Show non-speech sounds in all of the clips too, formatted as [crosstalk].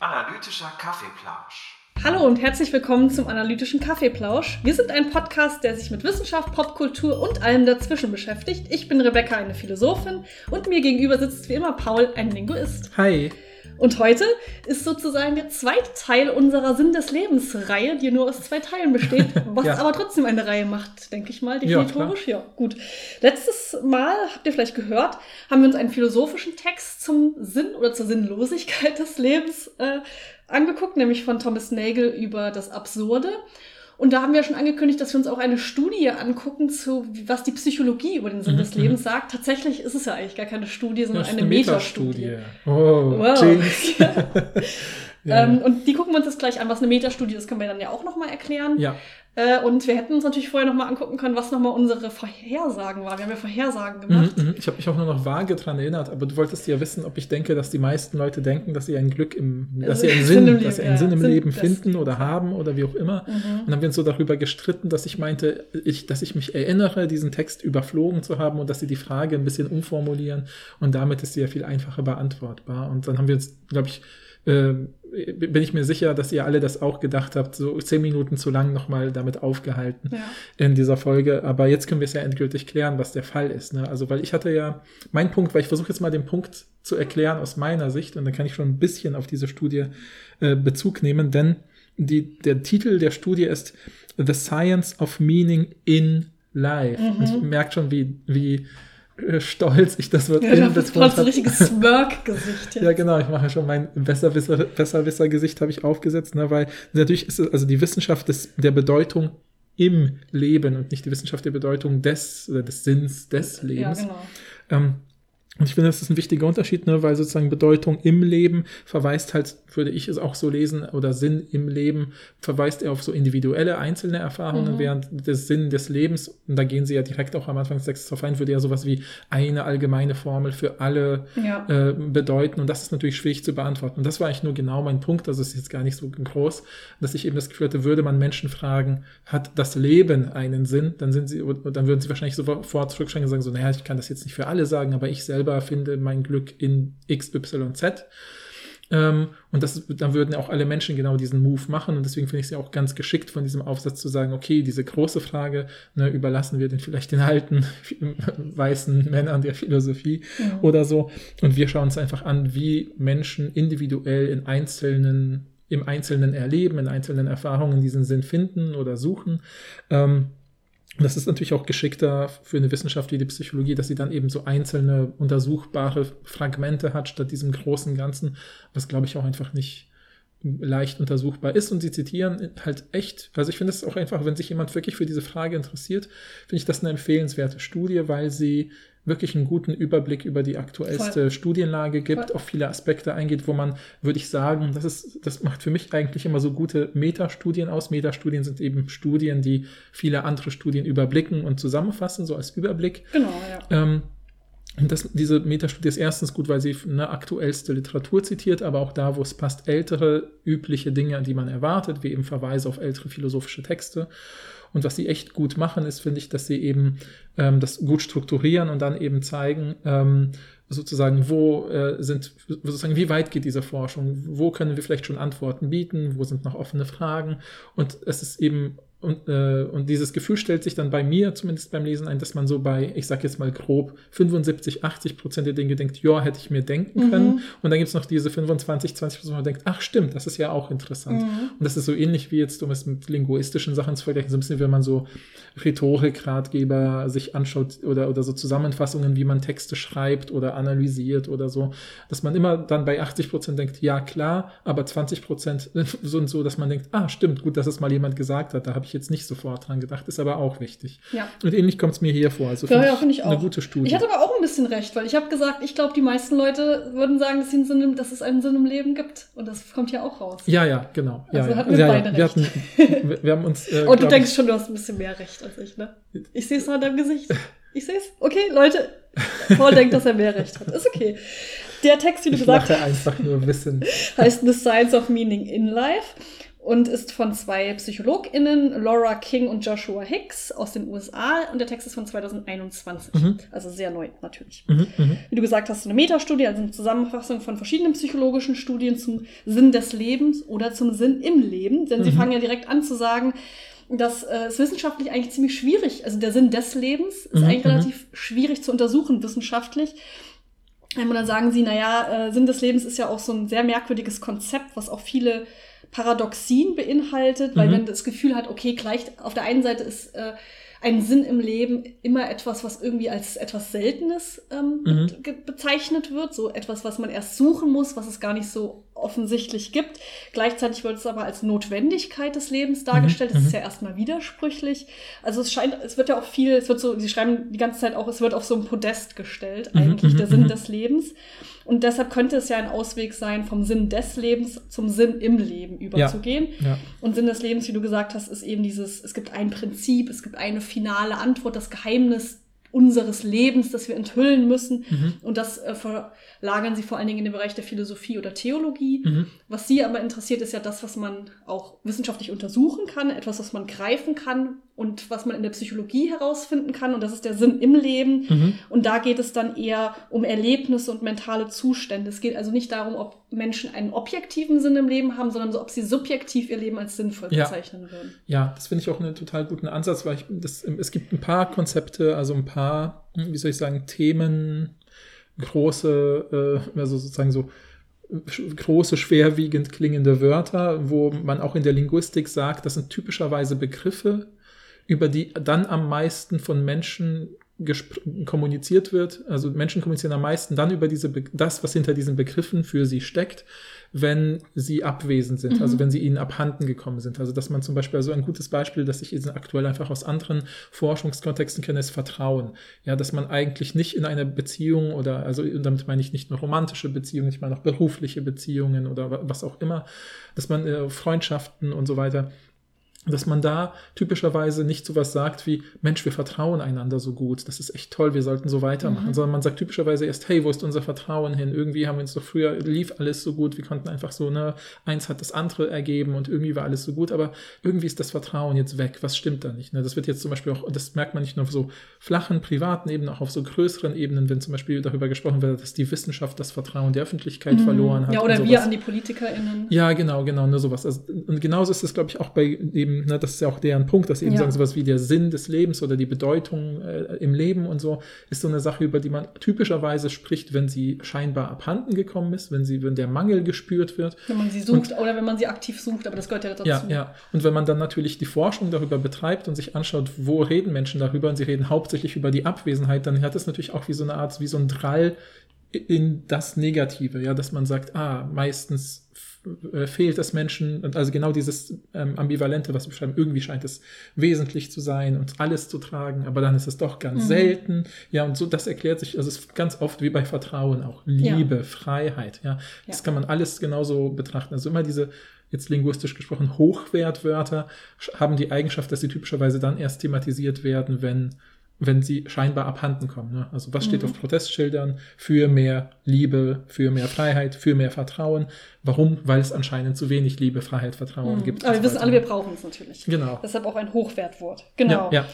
Analytischer Kaffeeplausch. Hallo und herzlich willkommen zum Analytischen Kaffeeplausch. Wir sind ein Podcast, der sich mit Wissenschaft, Popkultur und allem dazwischen beschäftigt. Ich bin Rebecca, eine Philosophin, und mir gegenüber sitzt wie immer Paul, ein Linguist. Hi. Und heute ist sozusagen der zweite Teil unserer Sinn des Lebens-Reihe, die nur aus zwei Teilen besteht, [laughs] was Ja. aber trotzdem eine Reihe macht, denke ich mal, Ja, definitorisch. Ja, gut. Letztes Mal, habt ihr vielleicht gehört, haben wir uns einen philosophischen Text zum Sinn oder zur Sinnlosigkeit des Lebens äh, angeguckt, nämlich von Thomas Nagel über das Absurde. Und da haben wir schon angekündigt, dass wir uns auch eine Studie angucken, zu was die Psychologie über den Sinn Mhm, des Lebens sagt. Tatsächlich ist es ja eigentlich gar keine Studie, sondern ist eine Metastudie. Oh, Wow. Jinx. [laughs] ja. Ähm, und die gucken wir uns jetzt gleich an, was eine Metastudie ist, können wir dann ja auch nochmal erklären. ja. Äh, und wir hätten uns natürlich vorher nochmal angucken können, was nochmal unsere Vorhersagen waren. Wir haben ja Vorhersagen gemacht. Mhm, mhm. Ich habe mich auch nur noch vage dran erinnert, aber du wolltest ja wissen, ob ich denke, dass die meisten Leute denken, dass sie ein Glück im, dass sie einen [laughs] Sinn dass sie Leben, einen ja. Sinn im Sinn Leben finden oder haben oder wie auch immer. Mhm. Und dann haben wir uns so darüber gestritten, dass ich meinte, ich, dass ich mich erinnere, diesen Text überflogen zu haben und dass sie die Frage ein bisschen umformulieren und damit ist sie ja viel einfacher beantwortbar. Und dann haben wir uns, glaube ich, äh, bin ich mir sicher, dass ihr alle das auch gedacht habt, so zehn Minuten zu lang nochmal damit aufgehalten Ja. in dieser Folge. Aber jetzt können wir es ja endgültig klären, was der Fall ist. Ne? Also, weil ich hatte ja, mein Punkt, weil ich versuche jetzt mal den Punkt zu erklären aus meiner Sicht und dann kann ich schon ein bisschen auf diese Studie äh, Bezug nehmen, denn die, der Titel der Studie ist The Science of Meaning in Life. Und ich merke schon, wie, wie stolz ich das Wort Ja, du hast so ein richtiges Smirk-Gesicht. [laughs] Ja, genau, ich mache schon mein Besserwisser, Besserwisser-Gesicht habe ich aufgesetzt, ne, weil natürlich ist es also die Wissenschaft des, der Bedeutung im Leben und nicht die Wissenschaft der Bedeutung des, des Sinns des Ja, Lebens. genau. Ähm, und ich finde, das ist ein wichtiger Unterschied, ne, weil sozusagen Bedeutung im Leben verweist halt, würde ich es auch so lesen, oder Sinn im Leben verweist er auf so individuelle, einzelne Erfahrungen, Mhm. während des Sinn des Lebens, und da gehen sie ja direkt auch am Anfang des Textes drauf ein, würde ja sowas wie eine allgemeine Formel für alle Ja. äh, bedeuten. Und das ist natürlich schwierig zu beantworten. Und das war eigentlich nur genau mein Punkt. Also es ist jetzt gar nicht so groß, dass ich eben das Gefühl hatte, würde man Menschen fragen, hat das Leben einen Sinn? Dann sind sie, dann würden sie wahrscheinlich sofort zurückschrecken und sagen so, naja, ich kann das jetzt nicht für alle sagen, aber ich selber finde mein Glück in X, Y, Z. Ähm, und das, dann würden auch alle Menschen genau diesen Move machen. Und deswegen finde ich es ja auch ganz geschickt von diesem Aufsatz zu sagen, okay, diese große Frage ne, überlassen wir den vielleicht den alten [laughs] weißen Männern der Philosophie Mhm. oder so. Und wir schauen uns einfach an, wie Menschen individuell in einzelnen, im Einzelnen erleben, in einzelnen Erfahrungen diesen Sinn finden oder suchen. Ähm, und das ist natürlich auch geschickter für eine Wissenschaft wie die Psychologie, dass sie dann eben so einzelne untersuchbare Fragmente hat, statt diesem großen Ganzen, was glaube ich auch einfach nicht leicht untersuchbar ist. Und sie zitieren halt echt, also ich finde es auch einfach, wenn sich jemand wirklich für diese Frage interessiert, finde ich das eine empfehlenswerte Studie, weil sie wirklich einen guten Überblick über die aktuellste Studienlage gibt, Voll. auf viele Aspekte eingeht, wo man, würde ich sagen, das ist, das macht für mich eigentlich immer so gute Metastudien aus. Metastudien sind eben Studien, die viele andere Studien überblicken und zusammenfassen, so als Überblick. Genau, ja. Ähm, und das, diese Metastudie ist erstens gut, weil sie eine aktuellste Literatur zitiert, aber auch da, wo es passt, ältere, übliche Dinge, die man erwartet, wie eben Verweise auf ältere philosophische Texte. Und was sie echt gut machen, ist, finde ich, dass sie eben ähm, das gut strukturieren und dann eben zeigen, ähm, sozusagen, wo äh, sind, sozusagen, wie weit geht diese Forschung, wo können wir vielleicht schon Antworten bieten, wo sind noch offene Fragen. Und es ist eben und, äh, und dieses Gefühl stellt sich dann bei mir zumindest beim Lesen ein, dass man so bei, ich sag jetzt mal grob, 75, 80 Prozent der Dinge denkt, ja, hätte ich mir denken können. Und dann gibt's noch diese 25, 20 Prozent, wo man denkt, ach stimmt, das ist ja auch interessant. Mhm. Und das ist so ähnlich wie jetzt, um es mit linguistischen Sachen zu vergleichen, so ein bisschen, wenn man so Rhetorik-Ratgeber sich anschaut oder, oder so Zusammenfassungen, wie man Texte schreibt oder analysiert oder so, dass man immer dann bei 80 Prozent denkt, ja klar, aber 20 Prozent [laughs] sind so, dass man denkt, ah stimmt, gut, dass es mal jemand gesagt hat, da habe ich jetzt nicht sofort dran gedacht, ist aber auch wichtig. Ja. Und ähnlich kommt es mir hier vor. Also Ja, ja, finde ich auch. Eine gute Studie. Ich hatte aber auch ein bisschen recht, weil ich habe gesagt, ich glaube, die meisten Leute würden sagen, dass, sie Sinn dass es einen Sinn im Leben gibt. Und das kommt ja auch raus. ja, ja, genau. Also ja. hatten wir ja, beide ja. Wir, recht. hatten, wir, wir haben uns. Äh, [laughs] Und du denkst ich, schon, du hast ein bisschen mehr recht als ich, ne? [laughs] Ich sehe es an deinem Gesicht. Ich sehe es. Okay, Leute. Paul [laughs] denkt, dass er mehr recht hat. Ist okay. Der Text, wie du ich gesagt lache einfach nur wissen. heißt The Science of Meaning in Life. Und ist von zwei PsychologInnen, Laura King und Joshua Hicks aus den USA. Und der Text ist von 2021. Mhm. Also sehr neu, natürlich. Mhm, mhm. Wie du gesagt hast, eine Metastudie, also eine Zusammenfassung von verschiedenen psychologischen Studien zum Sinn des Lebens oder zum Sinn im Leben. Denn sie Mhm. fangen ja direkt an zu sagen, dass äh, es wissenschaftlich eigentlich ziemlich schwierig, also der Sinn des Lebens ist Mhm, eigentlich relativ schwierig zu untersuchen wissenschaftlich. Und dann sagen sie, naja, äh, Sinn des Lebens ist ja auch so ein sehr merkwürdiges Konzept, was auch viele Paradoxien beinhaltet, weil Mhm. man das Gefühl hat, okay, gleich auf der einen Seite ist äh, ein Sinn im Leben immer etwas, was irgendwie als etwas Seltenes ähm, Mhm. ge- bezeichnet wird, so etwas, was man erst suchen muss, was es gar nicht so offensichtlich gibt. Gleichzeitig wird es aber als Notwendigkeit des Lebens dargestellt. Das mhm. ist ja erstmal widersprüchlich. Also es scheint, es wird ja auch viel, es wird so, sie schreiben die ganze Zeit auch, es wird auf so ein Podest gestellt, Mhm, eigentlich mhm, der Sinn mhm. des Lebens. Und deshalb könnte es ja ein Ausweg sein, vom Sinn des Lebens zum Sinn im Leben überzugehen. Ja. Und Sinn des Lebens, wie du gesagt hast, ist eben dieses, es gibt ein Prinzip, es gibt eine finale Antwort, das Geheimnis unseres Lebens, das wir enthüllen müssen. Mhm. Und das äh, verlagern sie vor allen Dingen in den Bereich der Philosophie oder Theologie. Mhm. Was sie aber interessiert, ist ja das, was man auch wissenschaftlich untersuchen kann, etwas, was man greifen kann und was man in der Psychologie herausfinden kann. Und das ist der Sinn im Leben. Mhm. Und da geht es dann eher um Erlebnisse und mentale Zustände. Es geht also nicht darum, ob Menschen einen objektiven Sinn im Leben haben, sondern so, ob sie subjektiv ihr Leben als sinnvoll Ja. bezeichnen würden. Ja, das finde ich auch einen total guten Ansatz, weil ich, das, es gibt ein paar Konzepte, also ein paar, wie soll ich sagen, Themen, große, äh, also sozusagen so große, schwerwiegend klingende Wörter, wo man auch in der Linguistik sagt, das sind typischerweise Begriffe, über die dann am meisten von Menschen kommuniziert wird. Also Menschen kommunizieren am meisten dann über diese Be das, was hinter diesen Begriffen für sie steckt, wenn sie abwesend sind, Mhm. also wenn sie ihnen abhanden gekommen sind. Also dass man zum Beispiel, also ein gutes Beispiel, das ich jetzt aktuell einfach aus anderen Forschungskontexten kenne, ist Vertrauen. Ja, dass man eigentlich nicht in einer Beziehung oder, also damit meine ich nicht nur romantische Beziehungen, ich meine auch berufliche Beziehungen oder wa- was auch immer, dass man äh, Freundschaften und so weiter, dass man da typischerweise nicht so was sagt wie, Mensch, wir vertrauen einander so gut, das ist echt toll, wir sollten so weitermachen, Mhm. sondern man sagt typischerweise erst, hey, wo ist unser Vertrauen hin? Irgendwie haben wir uns doch früher, lief alles so gut, wir konnten einfach so, ne, eins hat das andere ergeben und irgendwie war alles so gut, aber irgendwie ist das Vertrauen jetzt weg, was stimmt da nicht? Ne? Das wird jetzt zum Beispiel auch, das merkt man nicht nur auf so flachen, privaten Ebenen, auch auf so größeren Ebenen, wenn zum Beispiel darüber gesprochen wird, dass die Wissenschaft das Vertrauen der Öffentlichkeit verloren hat. Mhm. Ja, oder wir an die PolitikerInnen. Ja, genau, genau, nur sowas. Also, und genauso ist es, glaube ich, auch bei eben, ne, das ist ja auch deren Punkt, dass sie eben Ja. sagen, sowas wie der Sinn des Lebens oder die Bedeutung äh, im Leben und so, ist so eine Sache, über die man typischerweise spricht, wenn sie scheinbar abhanden gekommen ist, wenn sie, wenn der Mangel gespürt wird. Wenn man sie sucht oder wenn man sie aktiv sucht, aber das gehört ja dazu. Ja, ja. Und wenn man dann natürlich die Forschung darüber betreibt und sich anschaut, wo reden Menschen darüber und sie reden hauptsächlich über die Abwesenheit, dann hat es natürlich auch wie so eine Art, wie so ein Drall in das Negative, ja, dass man sagt, ah, meistens äh, fehlt es Menschen, und also genau dieses ähm, Ambivalente, was wir beschreiben, irgendwie scheint es wesentlich zu sein und alles zu tragen, aber dann ist es doch ganz Mhm. selten, ja, und so, das erklärt sich, also es ist ganz oft wie bei Vertrauen auch, Liebe, Freiheit, ja, das Ja. kann man alles genauso betrachten, also immer diese jetzt linguistisch gesprochen, Hochwertwörter haben die Eigenschaft, dass sie typischerweise dann erst thematisiert werden, wenn, wenn sie scheinbar abhanden kommen. Ne? Also was steht Mhm. auf Protestschildern für mehr Liebe, für mehr Freiheit, für mehr Vertrauen? Warum? Weil es anscheinend zu wenig Liebe, Freiheit, Vertrauen Mhm. gibt. Aber wir wissen alle, wir brauchen es natürlich. Genau. Deshalb auch ein Hochwertwort. Genau. Ja, ja.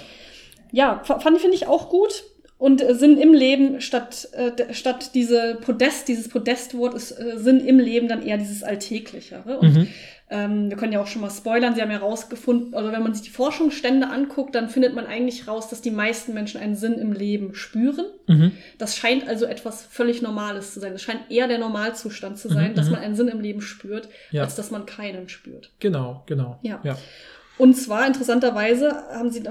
Ja, fand finde ich auch gut. Und äh, Sinn im Leben statt, äh, statt diese Podest, dieses Podestwort ist äh, Sinn im Leben dann eher dieses Alltäglichere. Und Mhm. Ähm, wir können ja auch schon mal spoilern, sie haben ja rausgefunden, oder wenn man sich die Forschungsstände anguckt, dann findet man eigentlich raus, dass die meisten Menschen einen Sinn im Leben spüren. Mhm. Das scheint also etwas völlig Normales zu sein. Das scheint eher der Normalzustand zu sein, Mhm, dass mhm. man einen Sinn im Leben spürt, Ja. als dass man keinen spürt. Genau, genau. Ja. ja. Und zwar interessanterweise haben sie,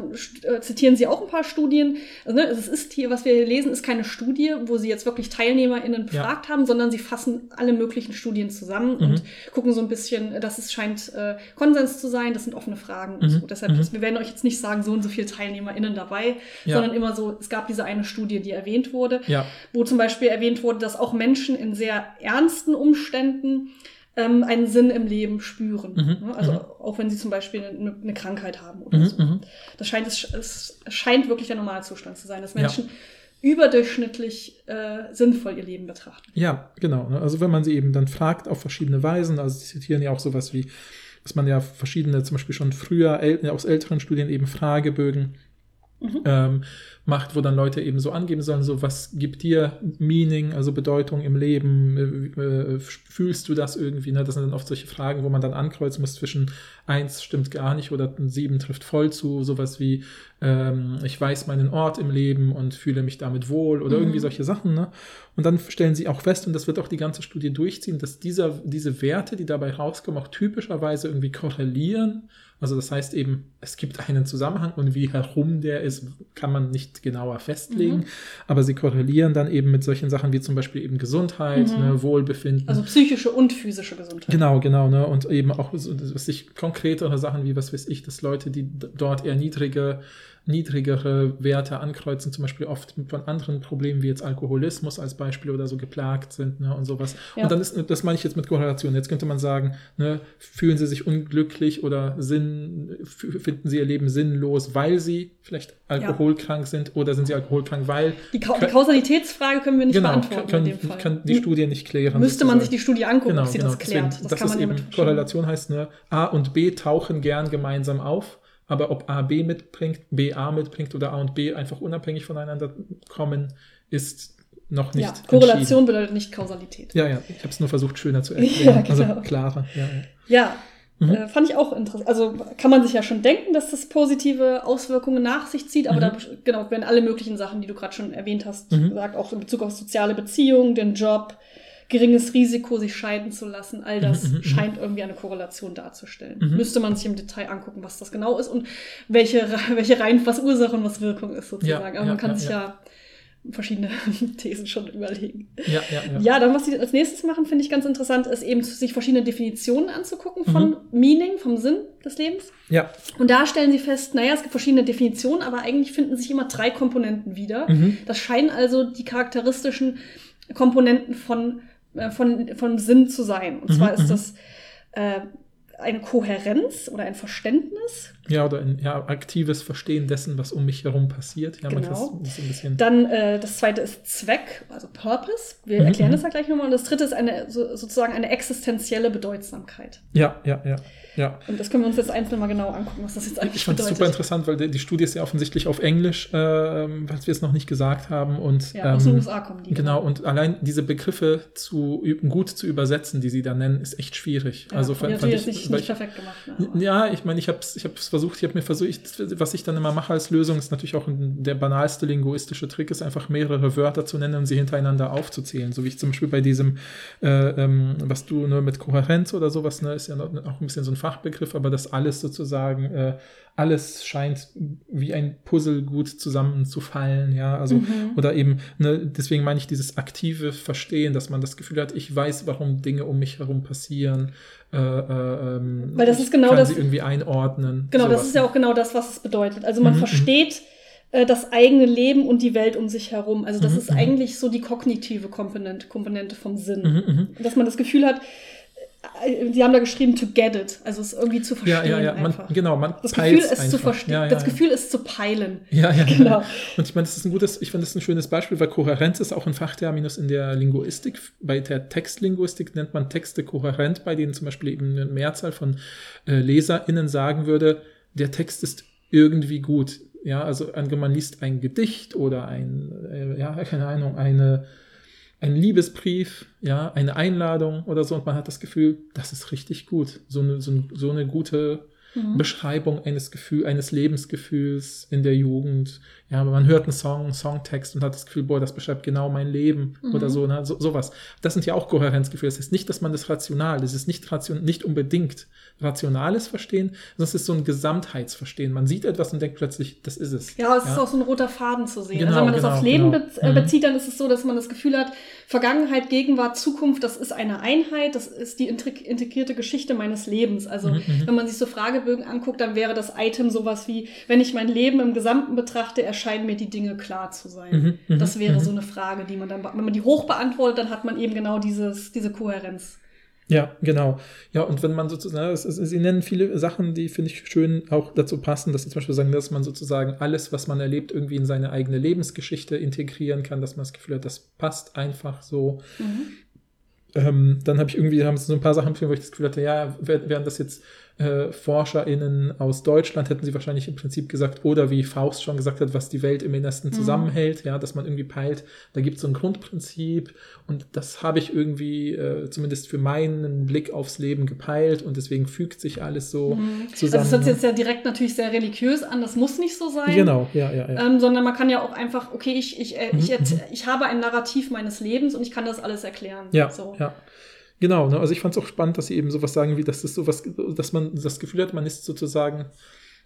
äh, zitieren sie auch ein paar Studien. Also, ne, es ist hier, was wir hier lesen, ist keine Studie, wo sie jetzt wirklich TeilnehmerInnen befragt haben, sondern sie fassen alle möglichen Studien zusammen Mhm. und gucken so ein bisschen, dass es scheint äh, Konsens zu sein, das sind offene Fragen. Und Mhm. so. Deshalb, Mhm. wir werden euch jetzt nicht sagen, so und so viele TeilnehmerInnen dabei, Ja. sondern immer so, es gab diese eine Studie, die erwähnt wurde Ja. wo zum Beispiel erwähnt wurde, dass auch Menschen in sehr ernsten Umständen ähm, einen Sinn im Leben spüren. Mhm, Ne? Also mhm. auch wenn sie zum Beispiel eine, eine Krankheit haben oder Mhm, so. mhm. Das scheint, es, es scheint wirklich der Normalzustand zu sein, dass Ja. Menschen überdurchschnittlich äh, sinnvoll ihr Leben betrachten. Ja, genau. ne? Also wenn man sie eben dann fragt auf verschiedene Weisen, also sie zitieren ja auch sowas wie, dass man ja verschiedene, zum Beispiel schon früher äl aus älteren Studien eben Fragebögen Mhm. Ähm, macht, wo dann Leute eben so angeben sollen, so was gibt dir Meaning, also Bedeutung im Leben, äh, äh, fühlst du das irgendwie? Ne? Das sind dann oft solche Fragen, wo man dann ankreuzen muss zwischen eins stimmt gar nicht oder sieben trifft voll zu, sowas wie ähm, ich weiß meinen Ort im Leben und fühle mich damit wohl oder mhm. irgendwie solche Sachen. Ne? Und dann stellen sie auch fest, und das wird auch die ganze Studie durchziehen, dass dieser, diese Werte, die dabei rauskommen, auch typischerweise irgendwie korrelieren also das heißt eben, es gibt einen Zusammenhang und wie herum der ist, kann man nicht genauer festlegen. Mhm. Aber sie korrelieren dann eben mit solchen Sachen wie zum Beispiel eben Gesundheit, mhm. ne, Wohlbefinden. Also psychische und physische Gesundheit. Genau, genau. Ne, und eben auch was ich konkretere Sachen wie, was weiß ich, dass Leute, die dort eher niedrige niedrigere Werte ankreuzen, zum Beispiel oft von anderen Problemen wie jetzt Alkoholismus als Beispiel oder so geplagt sind ne, und sowas. Ja. Und dann ist, das meine ich jetzt mit Korrelation. Jetzt könnte man sagen, ne, fühlen sie sich unglücklich oder Sinn, finden sie ihr Leben sinnlos, weil sie vielleicht alkoholkrank ja. sind oder sind sie alkoholkrank, weil. Die, Ka die Kausalitätsfrage können wir nicht genau, beantworten. Können, in dem Fall. kann die Studie nicht klären. Müsste sozusagen. man sich die Studie angucken, genau, ob sie genau. das klärt. Deswegen, das, das kann man eben Korrelation heißt, ne, A und B tauchen gern gemeinsam auf aber ob A B mitbringt, B A mitbringt oder A und B einfach unabhängig voneinander kommen, ist noch nicht. Ja, Korrelation bedeutet nicht Kausalität. Ja, ja, ich habe es nur versucht, schöner zu [laughs] erklären. ja, also genau. Also klarer. Ja, ja. ja mhm. äh, fand ich auch interessant. Also kann man sich ja schon denken, dass das positive Auswirkungen nach sich zieht, aber mhm. da genau, werden alle möglichen Sachen, die du gerade schon erwähnt hast, mhm. gesagt, auch in Bezug auf soziale Beziehungen, den Job, geringes Risiko, sich scheiden zu lassen. All das mhm, mhm, mhm. scheint irgendwie eine Korrelation darzustellen. Müsste man sich im Detail angucken, was das genau ist und welche, [laughs] welche Reihen, was Ursache und was Wirkung ist sozusagen. Ja, Aber ja, man kann ja, sich ja verschiedene [laughs] Thesen schon überlegen. Ja, ja, ja. ja, dann was sie als nächstes machen, finde ich ganz interessant, ist eben sich verschiedene Definitionen anzugucken von mhm. Meaning, vom Sinn des Lebens. Ja. Und da stellen sie fest, naja, es gibt verschiedene Definitionen, aber eigentlich finden sich immer drei Komponenten wieder. Mhm. Das scheinen also die charakteristischen Komponenten von von, von Sinn zu sein. Und zwar mhm, ist mhm. das äh, eine Kohärenz oder ein Verständnis. Ja, oder ein ja, aktives Verstehen dessen, was um mich herum passiert. Ja, genau. Dann äh, das zweite ist Zweck, also Purpose. Wir mhm, erklären das ja gleich nochmal. Und das dritte ist eine so, sozusagen eine existenzielle Bedeutsamkeit. Ja, ja, ja. Ja. Und das können wir uns jetzt einzeln mal genau angucken, was das jetzt eigentlich ich bedeutet. Ich fand es super interessant, weil die, die, Studie ist ja offensichtlich auf Englisch, äh, was wir es noch nicht gesagt haben. Und, ja, aus den ähm, USA kommen die. Genau, und allein diese Begriffe zu, gut zu übersetzen, die sie da nennen, ist echt schwierig. Ja, also fand, fand ich, nicht, nicht perfekt gemacht. Ne, ja, ich meine, ich habe es ich versucht, ich habe mir versucht, was ich dann immer mache als Lösung, ist natürlich auch der banalste linguistische Trick, ist einfach mehrere Wörter zu nennen und sie hintereinander aufzuzählen. So wie ich zum Beispiel bei diesem, äh, ähm, was du nur mit Kohärenz oder sowas, ne, ist ja auch ein bisschen so ein Fachbegriff, aber das alles sozusagen, äh, alles scheint wie ein Puzzle gut zusammenzufallen, ja, also, mhm. oder eben, ne, deswegen meine ich dieses aktive Verstehen, dass man das Gefühl hat, ich weiß, warum Dinge um mich herum passieren, äh, äh, ähm, Weil das ist genau kann das. Sie irgendwie einordnen. Genau, sowas. das ist ja auch genau das, was es bedeutet. Also man mhm, versteht äh, das eigene Leben und die Welt um sich herum. Also das mhm, ist mhm. eigentlich so die kognitive Komponente, Komponente vom Sinn. Mhm, mhm. Dass man das Gefühl hat, sie haben da geschrieben to get it, also es irgendwie zu verstehen. Ja, ja, ja. Man, genau, man das Gefühl ist einfach. zu verstehen. Ja, ja, das Gefühl ist zu peilen. Ja, ja, [laughs] genau. Und ich meine, das ist ein gutes, ich finde das ein schönes Beispiel, weil Kohärenz ist auch ein Fachterminus in der Linguistik. Bei der Textlinguistik nennt man Texte kohärent, bei denen zum Beispiel eben eine Mehrzahl von äh, LeserInnen sagen würde, der Text ist irgendwie gut. Ja, also man liest ein Gedicht oder ein, äh, ja, keine Ahnung, eine ein Liebesbrief, ja, eine Einladung oder so und man hat das Gefühl, das ist richtig gut. So eine, so, so eine gute mhm. Beschreibung eines Gefühl, eines Lebensgefühls in der Jugend. Ja, man hört einen Song, einen Songtext und hat das Gefühl, boah, das beschreibt genau mein Leben mhm. oder so, ne? so, sowas. Das sind ja auch Kohärenzgefühle. Das ist nicht, dass man das rational, das ist nicht ration, nicht unbedingt rationales Verstehen, sondern es ist so ein Gesamtheitsverstehen. Man sieht etwas und denkt plötzlich, das ist es. Ja, es ja? ist auch so ein roter Faden zu sehen. Genau, also wenn man genau, das aufs Leben genau. be äh, mhm. bezieht, dann ist es so, dass man das Gefühl hat, Vergangenheit, Gegenwart, Zukunft, das ist eine Einheit, das ist die integrierte Geschichte meines Lebens. Also mhm, mhm, wenn man sich so Fragebögen anguckt, dann wäre das Item sowas wie, wenn ich mein Leben im Gesamten betrachte, erscheinen mir die Dinge klar zu sein. Mhm das wäre so eine Frage, die man dann, wenn man die hoch beantwortet, dann hat man eben genau dieses, diese Kohärenz. Ja, genau. Ja, und wenn man sozusagen, ist, sie nennen viele Sachen, die finde ich schön auch dazu passen, dass sie zum Beispiel sagen, dass man sozusagen alles, was man erlebt, irgendwie in seine eigene Lebensgeschichte integrieren kann, dass man das Gefühl hat, das passt einfach so. Mhm. Ähm, dann habe ich irgendwie, haben sie so ein paar Sachen, wo ich das Gefühl hatte, ja, wären das jetzt äh, ForscherInnen aus Deutschland hätten sie wahrscheinlich im Prinzip gesagt, oder wie Faust schon gesagt hat, was die Welt im Innersten zusammenhält, ja, dass man irgendwie peilt, da gibt es so ein Grundprinzip und das habe ich irgendwie äh, zumindest für meinen Blick aufs Leben gepeilt und deswegen fügt sich alles so zusammen. Also das hört sich jetzt ja direkt natürlich sehr religiös an, das muss nicht so sein. Genau, ja, ja, ja. Ähm, sondern man kann ja auch einfach, okay, ich, ich, äh, ich, Mhm, erz- ich habe ein Narrativ meines Lebens und ich kann das alles erklären. Ja, so. ja. Genau, ne? also ich fand es auch spannend, dass sie eben sowas sagen, wie dass das sowas, dass man das Gefühl hat, man ist sozusagen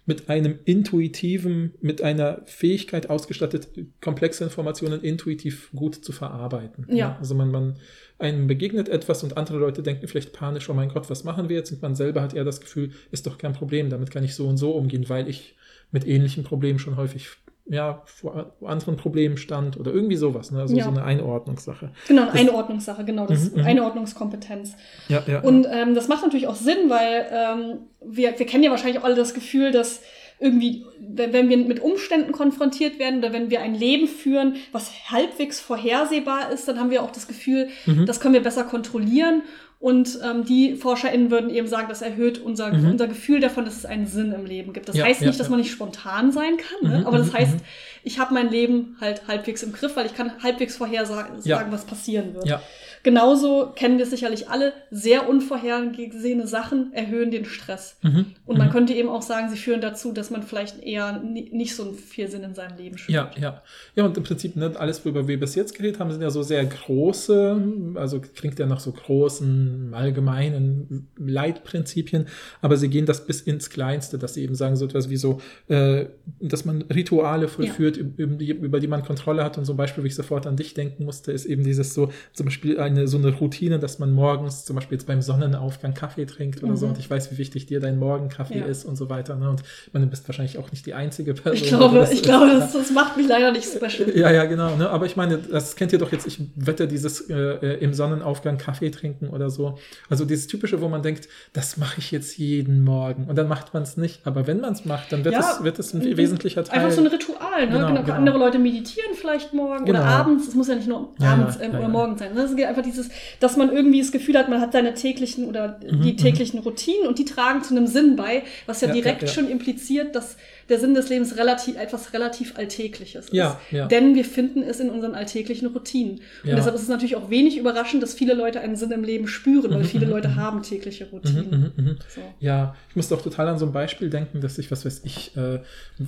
mit einem intuitiven, mit einer Fähigkeit ausgestattet, komplexe Informationen intuitiv gut zu verarbeiten. ne? Ja. Also man, man einem begegnet etwas und andere Leute denken vielleicht panisch, oh mein Gott, was machen wir jetzt? Und man selber hat eher das Gefühl, ist doch kein Problem, damit kann ich so und so umgehen, weil ich mit ähnlichen Problemen schon häufig ja, vor anderen Problemen stand oder irgendwie sowas, ne? also Ja. so eine Einordnungssache. Genau, eine Einordnungssache, genau, das Mhm, mhm. Einordnungskompetenz. Ja, ja. Und ähm, das macht natürlich auch Sinn, weil ähm, wir, wir kennen ja wahrscheinlich auch alle das Gefühl, dass irgendwie, wenn, wenn wir mit Umständen konfrontiert werden oder wenn wir ein Leben führen, was halbwegs vorhersehbar ist, dann haben wir auch das Gefühl, Mhm. das können wir besser kontrollieren. Und ähm, die ForscherInnen würden eben sagen, das erhöht unser, Mhm. unser Gefühl davon, dass es einen Sinn im Leben gibt. Das Ja, heißt ja, nicht, dass ja. man nicht spontan sein kann, ne? Mhm, aber das mhm, heißt, mhm. ich habe mein Leben halt halbwegs im Griff, weil ich kann halbwegs vorhersagen, was passieren wird. ja. Genauso kennen wir sicherlich alle, sehr unvorhergesehene Sachen erhöhen den Stress. Mhm. Und man Mhm. könnte eben auch sagen, sie führen dazu, dass man vielleicht eher ni- nicht so viel Sinn in seinem Leben spürt. Ja, ja. Ja, und im Prinzip, ne, alles, worüber wir bis jetzt geredet haben, sind ja so sehr große, also klingt ja nach so großen, allgemeinen Leitprinzipien, aber sie gehen das bis ins Kleinste, dass sie eben sagen, so etwas wie so, äh, dass man Rituale vollführt, über, die, über die man Kontrolle hat. Und ein Beispiel, wie ich sofort an dich denken musste, ist eben dieses so, zum Beispiel eine, so eine Routine, dass man morgens zum Beispiel jetzt beim Sonnenaufgang Kaffee trinkt oder so. Mhm. Und ich weiß, wie wichtig dir dein Morgenkaffee Ja. ist und so weiter. Ne? Und meine, du bist wahrscheinlich auch nicht die einzige Person. Ich glaube, das ich ist. glaube das, das macht mich leider nicht special. Ja, ja, genau. Ne? Aber ich meine, das kennt ihr doch jetzt. Ich wette, dieses äh, äh, im Sonnenaufgang Kaffee trinken oder so. Also dieses typische, wo man denkt, das mache ich jetzt jeden Morgen. Und dann macht man es nicht. Aber wenn man es macht, dann wird, Ja, es, wird es ein wesentlicher Teil. Einfach so ein Ritual, ne? Genau, Genau, genau. Andere Leute meditieren vielleicht morgen Genau. oder abends. Es muss ja nicht nur abends ja, ähm, ja, oder ja. morgens sein. Ne? Es geht einfach dieses, dass man irgendwie das Gefühl hat, man hat seine täglichen oder Mhm, die mhm. täglichen Routinen und die tragen zu einem Sinn bei, was ja, Ja, direkt ja. schon impliziert, dass der Sinn des Lebens relativ etwas relativ Alltägliches ist. Ja, ja. Denn wir finden es in unseren alltäglichen Routinen. Und Ja. deshalb ist es natürlich auch wenig überraschend, dass viele Leute einen Sinn im Leben spüren, weil Mhm, viele mhm, Leute mhm. haben tägliche Routinen. mhm. So. Ja, ich musste auch total an so ein Beispiel denken, dass ich, was weiß ich, äh,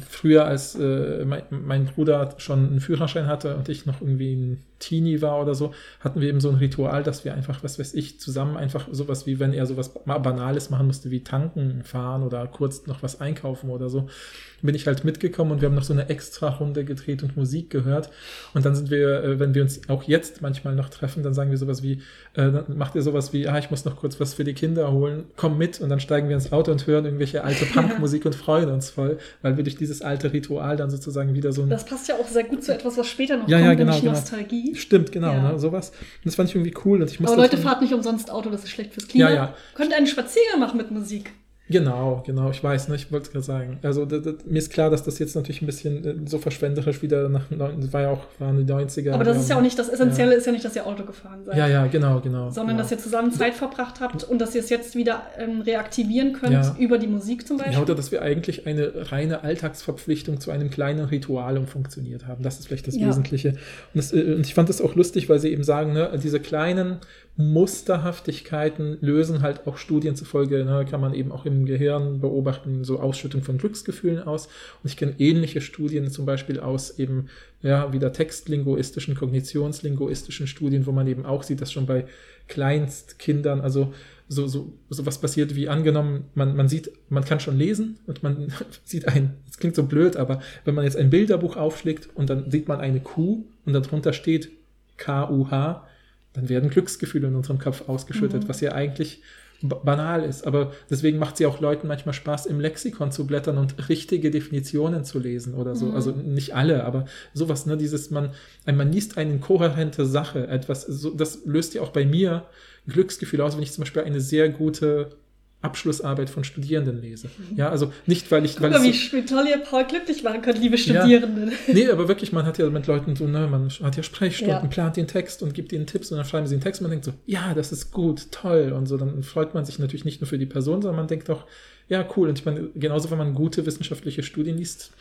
früher als äh, mein, mein Bruder schon einen Führerschein hatte und ich noch irgendwie ein Teenie war oder so, hatten wir eben so ein Ritual, dass wir einfach, was weiß ich, zusammen einfach sowas wie, wenn er sowas Banales machen musste, wie tanken fahren oder kurz noch was einkaufen oder so, bin ich halt mitgekommen und wir haben noch so eine extra Runde gedreht und Musik gehört. Und dann sind wir, äh, wenn wir uns auch jetzt manchmal noch treffen, dann sagen wir sowas wie, äh, dann macht ihr sowas wie, ah, ich muss noch kurz was für die Kinder holen, komm mit und dann steigen wir ins Auto und hören irgendwelche alte [laughs] Punkmusik und freuen uns voll, weil wir durch dieses alte Ritual dann sozusagen wieder so ein Das passt ja auch sehr gut zu etwas, was später noch Ja, kommt, ja, genau, nämlich genau. Nostalgie. Stimmt, genau, Ja. ne, sowas. Und das fand ich irgendwie cool. Und ich Aber musste Leute, dann- fahrt nicht umsonst Auto, das ist schlecht fürs Klima. Ja, ja. Könnt einen Spaziergang machen mit Musik. Genau, genau, ich weiß, ne, ich wollte es gerade sagen. Also da, da, mir ist klar, dass das jetzt natürlich ein bisschen äh, so verschwenderisch wieder nach, das war ja auch, waren die 90er. Aber das wir ist ja auch nicht das Essentielle, ist ja nicht, dass ihr Auto gefahren seid. Ja, ja, genau, genau. Sondern genau. dass ihr zusammen Zeit verbracht habt und dass ihr es jetzt wieder ähm, reaktivieren könnt Ja. über die Musik zum Beispiel. Ja, oder dass wir eigentlich eine reine Alltagsverpflichtung zu einem kleinen Ritual umfunktioniert haben. Das ist vielleicht das Ja. Wesentliche. Und, das, äh, und ich fand das auch lustig, weil sie eben sagen, ne, diese kleinen Musterhaftigkeiten lösen halt auch Studien zufolge, ne, kann man eben auch im Gehirn beobachten, so Ausschüttung von Glücksgefühlen aus. Und ich kenne ähnliche Studien zum Beispiel aus eben, ja, wieder textlinguistischen, kognitionslinguistischen Studien, wo man eben auch sieht, dass schon bei Kleinstkindern, also so, so, so was passiert wie angenommen, man, man sieht, man kann schon lesen und man [laughs] sieht ein, das klingt so blöd, aber wenn man jetzt ein Bilderbuch aufschlägt und dann sieht man eine Kuh und darunter steht K-U-H, dann werden Glücksgefühle in unserem Kopf ausgeschüttet, Mhm. was ja eigentlich ba- banal ist. Aber deswegen macht es ja auch Leuten manchmal Spaß, im Lexikon zu blättern und richtige Definitionen zu lesen oder so. Mhm. Also nicht alle, aber sowas, ne, dieses, man, man liest eine kohärente Sache, etwas, so, das löst ja auch bei mir Glücksgefühle aus, wenn ich zum Beispiel eine sehr gute Abschlussarbeit von Studierenden lese. Ja, also nicht, weil ich. Guck Weil mal, es wie, wie toll ihr Paul glücklich machen könnt, liebe Ja. Studierenden. so, [laughs] nee, aber wirklich, man hat ja mit Leuten so, ne, man hat ja Sprechstunden, Ja. plant den Text und gibt ihnen Tipps und dann schreiben sie den Text und man denkt so, ja, das ist gut, toll und so. Dann freut man sich natürlich nicht nur für die Person, sondern man denkt auch, ja, cool. Und ich meine, genauso, wenn man gute wissenschaftliche Studien liest,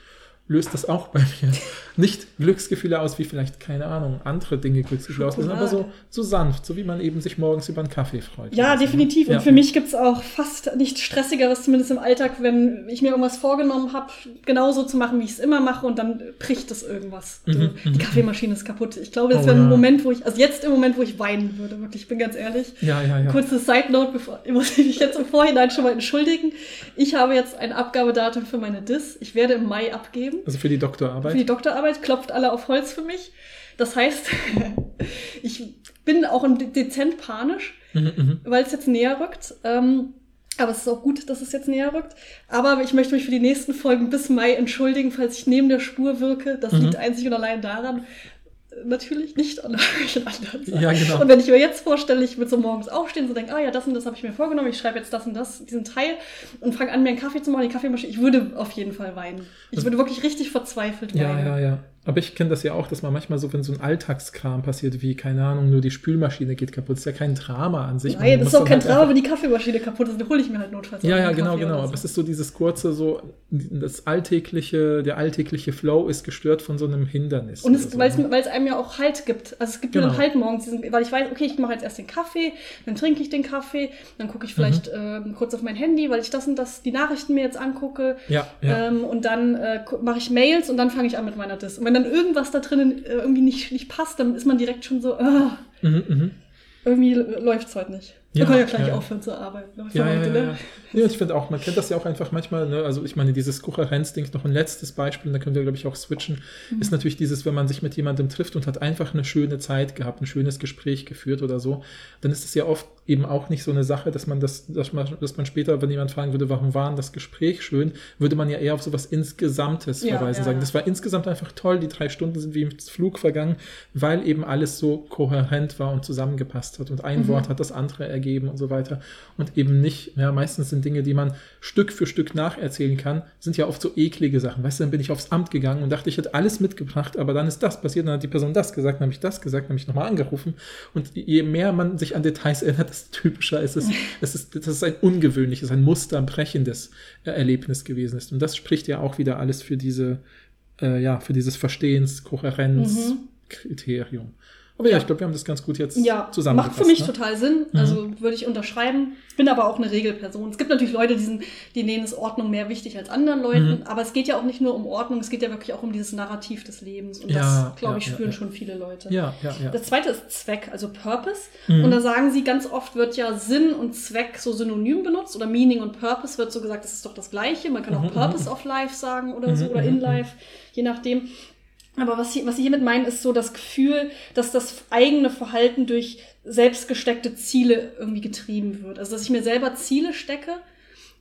löst das auch bei mir [laughs] nicht Glücksgefühle aus, wie vielleicht, keine Ahnung, andere Dinge Glücksgefühle auslösen, aber so, so sanft, so wie man eben sich morgens über einen Kaffee freut. Ja, oder so, ne? definitiv. Und Ja. für mich gibt's auch fast nichts Stressigeres, zumindest im Alltag, wenn ich mir irgendwas vorgenommen habe, genauso zu machen, wie ich es immer mache, und dann bricht es irgendwas. Mhm, die Kaffeemaschine ist kaputt. Ich glaube, das Oh wäre ja. ein Moment, wo ich, also jetzt im Moment, wo ich weinen würde, wirklich, ich bin ganz ehrlich. Ja, ja, ja. Kurze Side Note, bevor, [laughs] ich muss mich jetzt im Vorhinein schon mal entschuldigen. Ich habe jetzt ein Abgabedatum für meine Dis. Ich werde im Mai abgeben. Also für die Doktorarbeit. Für die Doktorarbeit klopft alle auf Holz für mich. Das heißt, [laughs] ich bin auch ein dezent panisch, Mhm, mhm. weil es jetzt näher rückt. Ähm, aber es ist auch gut, dass es jetzt näher rückt. Aber ich möchte mich für die nächsten Folgen bis Mai entschuldigen, falls ich neben der Spur wirke. Das Mhm. liegt einzig und allein daran, natürlich nicht an [laughs] irgendwelchen anderen Sachen. Ja, genau. Und wenn ich mir jetzt vorstelle, ich würde so morgens aufstehen, so denke, ah ja, das und das habe ich mir vorgenommen, ich schreibe jetzt das und das, diesen Teil und fange an, mir einen Kaffee zu machen, die Kaffeemaschine, ich würde auf jeden Fall weinen. Ich Also- würde wirklich richtig verzweifelt Ja, weinen. ja, ja. Aber ich kenne das ja auch, dass man manchmal so, wenn so ein Alltagskram passiert, wie, keine Ahnung, nur die Spülmaschine geht kaputt, ist ja kein Drama an sich. Nein, das ist auch kein halt Drama, wenn die Kaffeemaschine kaputt ist, dann hole ich mir halt notfalls Ja, ja, einen genau, Kaffee genau. oder Aber so. es ist so dieses kurze, so, das alltägliche, der alltägliche Flow ist gestört von so einem Hindernis. Und es, so, weil es ne? einem ja auch Halt gibt. Also es gibt mir Genau. dann Halt morgens, diesen, weil ich weiß, okay, ich mache jetzt erst den Kaffee, dann trinke ich den Kaffee, dann gucke ich vielleicht Mhm. ähm, kurz auf mein Handy, weil ich das und das, die Nachrichten mir jetzt angucke. Ja, ja. Ähm, und dann äh, mache ich Mails und dann fange ich an mit meiner Dis. Und wenn dann irgendwas da drinnen äh, irgendwie nicht, nicht passt, dann ist man direkt schon so, ah, Mhm, mhm. irgendwie läuft es heute nicht. Ja, wir können ja gleich ja. aufhören zu arbeiten. Ja, ja, ja, ne? Ja. ich finde auch, man kennt das ja auch einfach manchmal, ne? also ich meine, dieses Kohärenzding, noch ein letztes Beispiel, da können wir, glaube ich, auch switchen, Mhm. ist natürlich dieses, wenn man sich mit jemandem trifft und hat einfach eine schöne Zeit gehabt, ein schönes Gespräch geführt oder so, dann ist es ja oft eben auch nicht so eine Sache, dass man das, dass man, dass man später, wenn jemand fragen würde, warum war denn das Gespräch schön, würde man ja eher auf sowas Insgesamtes Ja, verweisen, ja, sagen, das war insgesamt einfach toll, die drei Stunden sind wie im Flug vergangen, weil eben alles so kohärent war und zusammengepasst hat und ein Mhm. Wort hat das andere ergeben und so weiter und eben nicht, ja, meistens sind Dinge, die man Stück für Stück nacherzählen kann, sind ja oft so eklige Sachen. Weißt du, dann bin ich aufs Amt gegangen und dachte, ich hätte alles mitgebracht, aber dann ist das passiert, dann hat die Person das gesagt, dann habe ich das gesagt, dann habe ich nochmal angerufen und je mehr man sich an Details erinnert, desto typischer ist es, es ist, das ist ein ungewöhnliches, ein musterbrechendes äh, Erlebnis gewesen ist und das spricht ja auch wieder alles für diese, äh, ja, für dieses Verstehens, Kohärenz, Kriterium. Aber ja, ich glaube, wir haben das ganz gut jetzt Ja, zusammengefasst. macht für mich ne? total Sinn. Also würde ich unterschreiben. Bin aber auch eine Regelperson. Es gibt natürlich Leute, die, sind, die nehmen es Ordnung mehr wichtig als anderen Leuten. Mhm. Aber es geht ja auch nicht nur um Ordnung, es geht ja wirklich auch um dieses Narrativ des Lebens. Und Ja, das, glaube ich, ja, ja, spüren schon viele Leute. Ja, ja, ja. Das zweite ist Zweck, also Purpose. Mhm. Und da sagen sie, ganz oft wird ja Sinn und Zweck so synonym benutzt oder Meaning und Purpose wird so gesagt, das ist doch das Gleiche. Man kann auch Mhm, Purpose of Life sagen oder so Mhm, oder mhm, in mhm. Life, je nachdem. Aber was sie, was sie hiermit meinen, ist so das Gefühl, dass das eigene Verhalten durch selbst gesteckte Ziele irgendwie getrieben wird. Also dass ich mir selber Ziele stecke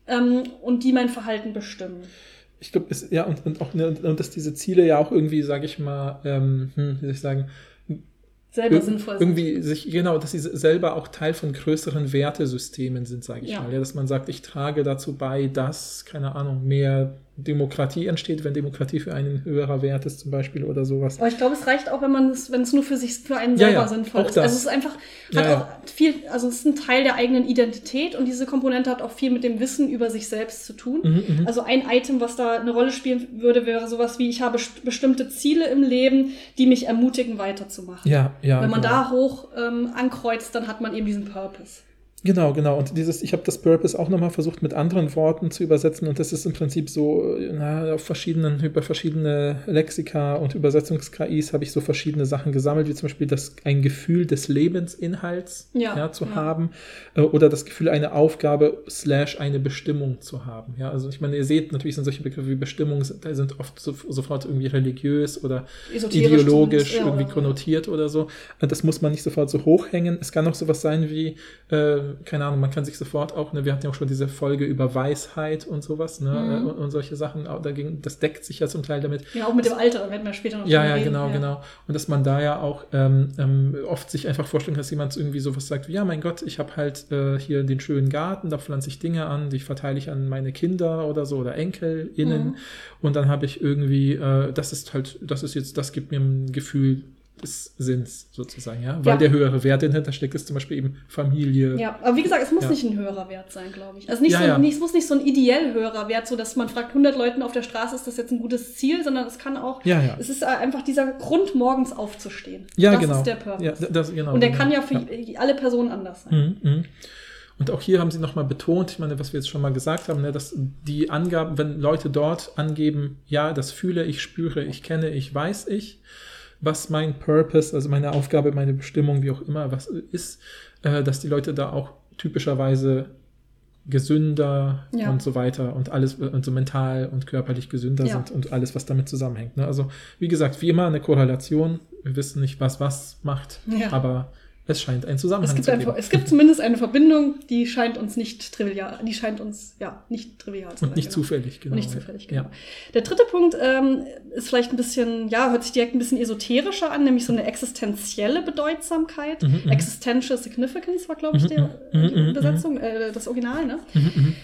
ähm, und die mein Verhalten bestimmen. ich glaube, ja, und, und auch, ne, und dass diese Ziele ja auch irgendwie, sage ich mal, ähm, hm, wie soll ich sagen, Selber ir- sinnvoll sind. irgendwie sich, genau, dass sie selber auch Teil von größeren Wertesystemen sind, sage ich Ja. mal. Ja, dass man sagt, ich trage dazu bei, dass, keine Ahnung, mehr Demokratie entsteht, wenn Demokratie für einen höherer Wert ist, zum Beispiel oder sowas. Aber ich glaube, es reicht auch, wenn man es, wenn es nur für sich, für einen Ja, selber ja, sinnvoll auch ist. das. Also es ist einfach, Ja, hat ja. auch viel, also es ist ein Teil der eigenen Identität und diese Komponente hat auch viel mit dem Wissen über sich selbst zu tun. Mhm, mhm. Also ein Item, was da eine Rolle spielen würde, wäre sowas wie, ich habe st- bestimmte Ziele im Leben, die mich ermutigen, weiterzumachen. Ja, ja. Wenn man genau. da hoch ähm, ankreuzt, dann hat man eben diesen Purpose. Genau, genau. Und dieses, ich habe das Purpose auch nochmal versucht mit anderen Worten zu übersetzen und das ist im Prinzip so, na, auf verschiedenen, über verschiedene Lexika und Übersetzungs-KIs habe ich so verschiedene Sachen gesammelt, wie zum Beispiel das, ein Gefühl des Lebensinhalts Ja, zu ja. haben äh, oder das Gefühl, eine Aufgabe slash eine Bestimmung zu haben. Ja, also ich meine, ihr seht, natürlich sind solche Begriffe wie Bestimmung, sind, da sind oft so, sofort irgendwie religiös oder ideologisch ja, irgendwie konnotiert oder so. Äh, Das muss man nicht sofort so hochhängen. Es kann auch sowas sein wie, äh, äh, keine Ahnung, man kann sich sofort auch, ne, wir hatten ja auch schon diese Folge über Weisheit und sowas, ne, Mhm. äh, und, und solche Sachen, auch dagegen, das deckt sich ja zum Teil damit. Ja, auch mit dem Alter, werden wir später noch Ja, ja, reden. genau, genau. Und dass man da ja auch ähm, ähm, oft sich einfach vorstellen kann, dass jemand irgendwie sowas sagt, wie, ja, mein Gott, ich habe halt äh, hier den schönen Garten, da pflanze ich Dinge an, die verteile ich an meine Kinder oder so oder EnkelInnen. Mhm. Und dann habe ich irgendwie, äh, das ist halt, das ist jetzt, das gibt mir ein Gefühl des Sinns sozusagen, ja. Weil Ja. der höhere Wert, dahinter steckt, ist zum Beispiel eben Familie. Ja, aber wie gesagt, es muss Ja. nicht ein höherer Wert sein, glaube ich. Also nicht Ja, so. Nicht, es muss nicht so ein ideell höherer Wert, so dass man fragt 100 Leuten auf der Straße, ist das jetzt ein gutes Ziel, sondern es kann auch, Ja, ja. es ist einfach dieser Grund, morgens aufzustehen. Ja, das genau. ist der Purpose. Ja, das, genau Und der genau. kann ja für alle Personen anders sein. Mhm, mhm. Und auch hier haben sie nochmal betont, ich meine, was wir jetzt schon mal gesagt haben, ne, dass die Angaben, wenn Leute dort angeben, ja, das fühle ich, spüre ich, kenne ich, weiß ich, was mein Purpose, also meine Aufgabe, meine Bestimmung, wie auch immer, was ist, äh, dass die Leute da auch typischerweise gesünder Ja. und so weiter und alles und so mental und körperlich gesünder Ja. sind und alles, was damit zusammenhängt. Ne? Also wie gesagt, wie immer eine Korrelation. Wir wissen nicht, was was macht, Ja. aber es scheint einen Zusammenhang Es gibt, zu ein, geben. es gibt zumindest eine Verbindung, die scheint uns nicht trivial, die scheint uns ja nicht trivial zu sein. Und nicht genau. zufällig, genau. Und nicht zufällig, genau. Ja. Der dritte Punkt ähm, ist vielleicht ein bisschen, ja, hört sich direkt ein bisschen esoterischer an, nämlich so eine existenzielle Bedeutsamkeit. Mhm, mhm. Existential Significance war, glaube ich, Mhm, die, mhm, die mhm, Übersetzung, äh, das Original, ne? Mhm.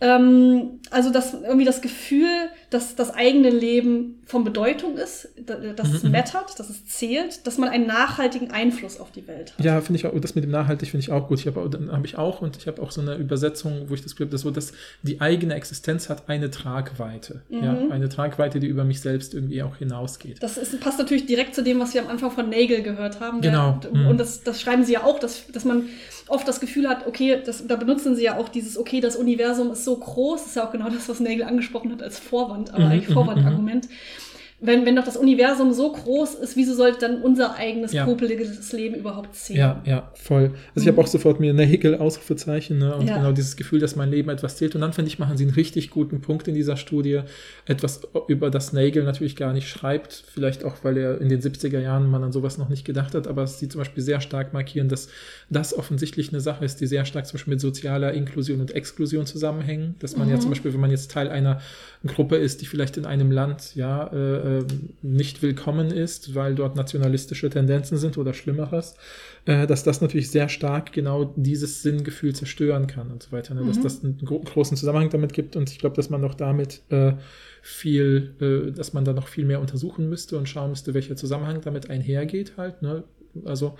Ähm, also das irgendwie das Gefühl, dass das eigene Leben von Bedeutung ist, da- dass es Mhm, mhm. mattert, dass es zählt, dass man einen nachhaltigen Einfluss auf die Welt hat. Ja, finde ich auch, das mit dem nachhaltig finde ich auch gut. Ich habe dann habe ich auch und ich habe auch so eine Übersetzung, wo ich das Gefühl habe, dass so, dass die eigene Existenz hat eine Tragweite. Ja, Mhm. eine Tragweite, die über mich selbst irgendwie auch hinausgeht. Das ist, passt natürlich direkt zu dem, was wir am Anfang von Nagel gehört haben. Genau. Der, Mhm. Und das, das schreiben sie ja auch, dass, dass man oft das Gefühl hat, okay, das, da benutzen sie ja auch dieses, okay, das Universum ist so groß, das ist ja auch genau das, was Nagel angesprochen hat als Vorwand, aber Mhm, eigentlich mhm, Vorwandargument. Wenn, wenn doch das Universum so groß ist, wieso sollte dann unser eigenes Ja. popeliges Leben überhaupt zählen? Ja, ja, voll. Also ich habe auch sofort mir eine Hickel Ausrufezeichen ne? und Ja. genau dieses Gefühl, dass mein Leben etwas zählt. Und dann finde ich, machen sie einen richtig guten Punkt in dieser Studie. Etwas, über das Nagel natürlich gar nicht schreibt. Vielleicht auch, weil er in den 70er Jahren man an sowas noch nicht gedacht hat. Aber sie zum Beispiel sehr stark markieren, dass das offensichtlich eine Sache ist, die sehr stark zum Beispiel mit sozialer Inklusion und Exklusion zusammenhängen. Dass man ja Mhm. zum Beispiel, wenn man jetzt Teil einer Gruppe ist, die vielleicht in einem Land ja äh, äh, nicht willkommen ist, weil dort nationalistische Tendenzen sind oder Schlimmeres, äh, dass das natürlich sehr stark genau dieses Sinngefühl zerstören kann und so weiter. Ne? Dass Mhm. das einen gro großen Zusammenhang damit gibt und ich glaube, dass man noch damit äh, viel, äh, dass man da noch viel mehr untersuchen müsste und schauen müsste, welcher Zusammenhang damit einhergeht halt. Ne? Also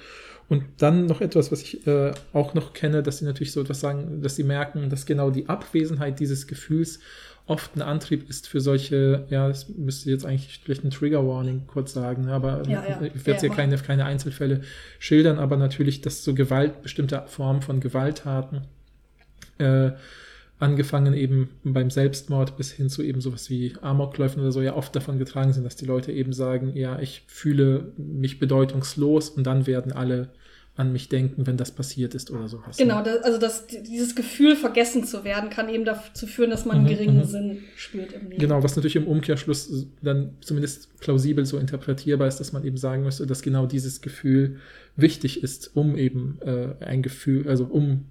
und dann noch etwas, was ich äh, auch noch kenne, dass sie natürlich so etwas sagen, dass sie merken, dass genau die Abwesenheit dieses Gefühls oft ein Antrieb ist für solche, ja, das müsste jetzt eigentlich vielleicht ein Trigger Warning kurz sagen, ne, aber Ja, ja. ich werde Ja, hier mach. keine, keine Einzelfälle schildern, aber natürlich, dass so Gewalt, bestimmte Formen von Gewalttaten, äh, angefangen eben beim Selbstmord bis hin zu eben sowas wie Amokläufen oder so, ja oft davon getragen sind, dass die Leute eben sagen, ja, ich fühle mich bedeutungslos und dann werden alle an mich denken, wenn das passiert ist oder sowas. Genau, ne? da, also das, dieses Gefühl, vergessen zu werden, kann eben dazu führen, dass man Mhm, geringen mhm. Sinn spürt im Leben. Genau, was natürlich im Umkehrschluss dann zumindest plausibel so interpretierbar ist, dass man eben sagen müsste, dass genau dieses Gefühl wichtig ist, um eben äh, ein Gefühl, also um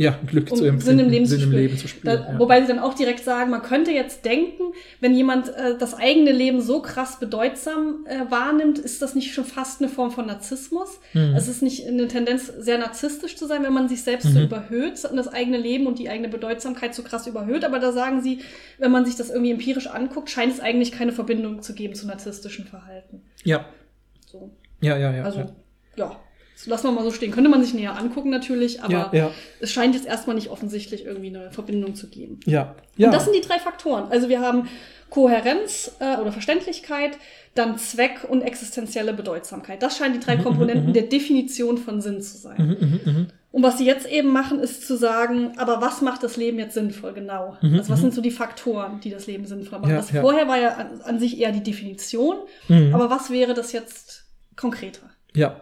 ja, Glück Um zu empfinden, Sinn im Leben zu Sinn im spüren. Leben zu spüren. Da, ja. Wobei sie dann auch direkt sagen, man könnte jetzt denken, wenn jemand äh, das eigene Leben so krass bedeutsam äh, wahrnimmt, ist das nicht schon fast eine Form von Narzissmus? Mhm. Es ist nicht eine Tendenz, sehr narzisstisch zu sein, wenn man sich selbst so Mhm. überhöht und das eigene Leben und die eigene Bedeutsamkeit so krass überhöht. Aber da sagen sie, wenn man sich das irgendwie empirisch anguckt, scheint es eigentlich keine Verbindung zu geben zu narzisstischen Verhalten. ja, So. ja, ja, ja. Also, ja. ja. Das lassen wir mal so stehen. Könnte man sich näher angucken natürlich, aber ja, ja, es scheint jetzt erstmal nicht offensichtlich irgendwie eine Verbindung zu geben. ja, ja. Und das sind die drei Faktoren. Also wir haben Kohärenz äh, oder Verständlichkeit, dann Zweck und existenzielle Bedeutsamkeit. Das scheinen die drei Mhm, Komponenten mhm. der Definition von Sinn zu sein. Mhm, mhm, mhm. Und was sie jetzt eben machen, ist zu sagen, aber was macht das Leben jetzt sinnvoll genau? Mhm, also was mhm. sind so die Faktoren, die das Leben sinnvoll machen? Ja, das ja. vorher war ja an, an sich eher die Definition, Mhm. aber was wäre das jetzt konkreter? Ja.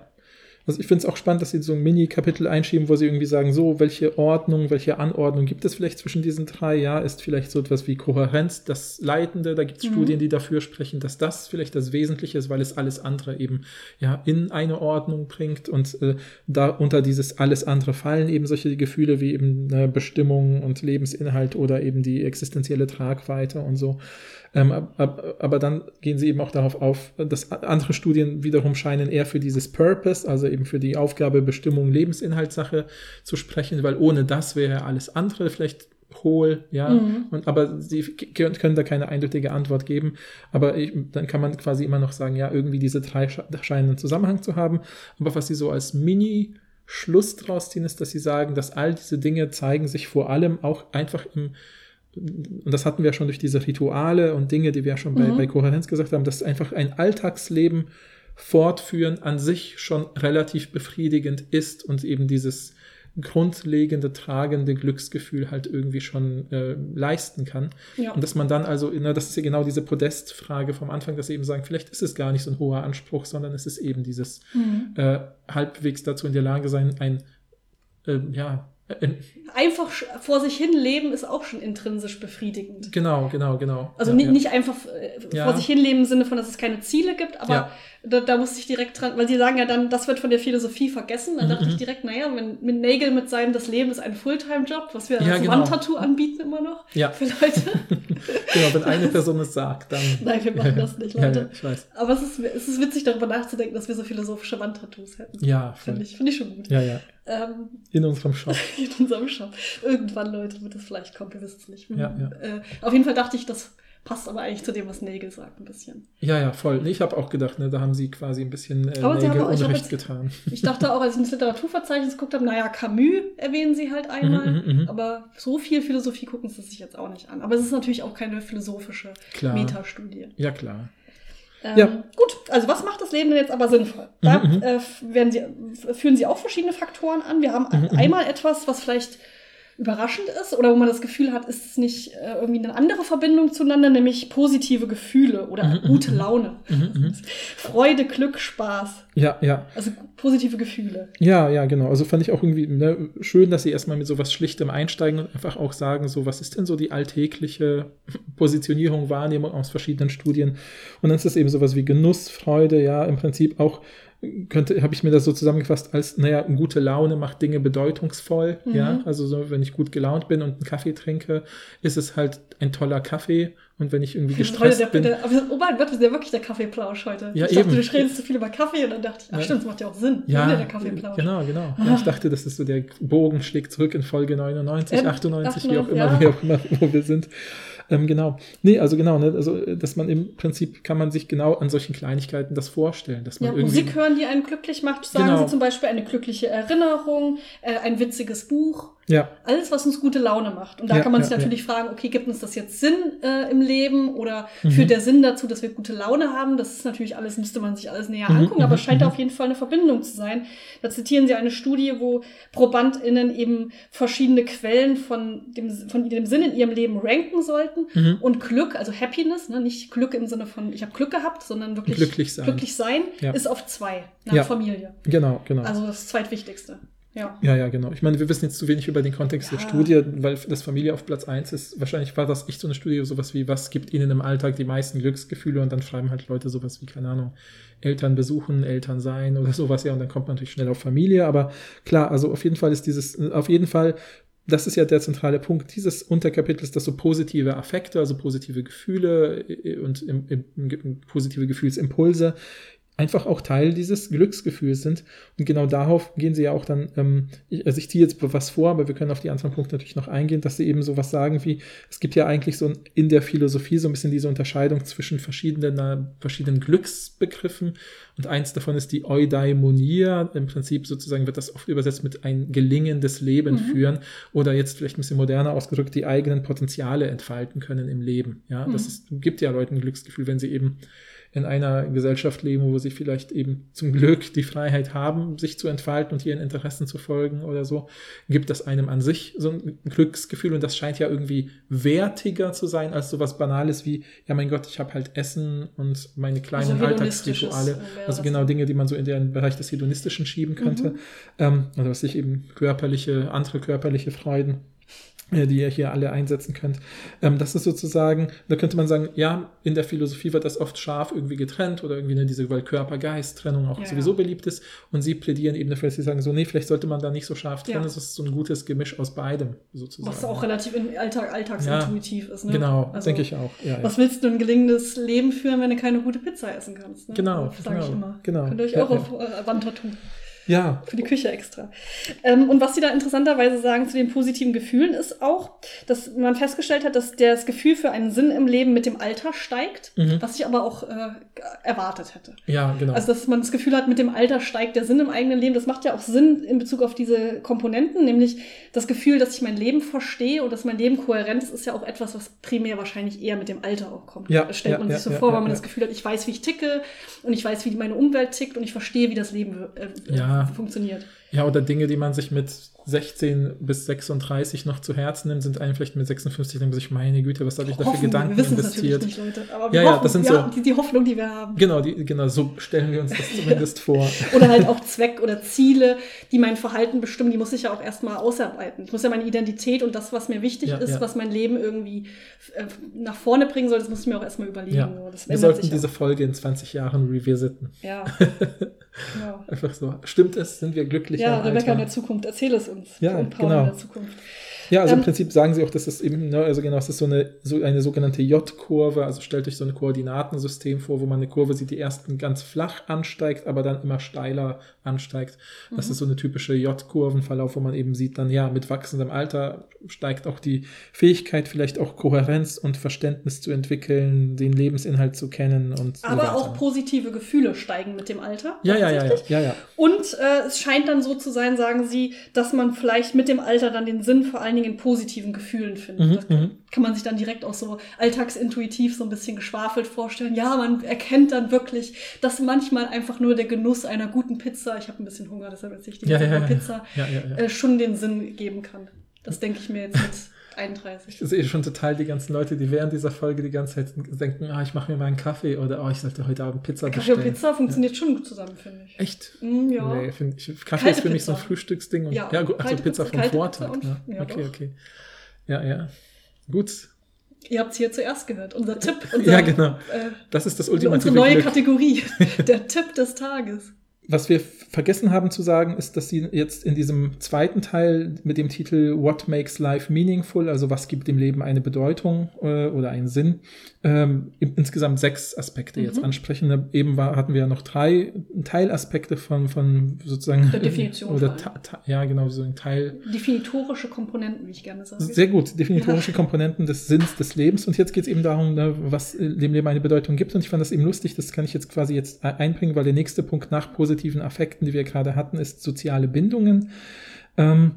Also ich finde es auch spannend, dass sie so ein Mini-Kapitel einschieben, wo sie irgendwie sagen, so, welche Ordnung, welche Anordnung gibt es vielleicht zwischen diesen drei? Ja, ist vielleicht so etwas wie Kohärenz das Leitende. Da gibt es mhm. Studien, die dafür sprechen, dass das vielleicht das Wesentliche ist, weil es alles andere eben ja in eine Ordnung bringt und äh, da unter dieses alles andere fallen eben solche Gefühle wie eben äh, Bestimmung und Lebensinhalt oder eben die existenzielle Tragweite und so. Ähm, ab, aber dann gehen sie eben auch darauf auf, dass andere Studien wiederum scheinen eher für dieses Purpose, also eben für die Aufgabe, Bestimmung, Lebensinhaltssache zu sprechen, weil ohne das wäre alles andere vielleicht hohl, ja, mhm. und aber sie können da keine eindeutige Antwort geben, aber ich, dann kann man quasi immer noch sagen, ja, irgendwie diese drei scheinen einen Zusammenhang zu haben, aber was sie so als Mini Schluss draus ziehen, ist, dass sie sagen, dass all diese Dinge zeigen sich vor allem auch einfach im und das hatten wir schon durch diese Rituale und Dinge, die wir ja schon bei, mhm. bei Kohärenz gesagt haben, dass einfach ein Alltagsleben fortführen an sich schon relativ befriedigend ist und eben dieses grundlegende, tragende Glücksgefühl halt irgendwie schon äh, leisten kann. Ja. Und dass man dann also, na, das ist ja genau diese Podestfrage vom Anfang, dass sie eben sagen, vielleicht ist es gar nicht so ein hoher Anspruch, sondern es ist eben dieses mhm. äh, halbwegs dazu in der Lage sein, ein äh, ja, einfach vor sich hin leben ist auch schon intrinsisch befriedigend. Genau, genau, genau. Also ja, nicht, ja. nicht einfach äh, ja. vor sich hin leben im Sinne von, dass es keine Ziele gibt, aber da, da musste ich direkt dran, weil sie sagen ja dann, das wird von der Philosophie vergessen. Dann mhm. dachte ich direkt, naja, wenn mit Nagel mit seinem Das Leben ist ein Fulltime-Job, was wir als genau. Wandtattoo anbieten immer noch ja. für Leute. [laughs] genau, wenn eine Person es sagt, dann. [laughs] Nein, wir machen das nicht, Leute. ich weiß. Aber es ist, es ist witzig, darüber nachzudenken, dass wir so philosophische Wandtattoos hätten. Ja, finde ich, find ich schon gut. Ja, ja. Ähm, in unserem Shop. [laughs] in unserem Shop. Irgendwann, Leute, wird es vielleicht kommen, wir wissen es nicht. Ja, ja. Äh, auf jeden Fall dachte ich, das passt aber eigentlich zu dem, was Nägel sagt, ein bisschen. Ja, ja, voll. Ich habe auch gedacht, ne, da haben sie quasi ein bisschen äh, Nägel auch, Unrecht jetzt, getan. [laughs] Ich dachte auch, als ich ins Literaturverzeichnis geguckt habe, naja, Camus erwähnen sie halt einmal, mhm, mhm, mhm, aber so viel Philosophie gucken sie sich jetzt auch nicht an. Aber es ist natürlich auch keine philosophische klar. Metastudie. Ja, klar. Ähm, ja. Gut, also was macht das Leben denn jetzt aber sinnvoll? Da mhm, mhm. äh, sie, führen sie auch verschiedene Faktoren an. Wir haben mhm, mhm, einmal etwas, was vielleicht überraschend ist oder wo man das Gefühl hat, ist es nicht äh, irgendwie eine andere Verbindung zueinander, nämlich positive Gefühle oder mhm, gute Laune. Mhm, Freude, Glück, Spaß. Ja, ja. Also positive Gefühle. Ja, ja, genau. Also fand ich auch irgendwie ne, schön, dass sie erstmal mit sowas Schlichtem einsteigen und einfach auch sagen, so, was ist denn so die alltägliche Positionierung, Wahrnehmung aus verschiedenen Studien? Und dann ist es eben sowas wie Genuss, Freude, ja, im Prinzip auch könnte, habe ich mir das so zusammengefasst als, naja, gute Laune macht Dinge bedeutungsvoll, mhm. ja, also so, wenn ich gut gelaunt bin und einen Kaffee trinke, ist es halt ein toller Kaffee und wenn ich irgendwie gestresst heute, bin. Der, aber oh mein Gott, das ist ja wirklich der Kaffeeplausch heute. Ja, ich eben. dachte, du redest zu viel über Kaffee und dann dachte ich, ach stimmt, das macht ja auch Sinn. Ja, der Kaffeeplausch. genau, genau. Ja, ich dachte, das ist so der Bogen schlägt zurück in Folge 99, ähm, 98, 98, wie auch immer, ja. [laughs] wie auch immer, wo wir sind. Ähm, genau. Nee, also genau, ne, also dass man im Prinzip kann man sich genau an solchen Kleinigkeiten das vorstellen, dass man ja, irgendwie Musik hören, die einen glücklich macht, sagen genau. Sie zum Beispiel eine glückliche Erinnerung, äh, ein witziges Buch. Ja. Alles, was uns gute Laune macht. Und da ja, kann man sich ja, natürlich fragen, okay, gibt uns das jetzt Sinn äh, im Leben oder mhm. führt der Sinn dazu, dass wir gute Laune haben? Das ist natürlich alles, müsste man sich alles näher mhm. angucken, aber es scheint mhm. auf jeden Fall eine Verbindung zu sein. Da zitieren sie eine Studie, wo ProbandInnen eben verschiedene Quellen von dem, von dem Sinn in ihrem Leben ranken sollten. Mhm. Und Glück, also Happiness, ne, nicht Glück im Sinne von, ich habe Glück gehabt, sondern wirklich glücklich sein, glücklich sein ist auf zwei nach Familie. Genau, genau. Also das zweitwichtigste. Ja. ja, ja, genau. Ich meine, wir wissen jetzt zu wenig über den Kontext ja. der Studie, weil das Familie auf Platz 1 ist. Wahrscheinlich war das echt so eine Studie, sowas wie, was gibt ihnen im Alltag die meisten Glücksgefühle? Und dann schreiben halt Leute sowas wie, keine Ahnung, Eltern besuchen, Eltern sein oder sowas, ja. Und dann kommt man natürlich schnell auf Familie. Aber klar, also auf jeden Fall ist dieses, auf jeden Fall das ist ja der zentrale Punkt dieses Unterkapitels, dass so positive Affekte, also positive Gefühle äh, und im, im, positive Gefühlsimpulse einfach auch Teil dieses Glücksgefühls sind. Und genau darauf gehen sie ja auch dann, ähm, ich, also ich ziehe jetzt was vor, aber wir können auf die anderen Punkte natürlich noch eingehen, dass sie eben so was sagen wie, es gibt ja eigentlich so in der Philosophie so ein bisschen diese Unterscheidung zwischen verschiedenen, äh, verschiedenen Glücksbegriffen. Und eins davon ist die Eudaimonia. Im Prinzip sozusagen wird das oft übersetzt mit ein gelingendes Leben mhm. führen oder jetzt vielleicht ein bisschen moderner ausgedrückt, die eigenen Potenziale entfalten können im Leben. Ja, mhm. das ist, gibt ja Leuten ein Glücksgefühl, wenn sie eben in einer Gesellschaft leben, wo sie vielleicht eben zum Glück die Freiheit haben, sich zu entfalten und ihren Interessen zu folgen oder so, gibt das einem an sich so ein Glücksgefühl. Und das scheint ja irgendwie wertiger zu sein als so was Banales wie, ja mein Gott, ich habe halt Essen und meine kleinen Also Alltagsrituale, also genau Dinge, die man so in den Bereich des Hedonistischen schieben könnte, ähm, also was sich eben körperliche, andere körperliche Freuden äh, die ihr hier alle einsetzen könnt. Ähm, das ist sozusagen, da könnte man sagen, ja, in der Philosophie wird das oft scharf irgendwie getrennt oder irgendwie eine, diese Körper-Geist-Trennung auch Ja, sowieso ja. beliebt ist. Und sie plädieren eben dafür, dass sie sagen, so, nee, vielleicht sollte man da nicht so scharf trennen. Ja. Es ist so ein gutes Gemisch aus beidem, sozusagen. Was auch relativ in Alltag, alltagsintuitiv ist. Ne? Genau, Also, denke ich auch. Ja. Was willst du ein gelingendes Leben führen, wenn du keine gute Pizza essen kannst? Ne? Genau, Sage ich genau, immer. genau. Könnt ihr euch auch auf äh, Wandtattoo ja, für die Küche extra. Ähm, und was sie da interessanterweise sagen zu den positiven Gefühlen ist auch, dass man festgestellt hat, dass das Gefühl für einen Sinn im Leben mit dem Alter steigt, Mhm. was ich aber auch äh, erwartet hätte. ja, genau. Also, dass man das Gefühl hat, mit dem Alter steigt der Sinn im eigenen Leben. Das macht ja auch Sinn in Bezug auf diese Komponenten, nämlich das Gefühl, dass ich mein Leben verstehe und dass mein Leben kohärent ist, ist ja auch etwas, was primär wahrscheinlich eher mit dem Alter auch kommt. Ja, das stellt ja, man ja, sich so ja, vor, ja, weil man das Gefühl hat, ich weiß, wie ich ticke und ich weiß, wie meine Umwelt tickt und ich verstehe, wie das Leben äh, Ja. Äh, funktioniert. Ja, oder Dinge, die man sich mit 16 bis 36 noch zu Herzen nimmt, sind einem vielleicht mit 56, denkt man sich, meine Güte, was habe ich da für. Gedanken wir investiert? nicht, Leute. Aber wir Ja, ja, hoffen, das sind ja, so- die, die Hoffnung, die wir haben. Genau, die, genau, so stellen wir uns das [laughs] zumindest vor. Oder halt auch Zweck oder Ziele, die mein Verhalten bestimmen, die muss ich ja auch erstmal ausarbeiten. Ich muss ja meine Identität und das, was mir wichtig Ja, ist, ja. was mein Leben irgendwie äh, nach vorne bringen soll, das muss ich mir auch erstmal überlegen. Ja. Wir sollten diese Folge in 20 Jahren revisiten. Ja. [laughs] genau. Einfach so. Stimmt es? Sind wir glücklicher? Ja, Rebecca in der Zukunft, erzähl es uns. Ja, und Paul genau. in der Zukunft. Ja, also im Ähm, Prinzip sagen sie auch, dass es eben, ne, also genau, es ist so eine, so eine sogenannte J-Kurve, also stellt euch so ein Koordinatensystem vor, wo man eine Kurve sieht, die erst ganz flach ansteigt, aber dann immer steiler ansteigt. Das Mhm. ist so eine typische J-Kurvenverlauf, wo man eben sieht, dann ja, mit wachsendem Alter steigt auch die Fähigkeit, vielleicht auch Kohärenz und Verständnis zu entwickeln, den Lebensinhalt zu kennen und so Aber weiter. auch positive Gefühle steigen mit dem Alter. ja, ja, ja, ja, ja, ja. Und äh, es scheint dann so zu sein, sagen sie, dass man vielleicht mit dem Alter dann den Sinn vor allen Dingen in positiven Gefühlen findet. Mhm, das mhm. kann man sich dann direkt auch so alltagsintuitiv so ein bisschen geschwafelt vorstellen. Ja, man erkennt dann wirklich, dass manchmal einfach nur der Genuss einer guten Pizza, ich habe ein bisschen Hunger, deshalb erzähle ich die Ja, ja, Pizza, ja. Äh, schon den Sinn geben kann. Das denke ich mir jetzt mit [laughs] 31. Ich sehe schon total die ganzen Leute, die während dieser Folge die ganze Zeit denken, ah, ich mache mir mal einen Kaffee oder oh, ich sollte heute Abend Pizza Kaffee und bestellen. Pizza funktioniert schon gut zusammen, finde ich. Echt? Mm, ja. Nee, ich, Kaffee Kalte ist für mich so ein. Frühstücksding. Und, ja, Ja, gut, also Pizza vom Vortag. Und- ne? ja, okay, doch. okay. Ja, ja. Gut. Ihr habt es hier zuerst gehört. Unser Tipp. [laughs] Unser, Ja, genau. Äh, Das ist das unsere ultimative neue Glück. Kategorie. [laughs] Der Tipp des Tages. Was wir vergessen haben zu sagen, ist, dass sie jetzt in diesem zweiten Teil mit dem Titel What Makes Life Meaningful, also was gibt dem Leben eine Bedeutung äh, oder einen Sinn, ähm, insgesamt sechs Aspekte jetzt Mhm. ansprechen. Da Eben war, hatten wir ja noch drei Teilaspekte von, von sozusagen Der Definition oder ta, ja genau so ein Teil Definitorische Komponenten, wie ich gerne sage. Sehr gut, definitorische Komponenten des Sinns des Lebens. Und jetzt geht es eben darum, ne, was äh, dem Leben eine Bedeutung gibt. Und ich fand das eben lustig, das kann ich jetzt quasi jetzt e- einbringen, weil der nächste Punkt nach positiven Affekten, die wir gerade hatten, ist soziale Bindungen. Ähm,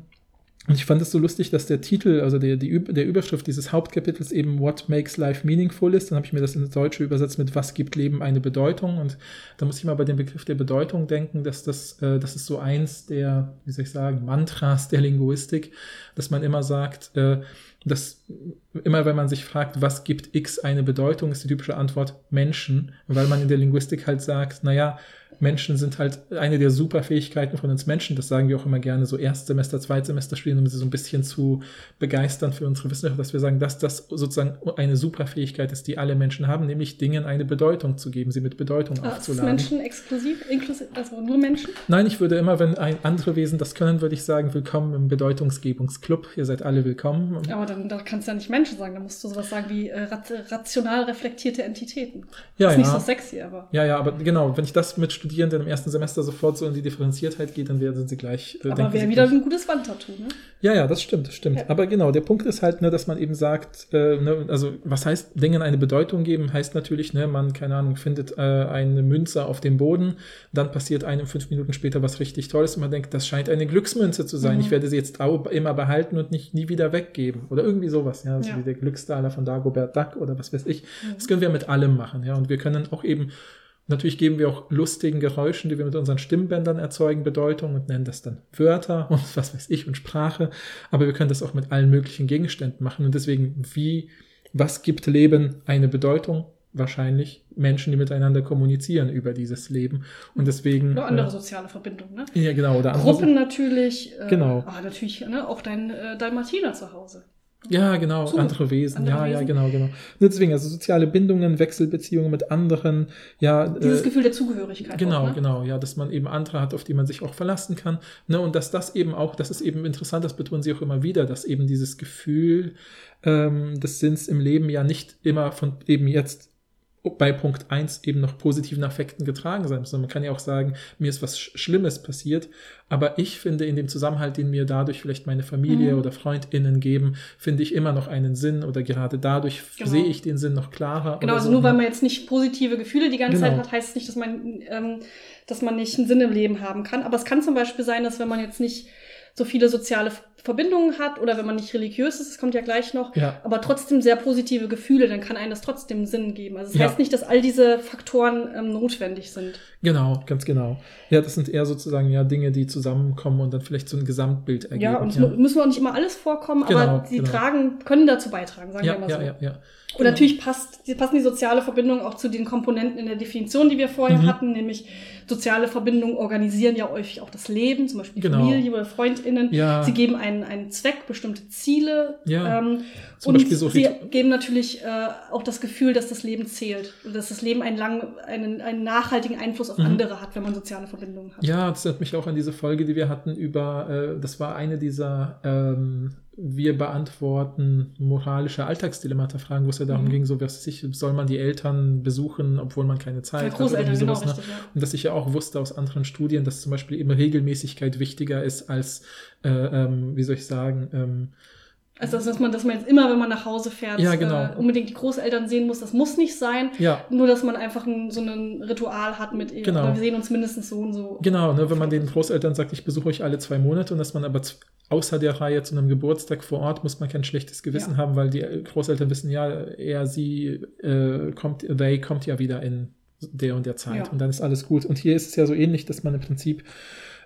und ich fand es so lustig, dass der Titel, also der, die, der Überschrift dieses Hauptkapitels eben What Makes Life Meaningful ist. Dann habe ich mir das ins Deutsche übersetzt mit Was gibt Leben eine Bedeutung? Und da muss ich mal bei dem Begriff der Bedeutung denken, dass das, äh, das ist so eins der, wie soll ich sagen, Mantras der Linguistik, dass man immer sagt, äh, dass immer wenn man sich fragt, was gibt X eine Bedeutung, ist die typische Antwort Menschen, weil man in der Linguistik halt sagt, naja, Menschen sind halt eine der Superfähigkeiten von uns Menschen. Das sagen wir auch immer gerne so Erstsemester, Zweitsemester Studien, um sie so ein bisschen zu begeistern für unsere Wissenschaft, dass wir sagen, dass das sozusagen eine Superfähigkeit ist, die alle Menschen haben, nämlich Dingen eine Bedeutung zu geben, sie mit Bedeutung Ah, ist aufzuladen. Menschen exklusiv, inklusiv, also nur Menschen? Nein, ich würde immer, wenn ein andere Wesen das können, würde ich sagen, willkommen im Bedeutungsgebungsclub. Ihr seid alle willkommen. Aber dann da kannst du ja nicht Menschen sagen, da musst du sowas sagen wie äh, rat rational reflektierte Entitäten. Ja, ist nicht ja. so sexy, aber. Ja, ja, aber genau, wenn ich das mit Studierenden im ersten Semester sofort so in die Differenziertheit gehe, dann werden sie gleich. äh, Aber wäre wieder ein gutes Wandtattoo, ne? Ja, ja, das stimmt, das stimmt. Ja. Aber genau, der Punkt ist halt, ne, dass man eben sagt, äh, ne, also was heißt Dingen eine Bedeutung geben, heißt natürlich, ne, man, keine Ahnung, findet äh, eine Münze auf dem Boden, dann passiert einem fünf Minuten später was richtig Tolles und man denkt, das scheint eine Glücksmünze zu sein. Mhm. Ich werde sie jetzt immer behalten und nicht nie wieder weggeben. Oder irgendwie sowas, ja, also Ja. wie der Glückstaler von Dagobert Duck oder was weiß ich. Mhm. Das können wir mit allem machen, ja, und wir können auch eben Natürlich geben wir auch lustigen Geräuschen, die wir mit unseren Stimmbändern erzeugen, Bedeutung und nennen das dann Wörter [laughs] und was weiß ich und Sprache. Aber wir können das auch mit allen möglichen Gegenständen machen. Und deswegen, wie, was gibt Leben eine Bedeutung? Wahrscheinlich Menschen, die miteinander kommunizieren über dieses Leben. Und deswegen. Oder andere äh, soziale Verbindungen, ne? ja, genau. Oder andere Gruppen natürlich. Äh, Genau. Natürlich ne, auch dein äh, Dalmatiner zu Hause. Ja, genau, Zu. andere Wesen. Andere ja, ja, Wesen. genau, genau. Deswegen, also soziale Bindungen, Wechselbeziehungen mit anderen, ja. Dieses äh, Gefühl der Zugehörigkeit. Genau, auch, ne? genau, ja, dass man eben andere hat, auf die man sich auch verlassen kann. Ne, und dass das eben auch, das ist eben interessant, das betonen sie auch immer wieder, dass eben dieses Gefühl ähm, des Sinns im Leben ja nicht immer von eben jetzt bei Punkt eins eben noch positiven Affekten getragen sein, sondern man kann ja auch sagen, mir ist was Sch- Schlimmes passiert, aber ich finde in dem Zusammenhalt, den mir dadurch vielleicht meine Familie Mhm. oder FreundInnen geben, finde ich immer noch einen Sinn oder gerade dadurch Genau. sehe ich den Sinn noch klarer. Genau, also so. nur weil man jetzt nicht positive Gefühle die ganze Genau. Zeit hat, heißt es nicht, dass man, ähm, dass man nicht einen Sinn im Leben haben kann. Aber es kann zum Beispiel sein, dass wenn man jetzt nicht so viele soziale Verbindungen hat oder wenn man nicht religiös ist, das kommt ja gleich noch, Ja. aber trotzdem sehr positive Gefühle, dann kann einem das trotzdem Sinn geben. Also das Ja. heißt nicht, dass all diese Faktoren ähm, notwendig sind. Genau, ganz genau. Ja, das sind eher sozusagen ja Dinge, die zusammenkommen und dann vielleicht so ein Gesamtbild ergeben. Ja, und es mu- müssen auch nicht immer alles vorkommen, Genau, aber sie genau. tragen, können dazu beitragen, sagen wir ja, mal ja, so. ja, ja. Und natürlich passt, die- passen die soziale Verbindungen auch zu den Komponenten in der Definition, die wir vorher Mhm. hatten, nämlich soziale Verbindungen organisieren ja häufig auch das Leben, zum Beispiel Genau. Familie oder FreundInnen. Ja. Sie geben einen, einen Zweck, bestimmte Ziele. Ja. Ähm, Zum und Beispiel so sie geben natürlich äh, auch das Gefühl, dass das Leben zählt und dass das Leben einen, lang, einen, einen nachhaltigen Einfluss auf Mhm. andere hat, wenn man soziale Verbindungen hat. Ja, das erinnert mich auch an diese Folge, die wir hatten über, äh, das war eine dieser ähm, wir beantworten moralische Alltagsdilemmata-Fragen, wo es ja darum Mhm. ging, so was ich, soll man die Eltern besuchen, obwohl man keine Zeit hat. oder Großeltern, irgendwie genau, sowas, ne? richtig. Ja. Und dass ich ja auch wusste aus anderen Studien, dass zum Beispiel eben Regelmäßigkeit wichtiger ist als, äh, ähm, wie soll ich sagen, ähm, Also, dass man, dass man jetzt immer, wenn man nach Hause fährt, Ja, genau. äh, unbedingt die Großeltern sehen muss, das muss nicht sein. ja, Nur, dass man einfach ein, so ein Ritual hat mit ihr. Genau. Wir sehen uns mindestens so und so. Genau, ne, wenn man den Großeltern sagt, ich besuche euch alle zwei Monate und dass man aber außer der Reihe zu einem Geburtstag vor Ort, muss man kein schlechtes Gewissen Ja. haben, weil die äh, Großeltern wissen, ja, er, sie äh, kommt, they kommt ja wieder in der und der Zeit und dann ist alles gut. Und hier ist es ja so ähnlich, dass man im Prinzip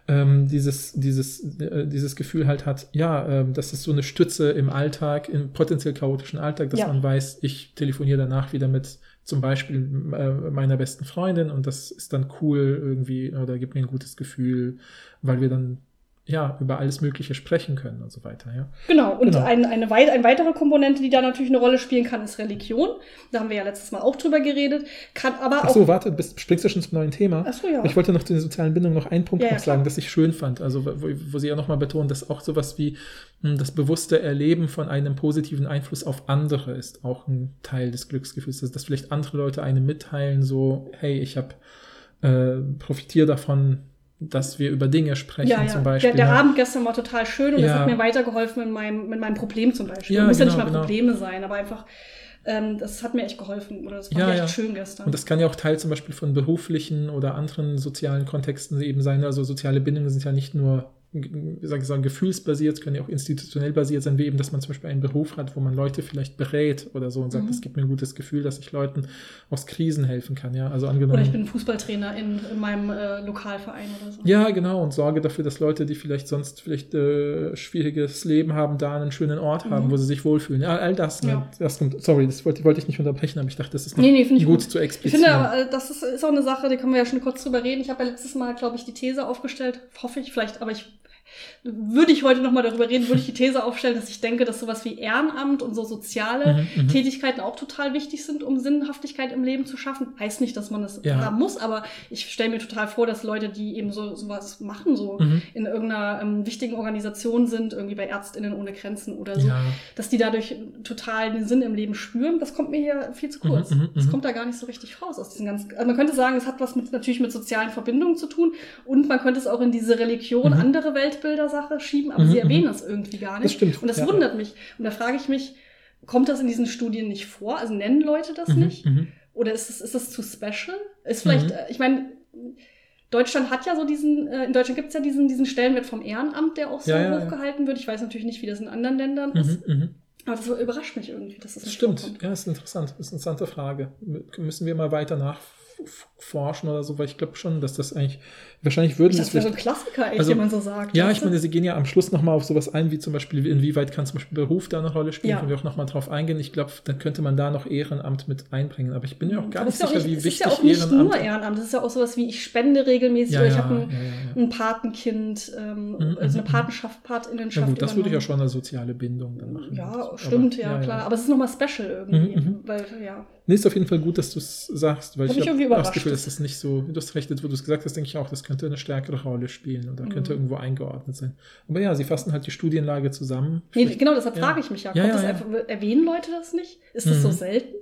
ähm, dieses, dieses, äh, dieses Gefühl halt hat, ja, ähm, das ist so eine Stütze im Alltag, im potenziell chaotischen Alltag, dass Ja. man weiß, ich telefoniere danach wieder mit zum Beispiel äh, meiner besten Freundin und das ist dann cool irgendwie oder gibt mir ein gutes Gefühl, weil wir dann ja über alles Mögliche sprechen können und so weiter, ja. Genau. Und Genau. Ein, eine, wei eine weitere Komponente, die da natürlich eine Rolle spielen kann, ist Religion. Da haben wir ja letztes Mal auch drüber geredet. Kann aber Ach auch. so, warte, bist, springst du schon zum neuen Thema? Ach so, ja. Ich wollte noch zu den sozialen Bindungen noch einen Punkt Ja, ja, noch sagen, klar. das ich schön fand. Also, wo, wo sie ja nochmal betonen, dass auch sowas wie mh, das bewusste Erleben von einem positiven Einfluss auf andere ist auch ein Teil des Glücksgefühls. Dass, dass vielleicht andere Leute einem mitteilen, so, hey, ich habe äh, profitiere davon, dass wir über Dinge sprechen, ja, ja. zum Beispiel. der der ja. Abend gestern war total schön und das hat mir weitergeholfen in meinem, mit meinem Problem zum Beispiel. Ja, Muss ja nicht genau, mal genau. Probleme sein, aber einfach, ähm, das hat mir echt geholfen. Oder das war echt schön gestern. Und das kann ja auch Teil zum Beispiel von beruflichen oder anderen sozialen Kontexten eben sein. Also soziale Bindungen sind ja nicht nur wie soll ich sagen, gefühlsbasiert, können ja auch institutionell basiert sein, wie eben, dass man zum Beispiel einen Beruf hat, wo man Leute vielleicht berät oder so und sagt, Mhm. es gibt mir ein gutes Gefühl, dass ich Leuten aus Krisen helfen kann. Ja, also oder ich angenommen. bin Fußballtrainer in, in meinem äh, Lokalverein oder so. Ja, genau, und sorge dafür, dass Leute, die vielleicht sonst vielleicht äh, schwieriges Leben haben, da einen schönen Ort haben, Mhm. wo sie sich wohlfühlen. Ja, all das. Ne? Ja. das kommt, sorry, das wollte, wollte ich nicht unterbrechen, aber ich dachte, das ist noch Nee, nee, ich gut, gut. zu Ich explizieren. finde aber, äh, das ist, ist auch eine Sache, die können wir ja schon kurz drüber reden. Ich habe ja letztes Mal, glaube ich, die These aufgestellt, hoffe ich vielleicht, aber ich würde ich heute nochmal darüber reden, würde ich die These aufstellen, dass ich denke, dass sowas wie Ehrenamt und so soziale Mhm, mhm. Tätigkeiten auch total wichtig sind, um Sinnhaftigkeit im Leben zu schaffen. Heißt nicht, dass man das Ja. haben muss, aber ich stelle mir total vor, dass Leute, die eben so sowas machen, so Mhm. in irgendeiner ähm, wichtigen Organisation sind, irgendwie bei Ärztinnen ohne Grenzen oder so, Ja. dass die dadurch total den Sinn im Leben spüren. Das kommt mir hier viel zu kurz. Mhm, mhm, das mhm. kommt da gar nicht so richtig raus aus diesen ganzen. Also man könnte sagen, es hat was mit natürlich mit sozialen Verbindungen zu tun und man könnte es auch in diese Religion, Mhm. andere Weltbilder-Sache schieben, aber Mhm, sie erwähnen mhm. das irgendwie gar nicht. Das stimmt, Und das ja. wundert mich. Und da frage ich mich, kommt das in diesen Studien nicht vor? Also nennen Leute das Mhm, nicht? mhm. Oder ist das, ist das zu special? Ist vielleicht, Mhm. äh, ich meine, Deutschland hat ja so diesen, äh, in Deutschland gibt es ja diesen, diesen Stellenwert vom Ehrenamt, der auch so Ja, hochgehalten wird. Ich weiß natürlich nicht, wie das in anderen Ländern ist. Mhm, mhm. Aber das überrascht mich irgendwie, dass das stimmt, vorkommt. ja, ist interessant. Das ist eine interessante Frage. Müssen wir mal weiter nachforschen oder so, weil ich glaube schon, dass das eigentlich, wahrscheinlich würden dachte, es das wäre so ein vielleicht. Klassiker, echt, Also, den man so sagt. Ja, ich meine, sie gehen ja am Schluss nochmal auf sowas ein, wie zum Beispiel, inwieweit kann zum Beispiel Beruf da eine Rolle spielen, Ja. können wir auch nochmal drauf eingehen. Ich glaube, dann könnte man da noch Ehrenamt mit einbringen. Aber ich bin mir auch gar Aber nicht ist ja sicher, wie wichtig ist ja auch nicht Ehrenamt nur Ehrenamt. Das ist ja auch sowas wie, ich spende regelmäßig Ja, oder ich ja, habe ein, ja, ja, ja. ein Patenkind, ähm, Mhm, also eine mhm, Patenschaft, Na Patinnenschaft. gut, das würde ich ja schon eine soziale Bindung dann machen. Ja, Aber- stimmt, ja, klar. Aber es ist nochmal special irgendwie. Mhm, mhm. Weil, ja. Nee, ist auf jeden Fall gut, dass du es sagst, weil Hab ich habe das Gefühl, dass- das nicht so, du hast recht, wo du es gesagt hast, denke ich auch, das könnte eine stärkere Rolle spielen oder könnte Mhm. irgendwo eingeordnet sein. Aber ja, sie fassen halt die Studienlage zusammen. Nee, genau, deshalb ja. frage ich mich ja. Ja, ja, einfach, erwähnen Leute das nicht? Ist das so Mhm. selten?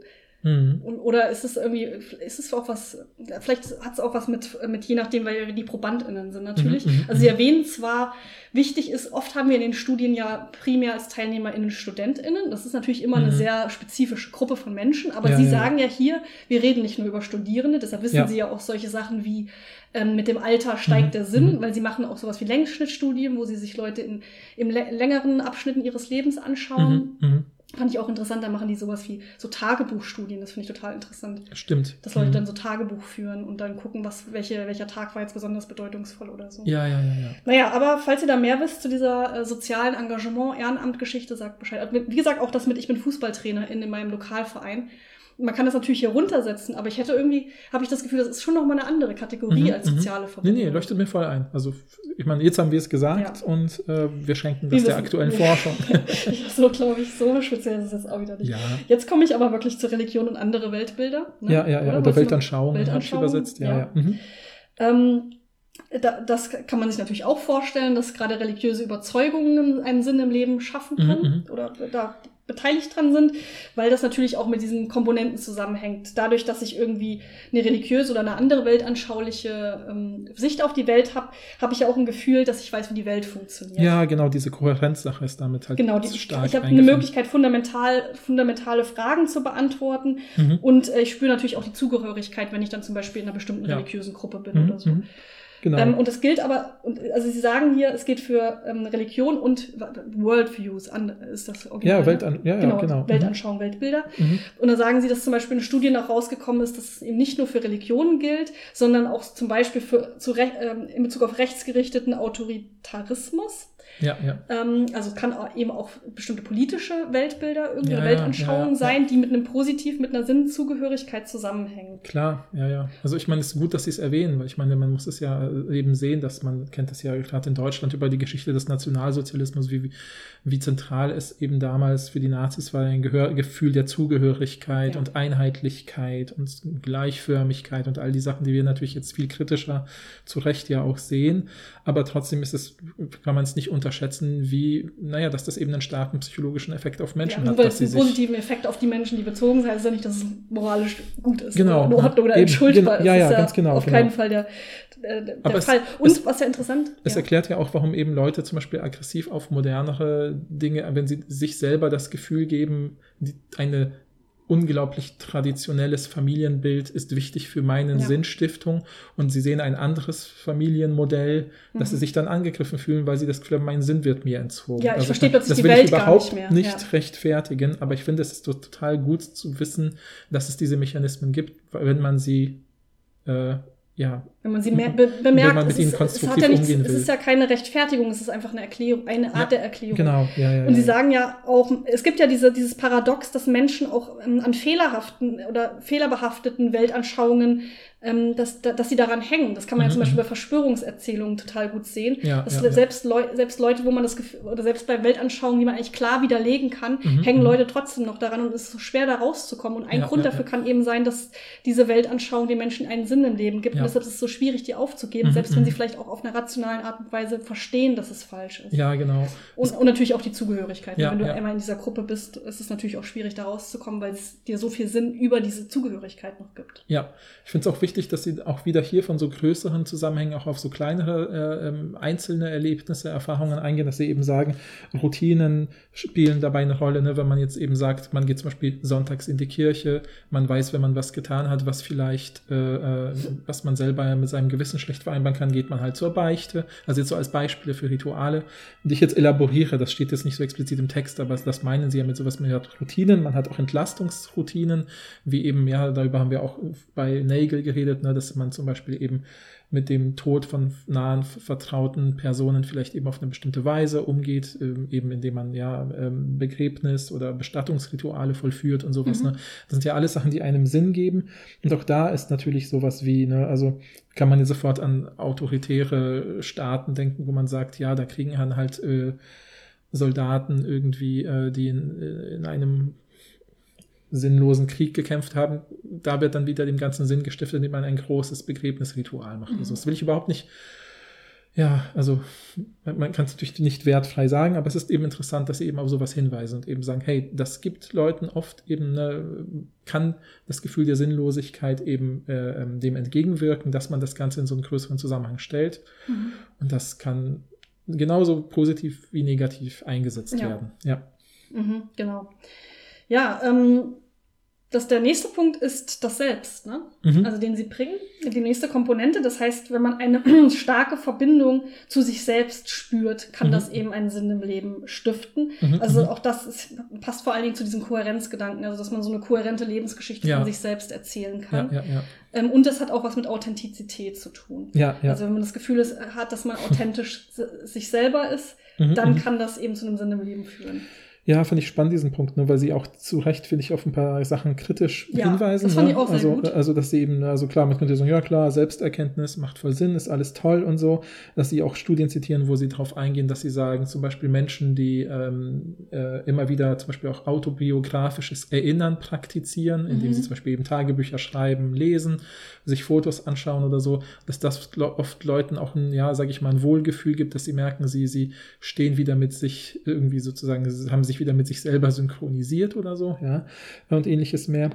Mhm. Und, oder ist es irgendwie, ist es auch was, vielleicht hat es auch was mit, mit je nachdem, weil die ProbandInnen sind natürlich. Mhm, mhm, also sie erwähnen zwar, wichtig ist, oft haben wir in den Studien ja primär als TeilnehmerInnen StudentInnen. Das ist natürlich immer eine Mhm. sehr spezifische Gruppe von Menschen, aber Ja, sie ja. sagen ja hier, wir reden nicht nur über Studierende, deshalb wissen Ja. sie ja auch solche Sachen wie ähm, mit dem Alter steigt Mhm, der Sinn, mhm. weil sie machen auch sowas wie Längsschnittstudien, wo sie sich Leute in, in lä- längeren Abschnitten ihres Lebens anschauen. Mhm. Mhm. Fand ich auch interessant, da machen die sowas wie so Tagebuchstudien, das finde ich total interessant. Stimmt. Dass Leute Mhm. dann so Tagebuch führen und dann gucken, was, welche, welcher Tag war jetzt besonders bedeutungsvoll oder so. Ja, ja, ja, ja. Naja, aber falls ihr da mehr wisst zu dieser äh, sozialen Engagement, Ehrenamt-Geschichte, sagt Bescheid. Wie gesagt, auch das mit, ich bin Fußballtrainerin in meinem Lokalverein. Man kann das natürlich hier runtersetzen, aber ich hätte irgendwie, habe ich das Gefühl, das ist schon nochmal eine andere Kategorie Mhm, als mhm. soziale Nee, Verbindung. nee, leuchtet mir voll ein. Also, ich meine, jetzt haben wir es gesagt Ja. und äh, wir schenken Wir das der wissen- aktuellen wir- [laughs] Forschung. so, glaube ich, so speziell ist es jetzt auch wieder nicht. ja. Jetzt komme ich aber wirklich zur Religion und andere Weltbilder. ne? Ja, ja, ja. Oder? Oder Weltanschauung, Weltanschauung, übersetzt. Ja, ja. ja. Mhm. Ähm, da, das kann man sich natürlich auch vorstellen, dass gerade religiöse Überzeugungen einen Sinn im Leben schaffen Mhm, können mhm. oder da beteiligt dran sind, weil das natürlich auch mit diesen Komponenten zusammenhängt. Dadurch, dass ich irgendwie eine religiöse oder eine andere weltanschauliche ähm, Sicht auf die Welt habe, habe ich ja auch ein Gefühl, dass ich weiß, wie die Welt funktioniert. ja, genau, diese Kohärenzsache ist damit halt Genau, die, ich stark habe eine. Möglichkeit, fundamental, fundamentale Fragen zu beantworten. Mhm. Und äh, ich spüre natürlich auch die Zugehörigkeit, wenn ich dann zum Beispiel in einer bestimmten Ja. religiösen Gruppe bin Mhm, oder so. mhm. Genau. Ähm, und es gilt aber, und, also Sie sagen hier, es geht für ähm, Religion und Worldviews an, ist das Original, ja, ne? Weltan ja, genau, ja, genau. Weltanschauung, Weltbilder. Mhm. Und da sagen Sie, dass zum Beispiel in Studien auch rausgekommen ist, dass es eben nicht nur für Religionen gilt, sondern auch zum Beispiel für, zu ähm, in Bezug auf rechtsgerichteten Autoritarismus. Ja, ja. Ähm, also es kann eben auch bestimmte politische Weltbilder, irgendeine Ja, Weltanschauung ja, sein, die mit einem positiv, mit einer Sinnzugehörigkeit zusammenhängen. Klar, ja, ja. Also ich meine, es ist gut, dass Sie es erwähnen, weil ich meine, man muss es ja eben sehen, dass man kennt das ja gerade in Deutschland über die Geschichte des Nationalsozialismus, wie, wie zentral es eben damals für die Nazis war, ein Gehör, Gefühl der Zugehörigkeit und Einheitlichkeit und Gleichförmigkeit und all die Sachen, die wir natürlich jetzt viel kritischer zu Recht ja auch sehen. Aber trotzdem ist es, kann man es nicht unterschätzen, wie, naja, dass das eben einen starken psychologischen Effekt auf Menschen ja, hat, weil es einen positiven Effekt auf die Menschen, die bezogen sind, heißt ja nicht, dass es moralisch gut ist. Genau. In Ordnung oder Eben, entschuldbar genau. Ja, ist. ja, ganz genau, Auf genau. keinen Fall der, der, der Aber es- Fall. Und es- was ja interessant Es ja. erklärt ja auch, warum eben Leute zum Beispiel aggressiv auf modernere Dinge, wenn sie sich selber das Gefühl geben, die, eine unglaublich traditionelles Familienbild ist wichtig für meine Ja. Sinnstiftung und sie sehen ein anderes Familienmodell, dass sie Mhm. sich dann angegriffen fühlen, weil sie das Gefühl haben, mein Sinn wird mir entzogen. Also Ja, ich verstehe plötzlich das die will Welt ich gar überhaupt nicht mehr, ja. rechtfertigen, aber ich finde, es ist total gut zu wissen, dass es diese Mechanismen gibt, wenn man sie äh, ja, Wenn man sie [laughs] mehr be bemerkt, man es, ist, es, hat ja nichts, es ist ja keine Rechtfertigung, es ist einfach eine Erklärung, eine Art Ja, der Erklärung. genau, ja, ja. Und sie ja. sagen ja auch, es gibt ja diese, dieses Paradox, dass Menschen auch ähm, an fehlerhaften oder fehlerbehafteten Weltanschauungen, ähm, dass, da- dass sie daran hängen. Das kann man ja Mhm, zum Beispiel mhm. bei Verschwörungserzählungen total gut sehen. Ja, dass ja, ja. selbst, Leu selbst Leute, wo man das Gefühl, oder selbst bei Weltanschauungen, die man eigentlich klar widerlegen kann, Mhm, hängen mhm. Leute trotzdem noch daran und es ist so schwer, da rauszukommen. Und ein Ja, Grund ja, dafür ja. kann eben sein, dass diese Weltanschauung den Menschen einen Sinn im Leben gibt. Ja. Und deshalb ist es so schwierig, die aufzugeben, Mhm, selbst wenn mhm. sie vielleicht auch auf einer rationalen Art und Weise verstehen, dass es falsch ist. ja, genau. Und, und natürlich auch die Zugehörigkeit. Ja, Wenn du ja. einmal in dieser Gruppe bist, ist es natürlich auch schwierig, da rauszukommen, weil es dir so viel Sinn über diese Zugehörigkeit noch gibt. Ja, ich finde es auch wichtig, dass sie auch wieder hier von so größeren Zusammenhängen auch auf so kleinere äh, ähm, einzelne Erlebnisse, Erfahrungen eingehen, dass sie eben sagen, Routinen spielen dabei eine Rolle, ne? wenn man jetzt eben sagt, man geht zum Beispiel sonntags in die Kirche, man weiß, wenn man was getan hat, was vielleicht, äh, äh, was man selber mit seinem Gewissen schlecht vereinbaren kann, geht man halt zur Beichte. Also jetzt so als Beispiele für Rituale, die ich jetzt elaboriere, das steht jetzt nicht so explizit im Text, aber das meinen sie ja mit sowas, mit Routinen. Man hat auch Entlastungsroutinen, wie eben, ja, darüber haben wir auch bei Nagel geredet, ne, dass man zum Beispiel eben mit dem Tod von nahen, vertrauten Personen vielleicht eben auf eine bestimmte Weise umgeht, ähm, eben indem man ja ähm, Begräbnis oder Bestattungsrituale vollführt und sowas. Mhm. Ne? Das sind ja alles Sachen, die einem Sinn geben. Und auch da ist natürlich sowas wie, ne, also kann man ja sofort an autoritäre Staaten denken, wo man sagt, ja, da kriegen dann halt äh, Soldaten irgendwie, äh, die in, äh, in einem sinnlosen Krieg gekämpft haben, da wird dann wieder dem ganzen Sinn gestiftet, indem man ein großes Begräbnisritual macht. Mhm. Also das will ich überhaupt nicht, ja, also man, kann es natürlich nicht wertfrei sagen, aber es ist eben interessant, dass sie eben auf sowas hinweisen und eben sagen, hey, das gibt Leuten oft eben, ne, kann das Gefühl der Sinnlosigkeit eben äh, ähm, dem entgegenwirken, dass man das Ganze in so einen größeren Zusammenhang stellt. Mhm. Und das kann genauso positiv wie negativ eingesetzt ja. werden. Ja. Mhm, genau. Ja, ähm, dass der nächste Punkt ist das Selbst, ne? Mhm. also den sie bringen, die nächste Komponente. Das heißt, wenn man eine [clears throat] starke Verbindung zu sich selbst spürt, kann mhm. das eben einen Sinn im Leben stiften. Mhm. Also mhm. auch das ist, passt vor allen Dingen zu diesem Kohärenzgedanken, also dass man so eine kohärente Lebensgeschichte ja. von sich selbst erzählen kann. Ja, ja, ähm, und das hat auch was mit Authentizität zu tun. Also wenn man das Gefühl ist, hat, dass man authentisch [laughs] sich selber ist, mhm, dann mhm. kann das eben zu einem Sinn im Leben führen. Ja, finde ich spannend, diesen Punkt, ne, weil sie auch zu Recht, finde ich, auf ein paar Sachen kritisch ja, hinweisen. Das fand ne? ich auch sehr also, gut. also, dass sie eben, also klar, man könnte sagen, ja klar, Selbsterkenntnis macht voll Sinn, ist alles toll und so, dass sie auch Studien zitieren, wo sie darauf eingehen, dass sie sagen, zum Beispiel Menschen, die ähm, äh, immer wieder zum Beispiel auch autobiografisches Erinnern praktizieren, indem mhm. sie zum Beispiel eben Tagebücher schreiben, lesen, sich Fotos anschauen oder so, dass das oft Leuten auch ein, ja, sage ich mal, ein Wohlgefühl gibt, dass sie merken, sie, sie stehen wieder mit sich irgendwie sozusagen, haben sich wieder mit sich selber synchronisiert oder so, ja, und ähnliches mehr.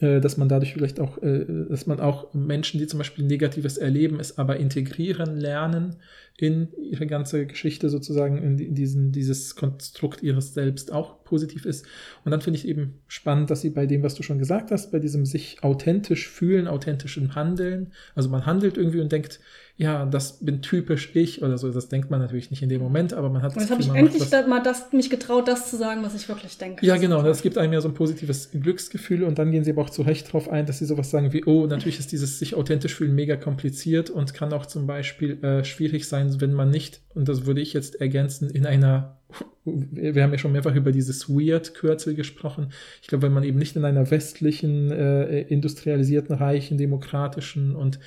Äh, dass man dadurch vielleicht auch, äh, dass man auch Menschen, die zum Beispiel Negatives erleben, es aber integrieren lernen in ihre ganze Geschichte sozusagen, in diesen, dieses Konstrukt ihres Selbst auch positiv ist. Und dann finde ich eben spannend, dass sie bei dem, was du schon gesagt hast, bei diesem sich authentisch fühlen, authentischen Handeln, also man handelt irgendwie und denkt, ja, das bin typisch ich oder so. Das denkt man natürlich nicht in dem Moment, aber man hat das. Jetzt habe ich endlich das, mal das, mich getraut, das zu sagen, was ich wirklich denke. Ja, genau. Das gibt einem ja so ein positives Glücksgefühl und dann gehen sie aber auch zu Recht drauf ein, dass sie sowas sagen wie, oh, natürlich ist dieses sich authentisch fühlen mega kompliziert und kann auch zum Beispiel äh, schwierig sein, wenn man nicht, und das würde ich jetzt ergänzen, in einer [laughs] wir haben ja schon mehrfach über dieses Weird-Kürzel gesprochen. Ich glaube, wenn man eben nicht in einer westlichen, äh, industrialisierten, reichen, demokratischen und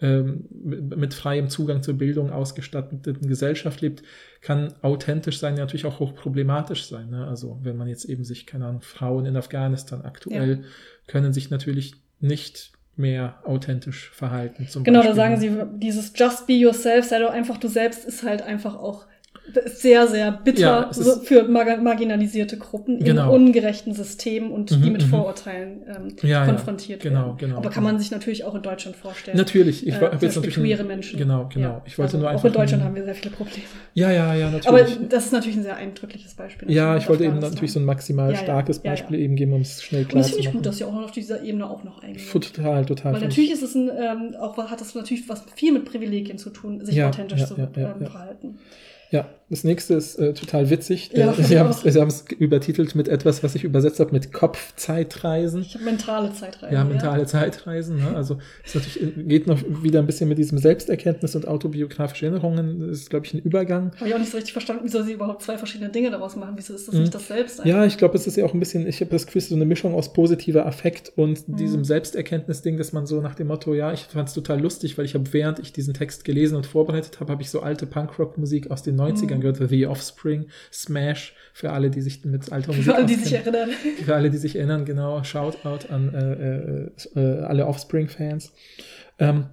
ähm, mit freiem Zugang zur Bildung ausgestatteten Gesellschaft lebt, kann authentisch sein natürlich auch hochproblematisch sein. Ne? Also wenn man jetzt eben sich, keine Ahnung, Frauen in Afghanistan aktuell ja. können sich natürlich nicht mehr authentisch verhalten. genau, Beispiel. da sagen sie, dieses Just be yourself, sei doch einfach du selbst, ist halt einfach auch sehr, sehr bitter ja, so für mar marginalisierte Gruppen genau. in ungerechten Systemen und mhm, die mit mhm. Vorurteilen ähm, ja, konfrontiert ja, genau, werden. Genau, Aber kann genau. man sich natürlich auch in Deutschland vorstellen. Natürlich, ich äh, jetzt natürlich queere Menschen. Genau, genau. Ich wollte also nur einfach. Auch in Deutschland haben wir sehr viele Probleme. Ja, ja, ja, natürlich. Aber das ist natürlich ein sehr eindrückliches Beispiel. Ja, ich wollte eben natürlich so ein maximal starkes Beispiel eben geben, um es schnell klar zu machen. Und das finde ich gut, dass Sie auch auf dieser Ebene auch noch eingehen. Total, total. Weil natürlich ist es ein, ähm, auch hat das natürlich was viel mit Privilegien zu tun, sich authentisch zu ähm, verhalten. Ja, das nächste ist äh, total witzig. Ja, äh, Sie haben es übertitelt mit etwas, was ich übersetzt habe mit Kopfzeitreisen. Ich habe mentale Zeitreisen. Ja, mentale ja. Zeitreisen. Ne? Also es natürlich geht noch wieder ein bisschen mit diesem Selbsterkenntnis und autobiografische Erinnerungen. Das ist, glaube ich, ein Übergang. Habe ich auch nicht so richtig verstanden, wieso Sie überhaupt zwei verschiedene Dinge daraus machen. Wieso ist das mhm. nicht das Selbst? Ja, ich glaube, es ist ja auch ein bisschen, ich habe das Gefühl, so eine Mischung aus positiver Affekt und mhm. diesem Selbsterkenntnis-Ding, dass man so nach dem Motto, ja, ich fand es total lustig, weil ich habe, während ich diesen Text gelesen und vorbereitet habe, habe ich so alte Punkrock-Musik aus den 90ern mhm. gehört, The Offspring, Smash, für alle, die sich mit alter Musik Für alle, die sich erinnern. Für alle, die sich erinnern, genau. Shoutout an äh, äh, äh alle Offspring-Fans. Ähm,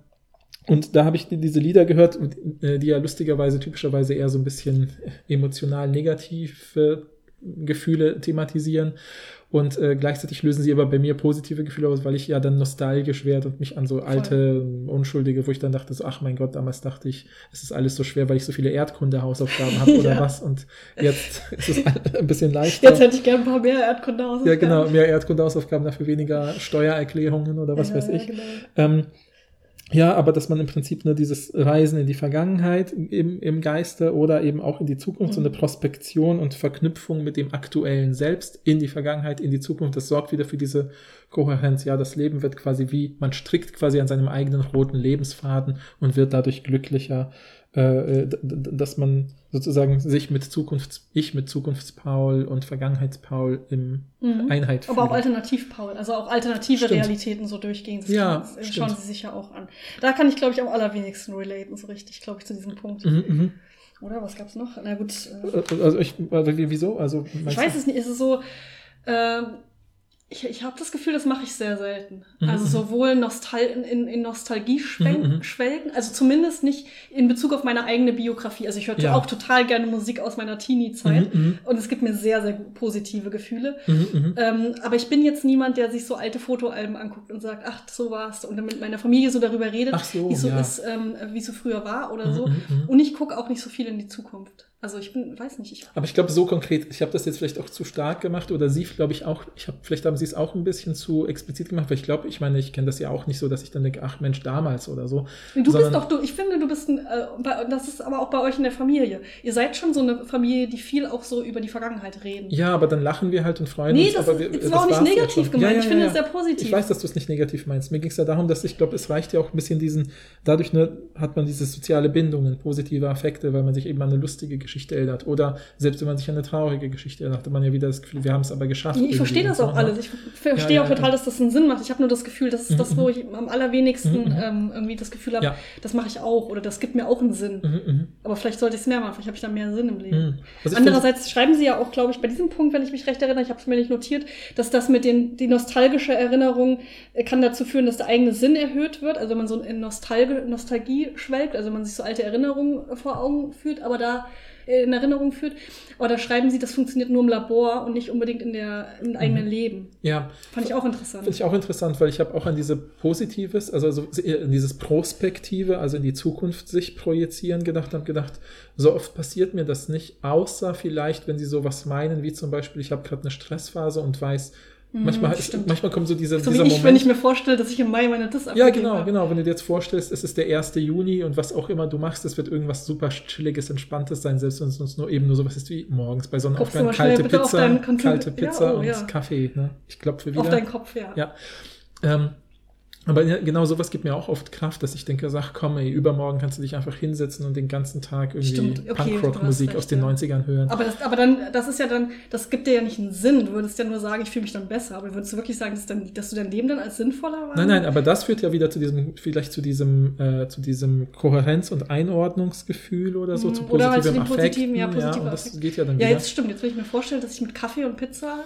und da habe ich diese Lieder gehört, äh, die ja lustigerweise typischerweise eher so ein bisschen emotional negative Gefühle thematisieren. Und äh, gleichzeitig lösen sie aber bei mir positive Gefühle aus, weil ich ja dann nostalgisch werde und mich an so alte, Voll. unschuldige, wo ich dann dachte, so, ach mein Gott, damals dachte ich, es ist alles so schwer, weil ich so viele Erdkunde-Hausaufgaben habe [laughs] oder ja. was. Und jetzt [laughs] ist es ein bisschen leichter. Jetzt hätte ich gerne ein paar mehr Erdkunde-Hausaufgaben. Ja, genau, mehr Erdkunde-Hausaufgaben, dafür weniger Steuererklärungen oder was ja, weiß ich. Genau. Ähm, Ja, aber dass man im Prinzip nur dieses Reisen in die Vergangenheit im, im Geiste oder eben auch in die Zukunft, so eine Prospektion und Verknüpfung mit dem aktuellen Selbst in die Vergangenheit, in die Zukunft, das sorgt wieder für diese Kohärenz. Ja, das Leben wird quasi wie, man strickt quasi an seinem eigenen roten Lebensfaden und wird dadurch glücklicher, äh, dass man sozusagen sich mit Zukunfts, ich mit Zukunftspaul und Vergangenheitspaul im Mhm. Einheit Aber auch fühle. Alternativ-Paul, also auch alternative Stimmt. Realitäten so durchgehen. Das Ja, schauen, stimmt. schauen sie sich ja auch an. Da kann ich, glaube ich, am allerwenigsten relaten, so richtig, glaube ich, zu diesem Punkt. Mhm, mhm. Oder was gab's noch? Na gut, äh, Äh, Also ich, also wie- wieso? Also ich weiß es nicht. Es ist so, ähm, ich, ich habe das Gefühl, das mache ich sehr selten. Mhm, Also sowohl Nostal in, in, Nostalgie schwenken, Mhm, mhm. schwelgen, also zumindest nicht in Bezug auf meine eigene Biografie. Also ich höre Ja. auch total gerne Musik aus meiner Teenie-Zeit Mhm, mhm. und es gibt mir sehr, sehr positive Gefühle. Mhm. Ähm, aber ich bin jetzt niemand, der sich so alte Fotoalben anguckt und sagt, ach, so war's. Und dann mit meiner Familie so darüber redet, so, wie es so ja. ist, ähm, wie so früher war oder so. Und ich gucke auch nicht so viel in die Zukunft. Also ich bin, weiß nicht, ich. Aber ich glaube, so konkret, ich habe das jetzt vielleicht auch zu stark gemacht oder Sie, glaube ich, auch, ich habe, vielleicht haben Sie es auch ein bisschen zu explizit gemacht, weil ich glaube, ich meine, ich kenne das ja auch nicht so, dass ich dann denke, ach Mensch, damals oder so. Du bist doch, du, ich finde, du bist ein, äh, das ist aber auch bei euch in der Familie. Ihr seid schon so eine Familie, die viel auch so über die Vergangenheit reden. Ja, aber dann lachen wir halt und freuen nee, uns. das, aber ist, wir, das war auch nicht negativ gemeint. Ja, ja, ich finde ja, es sehr ja. positiv. Ich weiß, dass du es nicht negativ meinst. Mir ging es ja darum, dass ich glaube, es reicht ja auch ein bisschen diesen, dadurch ne, hat man diese soziale Bindungen, positive Affekte, weil man sich eben an eine lustige Geschichte erinnert. Oder selbst wenn man sich an eine traurige Geschichte erinnert, hat man ja wieder das Gefühl, wir haben es aber geschafft. Ich verstehe das auch ne? alles. Ich verstehe Ja, auch ja, total, ja. dass das einen Sinn macht. Ich habe nur das Gefühl, das ist Mhm, das, wo ich am allerwenigsten Mhm, mhm. ähm, irgendwie das Gefühl habe, das mache ich auch oder das gibt mir auch einen Sinn. Mhm, mhm, Aber vielleicht sollte ich es mehr machen, vielleicht habe ich da mehr Sinn im Leben. mhm. Also Andererseits schreiben sie ja auch, glaube ich, bei diesem Punkt, wenn ich mich recht erinnere, ich habe es mir nicht notiert, dass das mit den die nostalgische Erinnerung äh, kann dazu führen, dass der eigene Sinn erhöht wird, also wenn man so in Nostalge, Nostalgie schwelgt, also wenn man sich so alte Erinnerungen äh, vor Augen führt, aber da in Erinnerung führt. Aber da schreiben sie, das funktioniert nur im Labor und nicht unbedingt in der im eigenen Leben. Find, ja, Fand ich auch interessant. Finde ich auch interessant, weil ich habe auch an diese Positives, also so eher in dieses Prospektive, also in die Zukunft sich projizieren gedacht und gedacht, so oft passiert mir das nicht, außer vielleicht, wenn sie sowas meinen, wie zum Beispiel, ich habe gerade eine Stressphase und weiß, manchmal, ist, Mhm, manchmal kommt so dieser, so wie dieser ich, Moment. wenn ich mir vorstelle, dass ich im Mai meine Diss ja, genau, habe. genau. Wenn du dir jetzt vorstellst, es ist der 1. Juni und was auch immer du machst, es wird irgendwas super chilliges, entspanntes sein, selbst wenn es uns nur eben nur sowas ist wie morgens bei Sonnenaufgang kalte Pizza, deinen Computer- kalte Ja, Pizza oh, und ja. Kaffee. Ne? Ich klopfe wieder. Auf deinen Kopf, ja. Ja. Ähm, aber ja, genau sowas gibt mir auch oft Kraft, dass ich denke, sag, komm, ey, übermorgen kannst du dich einfach hinsetzen und den ganzen Tag irgendwie okay, Punkrock-Musik aus den ja. 90ern hören. Aber das, aber dann, das ist ja dann, das gibt dir ja nicht einen Sinn. Du würdest ja nur sagen, ich fühle mich dann besser. Aber würdest du wirklich sagen, dass, dann, dass du dein Leben dann als sinnvoller war? Nein, nein, aber das führt ja wieder zu diesem, vielleicht zu diesem, äh, zu diesem Kohärenz- und Einordnungsgefühl oder so, Mhm, zu oder halt zu positivem den Affekten. positiven, ja, positive und das geht ja dann Ja, wieder. jetzt stimmt. Jetzt will ich mir vorstellen, dass ich mit Kaffee und Pizza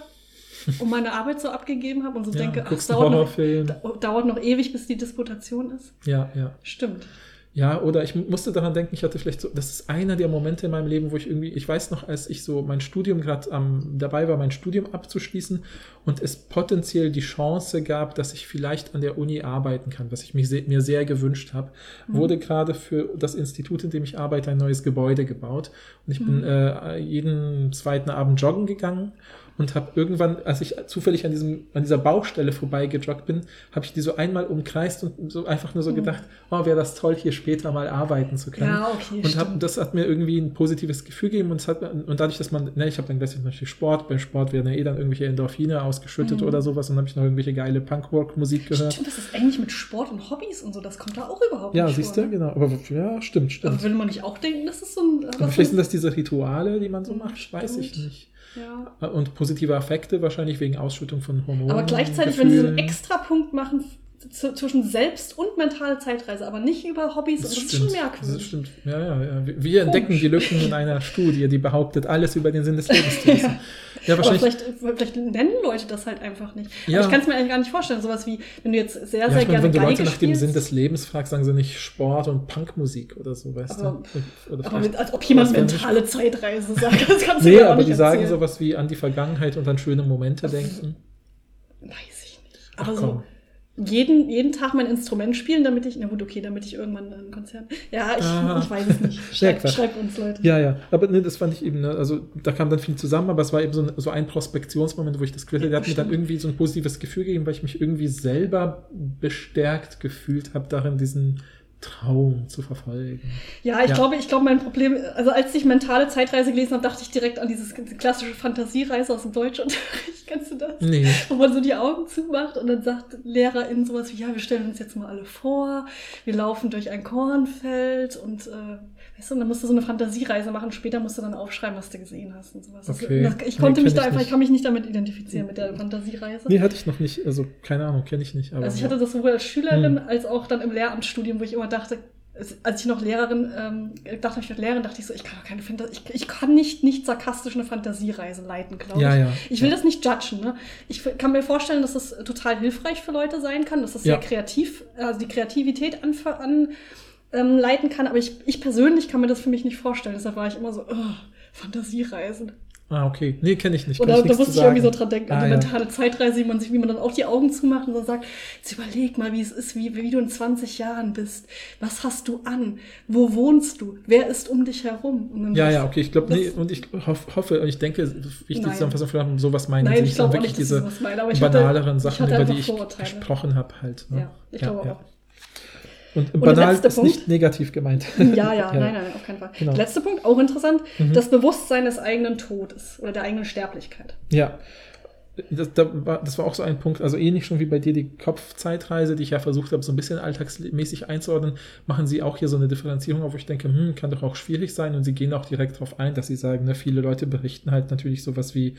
um meine Arbeit so abgegeben habe und so ja, denke, ach, dauert noch, dauert noch ewig, bis die Disputation ist. Ja, ja. Stimmt. Ja, oder ich musste daran denken, ich hatte vielleicht so, das ist einer der Momente in meinem Leben, wo ich irgendwie, ich weiß noch, als ich so mein Studium gerade am dabei war, mein Studium abzuschließen und es potenziell die Chance gab, dass ich vielleicht an der Uni arbeiten kann, was ich mich se mir sehr gewünscht habe, wurde gerade für das Institut, in dem ich arbeite, ein neues Gebäude gebaut. Und ich bin äh, jeden zweiten Abend joggen gegangen und habe irgendwann, als ich zufällig an diesem an dieser Baustelle vorbeigejoggt bin, habe ich die so einmal umkreist und so einfach nur so gedacht, oh, wäre das toll, hier später mal arbeiten zu können. Ja, okay, Und hab, das hat mir irgendwie ein positives Gefühl gegeben und, hat, und dadurch, dass man, ne, ich habe dann gleichzeitig natürlich Sport, beim Sport werden ja eh dann irgendwelche Endorphine ausgeschüttet oder sowas und dann habe ich noch irgendwelche geile Punkrock-Musik gehört. Mhm. Stimmt, das ist eigentlich mit Sport und Hobbys und so, das kommt da auch überhaupt Ja, nicht siehst vor. du, ne? genau. Aber ja, stimmt, stimmt. Aber würde man nicht auch denken, das ist so ein. Was vielleicht sind das diese Rituale, die man so macht, weiß ich nicht. Ja. Und positive Affekte wahrscheinlich wegen Ausschüttung von Hormonen. Aber gleichzeitig, wenn sie so einen Gefühlen. Extrapunkt machen zwischen Selbst- und mentale Zeitreise, aber nicht über Hobbys, das, ist schon Das merkwürdig. stimmt. Ja, ja, ja. Wir- Wir entdecken Komisch. die Lücken in einer [laughs] Studie, die behauptet, alles über den Sinn des Lebens zu wissen. ja. Aber wahrscheinlich. vielleicht, vielleicht nennen Leute das halt einfach nicht. Ja. Aber ich kann es mir eigentlich gar nicht vorstellen. Sowas wie, wenn du jetzt sehr, sehr Ja, meine, gerne wenn du Geige Leute nach dem Sinn des Lebens fragst, sagen sie nicht Sport und Punkmusik oder so, weißt Aber- du? Oder aber mit, als ob jemand mentale Zeitreise sagt. [laughs] Das kannst du Nee, aber die sagen erzählen. sowas wie an die Vergangenheit und an schöne Momente denken. Weiß ich nicht. Ach, Aber so, komm. Jeden, jeden Tag mein Instrument spielen, damit ich, na gut, okay, damit ich irgendwann ein Konzert. Ja, ich, Ah. ich weiß es nicht. [laughs] Ja, Schreibt, uns, Leute. Ja, ja. Aber ne, das fand ich eben, ne, also da kam dann viel zusammen, aber es war eben so ein, so ein Prospektionsmoment, wo ich das Gefühl hatte, der hat mir dann irgendwie so ein positives Gefühl gegeben, weil ich mich irgendwie selber bestärkt gefühlt habe, darin diesen Traum zu verfolgen. Ja, ich Ja. glaube, ich glaube, mein Problem, also als ich mentale Zeitreise gelesen habe, dachte ich direkt an dieses diese klassische Fantasiereise aus dem Deutschunterricht. [laughs] Kennst du das? Nee. Wo man so die Augen zumacht und dann sagt Lehrerin sowas wie, ja, wir stellen uns jetzt mal alle vor, wir laufen durch ein Kornfeld und äh, weißt du, und dann musst du so eine Fantasiereise machen, später musst du dann aufschreiben, was du gesehen hast und sowas. Das- Okay. Das, ich Nee, konnte kenn mich da ich einfach, nicht. ich kann mich nicht damit identifizieren mit der Fantasiereise. Nee, hatte ich noch nicht, also keine Ahnung, kenne ich nicht. Aber Also ich hatte das sowohl als Schülerin Hm. als auch dann im Lehramtsstudium, wo ich immer dachte, als ich noch Lehrerin, ähm, dachte ich noch Lehrerin, dachte ich so, ich kann doch keine Fantasie, ich, ich kann nicht, nicht sarkastisch eine Fantasiereise leiten, glaube ich. ja. Ich will ja. das nicht judgen, ne? Ich kann mir vorstellen, dass das total hilfreich für Leute sein kann, dass das sehr kreativ, also die Kreativität an, an ähm, leiten kann, aber ich, ich persönlich kann mir das für mich nicht vorstellen. Deshalb war ich immer so, oh, Fantasiereisen. Ah, okay. Nee, kenne ich nicht. Und kann da, ich da nichts musste ich irgendwie so dran denken, Ah, an die ja. mentale Zeitreise, wie man sich, wie man dann auch die Augen zumacht und dann sagt, jetzt überleg mal, wie es ist, wie, wie du in 20 Jahren bist. Was hast du an? Wo wohnst du? Wer ist um dich herum? Ja, ja, okay, ich glaube, nee, und ich hoff, hoffe, und ich denke, ich die. Zusammenfassung für habe, sowas meinen Nein, ich glaube auch wirklich nicht, diese hatte- banaleren ich Sachen, hatte über die ich gesprochen habe halt. Ne? Ja, ich glaube auch. Und, der banal letzte ist Punkt? nicht negativ gemeint. [laughs] Ja, ja, nein, nein, auf keinen Fall. Genau. Der letzte Punkt, auch interessant, Mhm. das Bewusstsein des eigenen Todes oder der eigenen Sterblichkeit. Ja. Das, das war auch so ein Punkt, also ähnlich schon wie bei dir die Kopfzeitreise, die ich ja versucht habe, so ein bisschen alltagsmäßig einzuordnen, machen sie auch hier so eine Differenzierung auf, wo ich denke, hm, kann doch auch schwierig sein und sie gehen auch direkt darauf ein, dass sie sagen, ne, viele Leute berichten halt natürlich sowas wie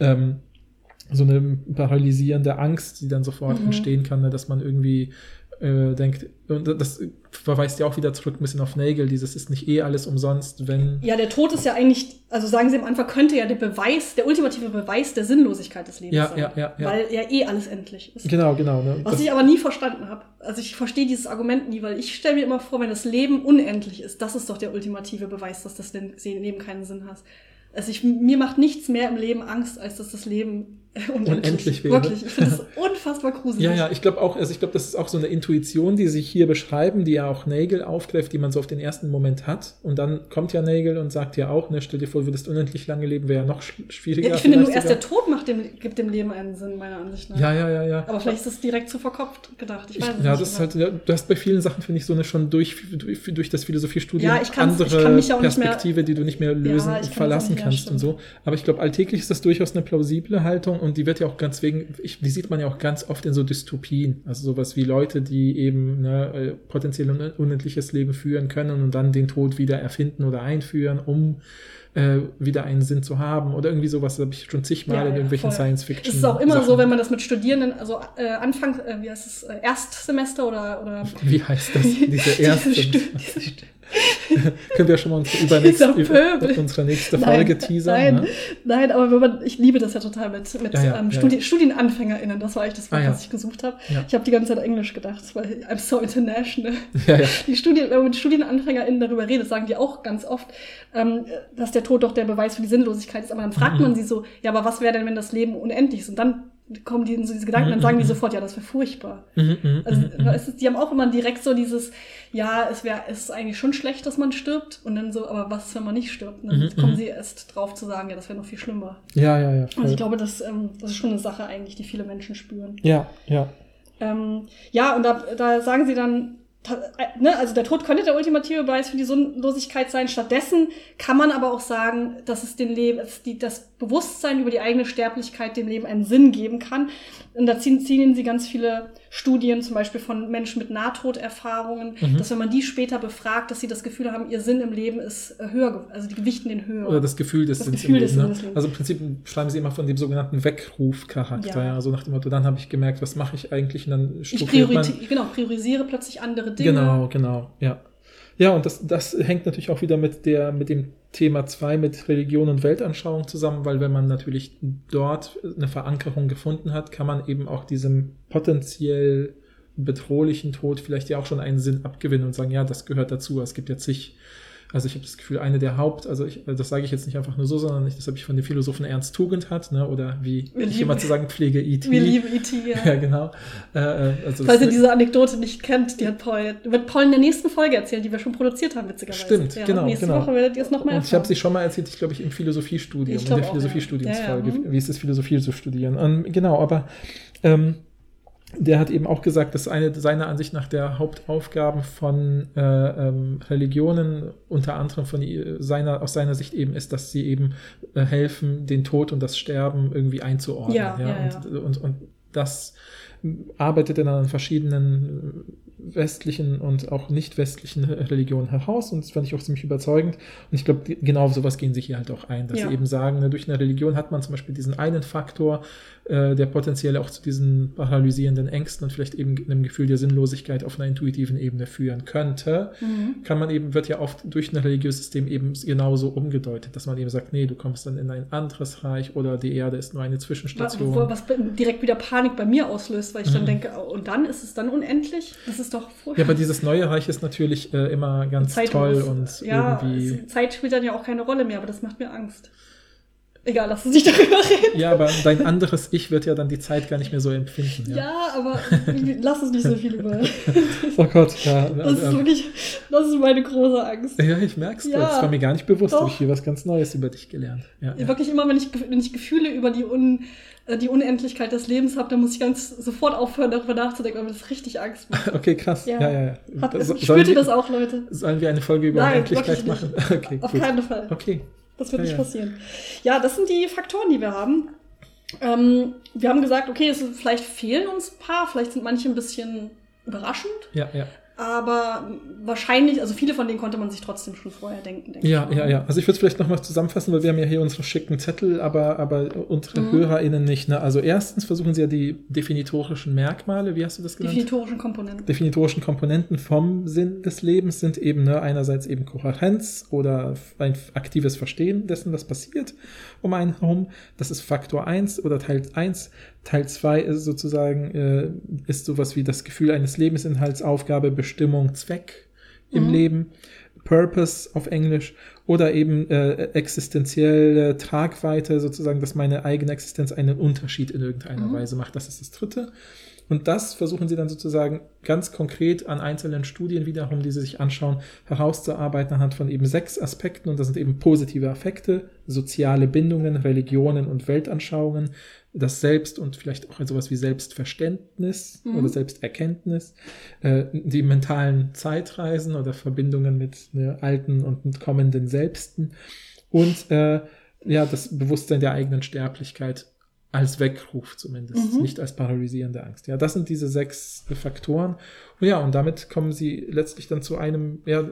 ähm, so eine paralysierende Angst, die dann sofort Mhm. entstehen kann, ne, dass man irgendwie äh, denkt, und das verweist ja auch wieder zurück ein bisschen auf Nagel, dieses ist nicht eh alles umsonst, wenn Ja, der Tod ist ja eigentlich, also sagen Sie am Anfang, könnte ja der Beweis, der ultimative Beweis der Sinnlosigkeit des Lebens Ja, sein. ja, ja, ja. Weil ja eh alles endlich ist. Genau, genau. Ne? Was Das- ich aber nie verstanden habe. Also ich verstehe dieses Argument nie, weil ich stelle mir immer vor, wenn das Leben unendlich ist, das ist doch der ultimative Beweis, dass das Leben keinen Sinn hat. Also ich, mir macht nichts mehr im Leben Angst, als dass das Leben [laughs] unendlich, Unendlich wäre. Wirklich, ich finde das [laughs] unfassbar gruselig. Ja, ja, ich glaube auch, also ich glaube, das ist auch so eine Intuition, die sich hier beschreiben, die ja auch Nagel aufgreift, die man so auf den ersten Moment hat. Und dann kommt ja Nagel und sagt ja auch, ne, stell dir vor, du würdest unendlich lange leben, wäre ja noch sch- schwieriger. Ja, ich finde nur erst der. Tod macht dem, gibt dem Leben einen Sinn, meiner Ansicht nach. Ja, ja, ja, ja. Aber vielleicht ist das direkt zu verkopft gedacht. Ich Ich, weiß es ja, nicht. das ist halt, ja, du hast bei vielen Sachen, finde ich, so eine schon durch, durch, durch das Philosophiestudium Ja, ich andere ich kann mich auch nicht mehr- Perspektive, die du nicht mehr lösen ich und verlassen kannst und so. Aber ich glaube, alltäglich ist das durchaus eine plausible Haltung und die wird ja auch ganz wegen, ich, die sieht man ja auch ganz oft in so Dystopien. Also sowas wie Leute, die eben ne, äh, potenziell ein unendliches Leben führen können und dann den Tod wieder erfinden oder einführen, um äh, wieder einen Sinn zu haben oder irgendwie sowas, das habe ich schon zigmal Ja, in ja, irgendwelchen voll. Science-Fiction. Es ist auch immer Sachen. so, wenn man das mit Studierenden, also äh, Anfang, äh, wie heißt es, äh, Erstsemester oder, oder Wie heißt das? [laughs] Diese erste. Diese Stu- diese Stu- [laughs] Können wir schon mal über, unsere nächste Nein, Folge teasern? Nein, Ne? nein, aber wenn man, ich liebe das ja total mit, mit Ja, ja, ähm, ja, Studi. StudienanfängerInnen. Das war eigentlich das Wort, Ah, was ich gesucht habe. Ich habe die ganze Zeit Englisch gedacht, weil I'm so international. Die Studien, wenn man mit StudienanfängerInnen darüber redet, sagen die auch ganz oft, ähm, dass der Tod doch der Beweis für die Sinnlosigkeit ist. Aber dann fragt Mhm. man sie so, ja, aber was wäre denn, wenn das Leben unendlich ist? Und dann kommen die in so diese Gedanken, dann sagen die sofort, ja, das wäre furchtbar. Mhm, mhm, Also mhm, mhm. es ist, die haben auch immer direkt so dieses, ja, es wäre, es ist eigentlich schon schlecht, dass man stirbt. Und dann so, aber was, wenn man nicht stirbt? Und dann kommen sie erst drauf zu sagen, ja, das wäre noch viel schlimmer. ja, ja, ja. Also voll. ich glaube, das, ähm, das ist schon eine Sache eigentlich, die viele Menschen spüren. ja, ja. Ähm, ja, und da, da sagen sie dann, ne, also der Tod könnte der ultimative Beweis für die Sinnlosigkeit sein. Stattdessen kann man aber auch sagen, dass es den Leben, dass die, das Bewusstsein über die eigene Sterblichkeit dem Leben einen Sinn geben kann. Und da ziehen, ziehen sie ganz viele Studien, zum Beispiel von Menschen mit Nahtoderfahrungen, Mhm. dass wenn man die später befragt, dass sie das Gefühl haben, ihr Sinn im Leben ist äh, höher, also die gewichten den höher. Oder das Gefühl des Das Sinns im Leben. Ne? Also im Prinzip schreiben sie immer von dem sogenannten Weckrufcharakter. Ja. Ja. Also nach dem Motto, dann habe ich gemerkt, was mache ich eigentlich? Und dann ich strukturiert man. genau, priorisiere plötzlich andere Dinge. Genau, genau, ja. Ja, und das, das hängt natürlich auch wieder mit der, mit dem Thema 2 mit Religion und Weltanschauung zusammen, weil wenn man natürlich dort eine Verankerung gefunden hat, kann man eben auch diesem potenziell bedrohlichen Tod vielleicht ja auch schon einen Sinn abgewinnen und sagen, ja, das gehört dazu. Es gibt ja zig Also ich habe das Gefühl, eine der Haupt, also ich, das sage ich jetzt nicht einfach nur so, sondern nicht, das habe ich von dem Philosophen Ernst Tugendhat, ne, oder wie Wir ich lieben- immer zu sagen pflege, E.T. Wir lieben E.T., [laughs] ja. Ja, genau. Äh, äh, also Falls ihr diese Anekdote nicht kennt, die hat Paul, wird Paul in der nächsten Folge erzählen, die wir schon produziert haben, witzigerweise. Stimmt, ja, genau, Nächste genau. Woche werdet ihr es nochmal Und ich habe sie schon mal erzählt, ich glaube ich, im Philosophiestudium, Ich in der auch, ja. Philosophiestudiumsfolge, Ja, ja, mhm. wie es ist, Philosophie zu studieren. Ähm, genau, aber ähm, der hat eben auch gesagt, dass eine seiner Ansicht nach der Hauptaufgaben von äh, ähm, Religionen unter anderem von seiner aus seiner Sicht eben ist, dass sie eben äh, helfen, den Tod und das Sterben irgendwie einzuordnen. Ja, ja, und, Und, und das arbeitet er dann an verschiedenen westlichen und auch nicht westlichen Religionen heraus und das fand ich auch ziemlich überzeugend und ich glaube genau auf sowas gehen sie hier halt auch ein, dass Ja. sie eben sagen, ne, durch eine Religion hat man zum Beispiel diesen einen Faktor, äh, der potenziell auch zu diesen paralysierenden Ängsten und vielleicht eben einem Gefühl der Sinnlosigkeit auf einer intuitiven Ebene führen könnte, Mhm. kann man eben, wird ja oft durch ein religiöses System eben genauso umgedeutet, dass man eben sagt, nee, du kommst dann in ein anderes Reich oder die Erde ist nur eine Zwischenstation. wo- was direkt wieder Panik bei mir auslöst, weil ich dann Mhm. denke, oh, und dann ist es dann unendlich? Das ist doch Ja, furchtbar. aber dieses neue Reich ist natürlich äh, immer ganz Zeit toll und ja, irgendwie. Zeit spielt dann ja auch keine Rolle mehr, aber das macht mir Angst. Egal, lass uns nicht darüber reden. Ja, aber dein anderes Ich wird ja dann die Zeit gar nicht mehr so empfinden. Ja, Ja. aber lass uns nicht so viel über. Oh Gott, ja. Das ist wirklich, das ist meine große Angst. ja, ich merk's. Ja, das war mir gar nicht bewusst. doch. Habe ich hier was ganz Neues über dich gelernt. Ja, ja. Wirklich immer, wenn ich, wenn ich Gefühle über die, Un, äh, die Unendlichkeit des Lebens habe, dann muss ich ganz sofort aufhören, darüber nachzudenken, weil mir das richtig Angst macht. [laughs] Okay, krass. Ja. Ja, ja. Hat, So- spürte wir- das auch, Leute. Sollen wir eine Folge über Nein, Unendlichkeit machen? [laughs] Okay, Auf gut. keinen Fall. Okay. Das wird Ja, nicht passieren. Ja, das sind die Faktoren, die wir haben. Ähm, wir haben gesagt, okay, es, vielleicht fehlen uns ein paar, vielleicht sind manche ein bisschen überraschend, Ja, ja. Aber wahrscheinlich, also viele von denen konnte man sich trotzdem schon vorher denken, denke Ja, ich. ja, ja. Also ich würde es vielleicht nochmal zusammenfassen, weil wir haben ja hier unsere schicken Zettel, aber, aber unsere Mhm. HörerInnen nicht. Ne? Also erstens versuchen sie ja die definitorischen Merkmale, wie hast du das genannt? Definitorischen Komponenten. definitorischen Komponenten vom Sinn des Lebens sind eben ne, einerseits eben Kohärenz oder ein aktives Verstehen dessen, was passiert um einen herum. Das ist Faktor 1 oder Teil 1. Teil 2 ist sozusagen, äh, ist sowas wie das Gefühl eines Lebensinhalts, Aufgabe, Bestimmung, Zweck im Mhm. Leben. Purpose auf Englisch oder eben äh, existenzielle Tragweite, sozusagen, dass meine eigene Existenz einen Unterschied in irgendeiner Mhm. Weise macht. Das ist das dritte. Und das versuchen sie dann sozusagen ganz konkret an einzelnen Studien wiederum, die sie sich anschauen, herauszuarbeiten anhand von eben sechs Aspekten. Und das sind eben positive Affekte, soziale Bindungen, Religionen und Weltanschauungen, das Selbst und vielleicht auch sowas wie Selbstverständnis Mhm. oder Selbsterkenntnis, äh, die mentalen Zeitreisen oder Verbindungen mit ne, alten und kommenden Selbsten und äh, ja, das Bewusstsein der eigenen Sterblichkeit als Weckruf zumindest, Mhm. nicht als paralysierende Angst. Ja, das sind diese sechs Faktoren. Und ja, und damit kommen sie letztlich dann zu einem ja,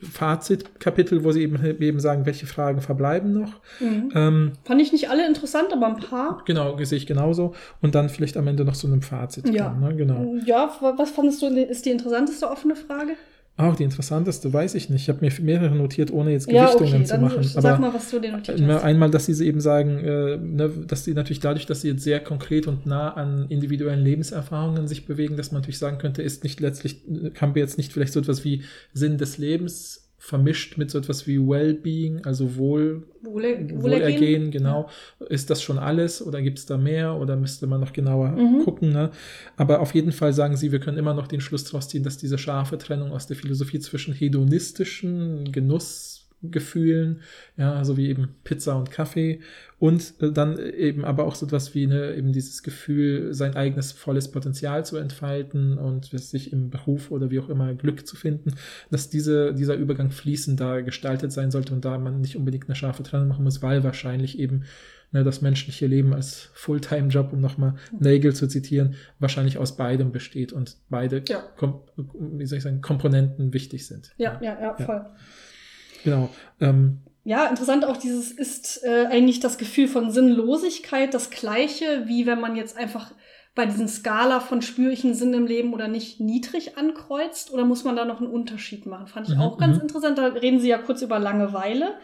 Fazitkapitel, wo sie eben, eben sagen, welche Fragen verbleiben noch. Mhm. Ähm, Fand ich nicht alle interessant, aber ein paar. genau, sehe ich genauso. Und dann vielleicht am Ende noch zu einem Fazit. Ja. kommen, ne? Genau. Ja, wa- was fandest du, ist die interessanteste offene Frage? Auch die interessanteste weiß ich nicht. Ich habe mir mehrere notiert, ohne jetzt Ja, Gewichtungen okay, zu machen. sag mal, was du dir notiert Äh, hast. Einmal, dass sie eben sagen, äh, ne, dass sie natürlich dadurch, dass sie jetzt sehr konkret und nah an individuellen Lebenserfahrungen sich bewegen, dass man natürlich sagen könnte, ist nicht letztlich, haben wir jetzt nicht vielleicht so etwas wie Sinn des Lebens vermischt mit so etwas wie Wellbeing, also Wohl, Wohler- Wohlergehen, genau. Ist das schon alles oder gibt es da mehr oder müsste man noch genauer Mhm. gucken? Ne? Aber auf jeden Fall sagen sie, wir können immer noch den Schluss daraus ziehen, dass diese scharfe Trennung aus der Philosophie zwischen hedonistischen Genussgefühlen, ja, so wie eben Pizza und Kaffee und äh, dann eben aber auch so etwas wie ne, eben dieses Gefühl, sein eigenes volles Potenzial zu entfalten und sich im Beruf oder wie auch immer Glück zu finden, dass diese, dieser Übergang fließend da gestaltet sein sollte und da man nicht unbedingt eine scharfe Trennung machen muss, weil wahrscheinlich eben ne, das menschliche Leben als Fulltime-Job, um nochmal Nagel zu zitieren, wahrscheinlich aus beidem besteht und beide Ja. Wie soll ich sagen, Komponenten wichtig sind. Ja, ja, ja, Ja. voll. Genau. Ähm, Ja, interessant auch dieses, ist äh, eigentlich das Gefühl von Sinnlosigkeit das gleiche, wie wenn man jetzt einfach bei diesen Skala von spüre ich einen Sinn im Leben oder nicht niedrig ankreuzt? Oder muss man da noch einen Unterschied machen? Fand ich Mhm, auch ganz mhm. interessant. Da reden sie ja kurz über Langeweile.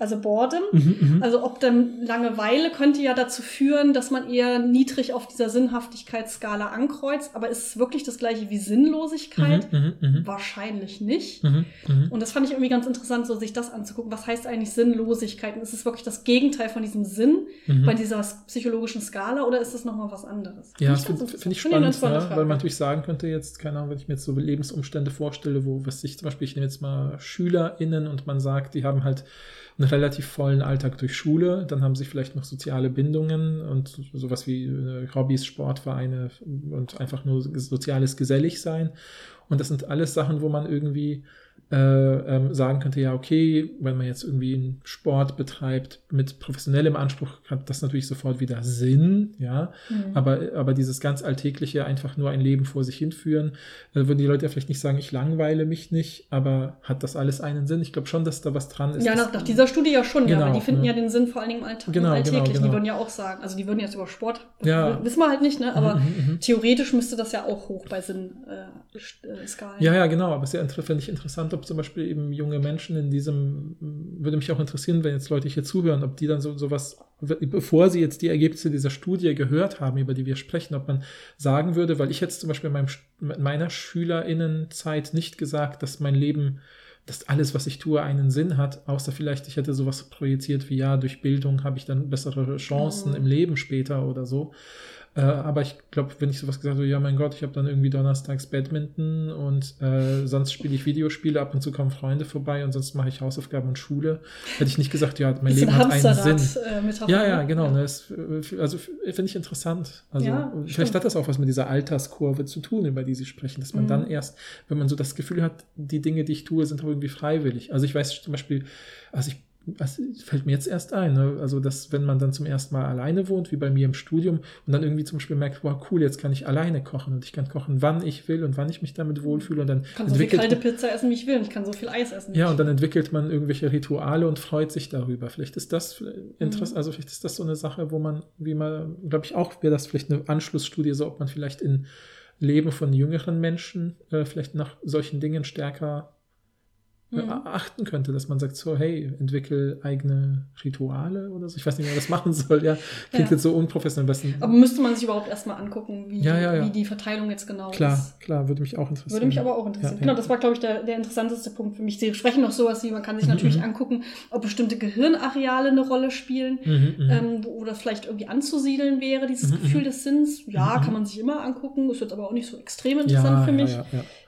Also Boredom. Mhm, also ob dann Langeweile könnte ja dazu führen, dass man eher niedrig auf dieser Sinnhaftigkeitsskala ankreuzt. Aber ist es wirklich das gleiche wie Sinnlosigkeit? Mhm, mh, mh. Wahrscheinlich nicht. Mhm. Und das fand ich irgendwie ganz interessant, so sich das anzugucken. Was heißt eigentlich Sinnlosigkeit? Und ist es wirklich das Gegenteil von diesem Sinn mhm. bei dieser psychologischen Skala oder ist das nochmal was anderes? Ja, das finde find ich spannend, ja, weil man natürlich sagen könnte, jetzt, keine Ahnung, wenn ich mir jetzt so Lebensumstände vorstelle, wo, was ich zum Beispiel, ich nehme jetzt mal SchülerInnen und man sagt, die haben halt einen relativ vollen Alltag durch Schule, dann haben sie vielleicht noch soziale Bindungen und sowas wie äh, Hobbys, Sportvereine und einfach nur soziales Geselligsein. Und das sind alles Sachen, wo man irgendwie ähm, sagen könnte, ja, okay, wenn man jetzt irgendwie einen Sport betreibt mit professionellem Anspruch, hat das natürlich sofort wieder Sinn, ja. Mhm. Aber, aber dieses ganz alltägliche, einfach nur ein Leben vor sich hinführen, äh, würden die Leute ja vielleicht nicht sagen, ich langweile mich nicht, aber hat das alles einen Sinn? Ich glaube schon, dass da was dran ist. Ja, nach, nach dieser Studie ja schon, genau, ja, aber die finden ne? ja den Sinn vor allen Dingen im Alltag genau, alltäglich. Genau, genau. Die würden ja auch sagen, also die würden jetzt über Sport, ja. wissen wir halt nicht, ne? aber mhm, mhm, mhm. theoretisch müsste das ja auch hoch bei Sinnskalen. Äh, ja, ja, genau, aber sehr finde ich interessant, ob ob zum Beispiel eben junge Menschen in diesem, würde mich auch interessieren, wenn jetzt Leute hier zuhören, ob die dann so sowas, bevor sie jetzt die Ergebnisse dieser Studie gehört haben, über die wir sprechen, ob man sagen würde, weil ich jetzt zum Beispiel in, meinem, in meiner SchülerInnenzeit nicht gesagt, dass mein Leben dass alles, was ich tue, einen Sinn hat, außer vielleicht, ich hätte sowas projiziert wie, ja, durch Bildung habe ich dann bessere Chancen mhm. im Leben später oder so. Äh, aber ich glaube, wenn ich sowas gesagt habe, ja mein Gott, ich habe dann irgendwie donnerstags Badminton und äh, sonst spiele ich Videospiele, ab und zu kommen Freunde vorbei und sonst mache ich Hausaufgaben und Schule, hätte ich nicht gesagt, ja, mein Leben hat einen Sinn. Äh, ja, ja, genau. Ja. Ne, das, äh, also finde ich interessant. Also ja, vielleicht stimmt. hat das auch was mit dieser Alterskurve zu tun, über die Sie sprechen, dass man mhm. dann erst, wenn man so das Gefühl hat, die Dinge, die ich tue, sind auch irgendwie freiwillig. Also ich weiß zum Beispiel, also ich was fällt mir jetzt erst ein, ne? also dass wenn man dann zum ersten Mal alleine wohnt, wie bei mir im Studium, und dann irgendwie zum Beispiel merkt, wow, cool, jetzt kann ich alleine kochen und ich kann kochen, wann ich will und wann ich mich damit wohlfühle und dann ich kann so viel kalte Pizza essen, wie ich will, und ich kann so viel Eis essen. Ja, und dann entwickelt man irgendwelche Rituale und freut sich darüber. Vielleicht ist das interessant, mhm. also vielleicht ist das so eine Sache, wo man, wie man, glaube ich, auch wäre das vielleicht eine Anschlussstudie, so ob man vielleicht in Leben von jüngeren Menschen äh, vielleicht nach solchen Dingen stärker mhm. achten könnte, dass man sagt so, hey, entwickel eigene Rituale oder so. Ich weiß nicht, wie man das machen soll. Ja, klingt ja. jetzt so unprofessionell. Besten. Aber müsste man sich überhaupt erstmal angucken, wie, ja, ja, wie die Verteilung jetzt genau klar, ist. Klar, würde mich auch interessieren. Würde mich aber auch interessieren. genau, das war, glaube ich, der, der interessanteste Punkt für mich. Sie sprechen noch sowas wie, man kann sich mhm. natürlich mhm. angucken, ob bestimmte Gehirnareale eine Rolle spielen mhm, mhm. ähm, oder vielleicht irgendwie anzusiedeln wäre, dieses mhm. Gefühl des Sinns. Ja, kann man sich immer angucken, ist jetzt aber auch nicht so extrem interessant für mich.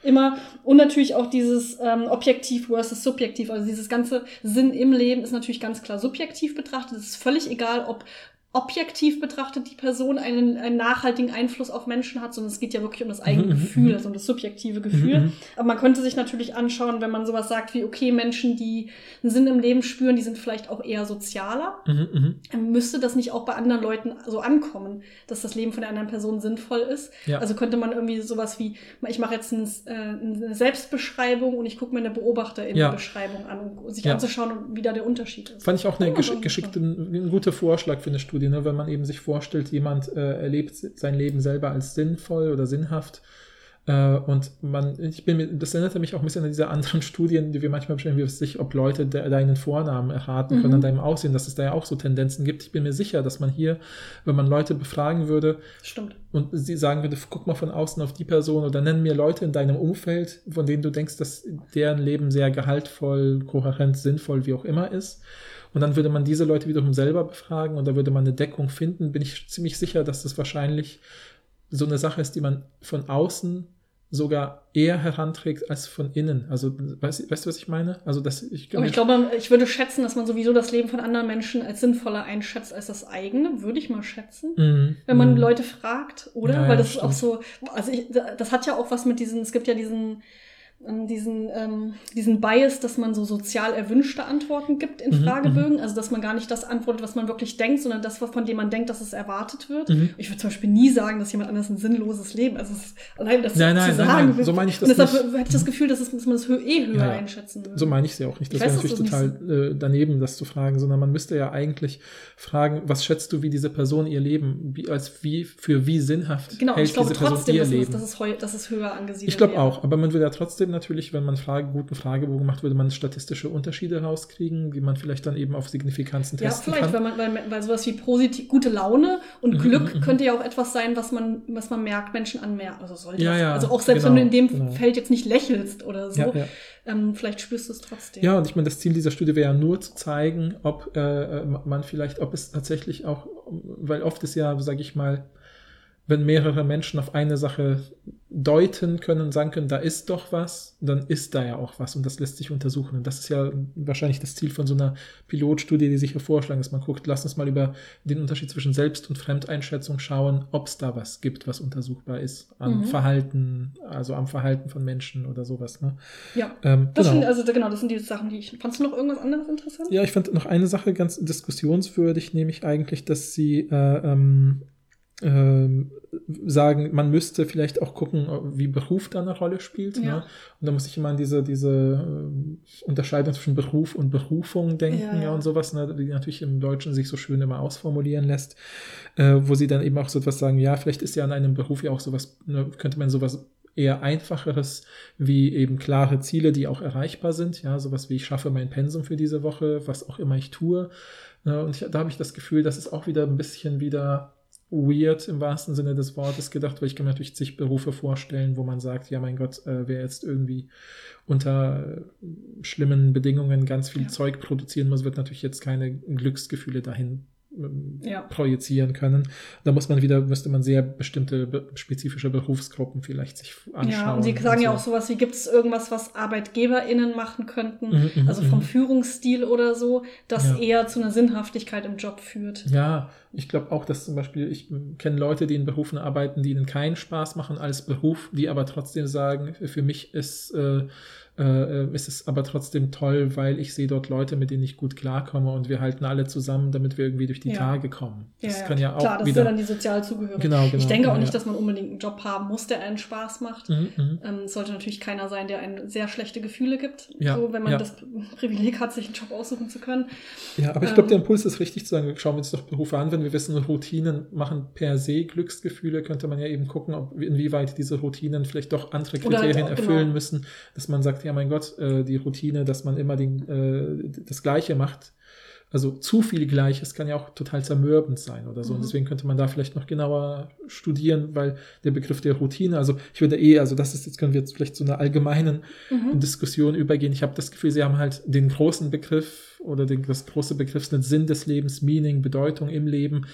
Immer. Und natürlich auch dieses ähm, objektiv versus subjektiv. Also dieses ganze Sinn im Leben ist natürlich ganz klar subjektiv betrachtet. Es ist völlig egal, ob objektiv betrachtet die Person einen, einen nachhaltigen Einfluss auf Menschen hat, sondern es geht ja wirklich um das eigene mhm, Gefühl, mhm. also um das subjektive Gefühl. Mhm, Aber man könnte sich natürlich anschauen, wenn man sowas sagt wie, okay, Menschen, die einen Sinn im Leben spüren, die sind vielleicht auch eher sozialer. Mhm, Müsste das nicht auch bei anderen Leuten so ankommen, dass das Leben von der anderen Person sinnvoll ist? Ja. Also könnte man irgendwie sowas wie, ich mache jetzt ein, äh, eine Selbstbeschreibung und ich gucke mir eine Beobachterinnenbeschreibung ja. an, um sich ja. anzuschauen, wie da der Unterschied ist. Fand ich auch eine gesch geschickte, ein guter Vorschlag für eine Studie Studie, ne? wenn man eben sich vorstellt, jemand äh, erlebt sein Leben selber als sinnvoll oder sinnhaft. Äh, und man, ich bin mir, das erinnerte mich auch ein bisschen an diese anderen [laughs] Studien, die wir manchmal besprechen, wie es sich, ob Leute de, deinen Vornamen erraten können mhm. an deinem Aussehen, dass es da ja auch so Tendenzen gibt. Ich bin mir sicher, dass man hier, wenn man Leute befragen würde Stimmt. und sie sagen würde, guck mal von außen auf die Person oder nenn mir Leute in deinem Umfeld, von denen du denkst, dass deren Leben sehr gehaltvoll, kohärent, sinnvoll, wie auch immer ist und dann würde man diese Leute wiederum selber befragen und da würde man eine Deckung finden. Bin ich ziemlich sicher, dass das wahrscheinlich so eine Sache ist, die man von außen sogar eher heranträgt als von innen. Also weißt, weißt du, was ich meine? Also dass ich, Aber ich glaube, ich würde schätzen, dass man sowieso das Leben von anderen Menschen als sinnvoller einschätzt als das eigene, würde ich mal schätzen, mm, wenn man mm. Leute fragt, oder? Ja, Weil das ja, ist auch so, also ich, das hat ja auch was mit diesen, es gibt ja diesen diesen, ähm, diesen Bias, dass man so sozial erwünschte Antworten gibt in mhm, Fragebögen. Mhm. Also, dass man gar nicht das antwortet, was man wirklich denkt, sondern das, von dem man denkt, dass es erwartet wird. Mhm. Ich würde zum Beispiel nie sagen, dass jemand anders ein sinnloses Leben, also es, allein das nein, nein, zu sagen. Nein, nein. So meine ich das und deshalb nicht. hätte ich das Gefühl, dass, es, dass man das eh höher ja, einschätzen würde. So meine ich es ja auch nicht. Das wäre natürlich total so. äh, daneben, das zu fragen, sondern man müsste ja eigentlich fragen, was schätzt du, wie diese Person ihr Leben, wie, als wie, für wie sinnhaft genau, hält ich glaube diese trotzdem, Person ihr Leben. Dass es, dass es höher angesiedelt Ich glaube auch, aber man würde ja trotzdem natürlich, wenn man Frage, guten Fragebogen macht, würde man statistische Unterschiede rauskriegen, die man vielleicht dann eben auf Signifikanzen Ja, testen vielleicht, kann. weil, man, weil, weil sowas wie positiv, gute Laune und Mhm, Glück mhm, mhm. könnte ja auch etwas sein, was man, was man merkt, Menschen anmerkt. Also sollte Ja, ja, also auch selbst genau, wenn du in dem genau. Feld jetzt nicht lächelst oder so, Ja, ja. Ähm, vielleicht spürst du es trotzdem. Ja, und ich meine, das Ziel dieser Studie wäre ja nur zu zeigen, ob äh, man vielleicht, ob es tatsächlich auch, weil oft ist ja, sage ich mal, wenn mehrere Menschen auf eine Sache deuten können, sagen können, da ist doch was, dann ist da ja auch was und das lässt sich untersuchen. Und das ist ja wahrscheinlich das Ziel von so einer Pilotstudie, die sich hervorschlagen, dass man guckt, lass uns mal über den Unterschied zwischen Selbst- und Fremdeinschätzung schauen, ob es da was gibt, was untersuchbar ist an Mhm. Verhalten, also am Verhalten von Menschen oder sowas. Ne? Ja. Ähm, Das genau. sind, also genau, das sind die Sachen, die ich. Fandst du noch irgendwas anderes interessant? Ja, ich fand noch eine Sache ganz diskussionswürdig, nämlich eigentlich, dass sie äh, ähm, sagen, man müsste vielleicht auch gucken, wie Beruf da eine Rolle spielt. Ja. Ne? Und da muss ich immer an diese, diese äh, Unterscheidung zwischen Beruf und Berufung denken Ja, ja, ja. und sowas, ne? die natürlich im Deutschen sich so schön immer ausformulieren lässt, äh, wo sie dann eben auch so etwas sagen, ja, vielleicht ist ja an einem Beruf ja auch sowas, ne, könnte man sowas eher einfacheres wie eben klare Ziele, die auch erreichbar sind, ja, sowas wie ich schaffe mein Pensum für diese Woche, was auch immer ich tue. Ne? Und ich, da habe ich das Gefühl, das ist auch wieder ein bisschen wieder weird im wahrsten Sinne des Wortes gedacht, weil ich kann mir natürlich zig Berufe vorstellen, wo man sagt, ja mein Gott, äh, wer jetzt irgendwie unter äh, schlimmen Bedingungen ganz viel Ja. Zeug produzieren muss, wird natürlich jetzt keine Glücksgefühle dahin Ja. projizieren können. Da muss man wieder, müsste man sehr bestimmte be spezifische Berufsgruppen vielleicht sich anschauen. Ja, und sie sagen ja so. auch sowas wie, gibt es irgendwas, was ArbeitgeberInnen machen könnten, Mhm, mhm, also vom mhm. Führungsstil oder so, das Ja. eher zu einer Sinnhaftigkeit im Job führt. Ja, ich glaube auch, dass zum Beispiel, ich kenne Leute, die in Berufen arbeiten, die ihnen keinen Spaß machen als Beruf, die aber trotzdem sagen, für mich ist, äh, äh, ist es aber trotzdem toll, weil ich sehe dort Leute, mit denen ich gut klarkomme und wir halten alle zusammen, damit wir irgendwie durch die Ja. Tage kommen. Das ja, kann ja auch Klar, das ist wieder. ja dann die Sozialzugehörigkeit. Genau, genau, ich denke auch nicht, dass man unbedingt einen Job haben muss, der einen Spaß macht. Mhm, mhm. Ähm, es sollte natürlich keiner sein, der einen sehr schlechte Gefühle gibt. So, wenn man das Privileg hat, sich einen Job aussuchen zu können. Ja, aber ich glaube, Ähm, der Impuls ist richtig zu sagen, schauen wir uns doch Berufe an, wenn wir wissen, Routinen machen per se Glücksgefühle, könnte man ja eben gucken, ob inwieweit diese Routinen vielleicht doch andere Oder halt Kriterien auch, erfüllen genau. müssen, dass man sagt, ja mein Gott, äh, die Routine, dass man immer den, äh, das Gleiche macht. Also zu viel Gleiches kann ja auch total zermürbend sein oder so. Und Mhm. deswegen könnte man da vielleicht noch genauer studieren, weil der Begriff der Routine, also ich würde eh, also das ist, jetzt können wir jetzt vielleicht zu einer allgemeinen Mhm. Diskussion übergehen. Ich habe das Gefühl, sie haben halt den großen Begriff oder den, das große Begriffsnetz Sinn des Lebens, Meaning, Bedeutung im Leben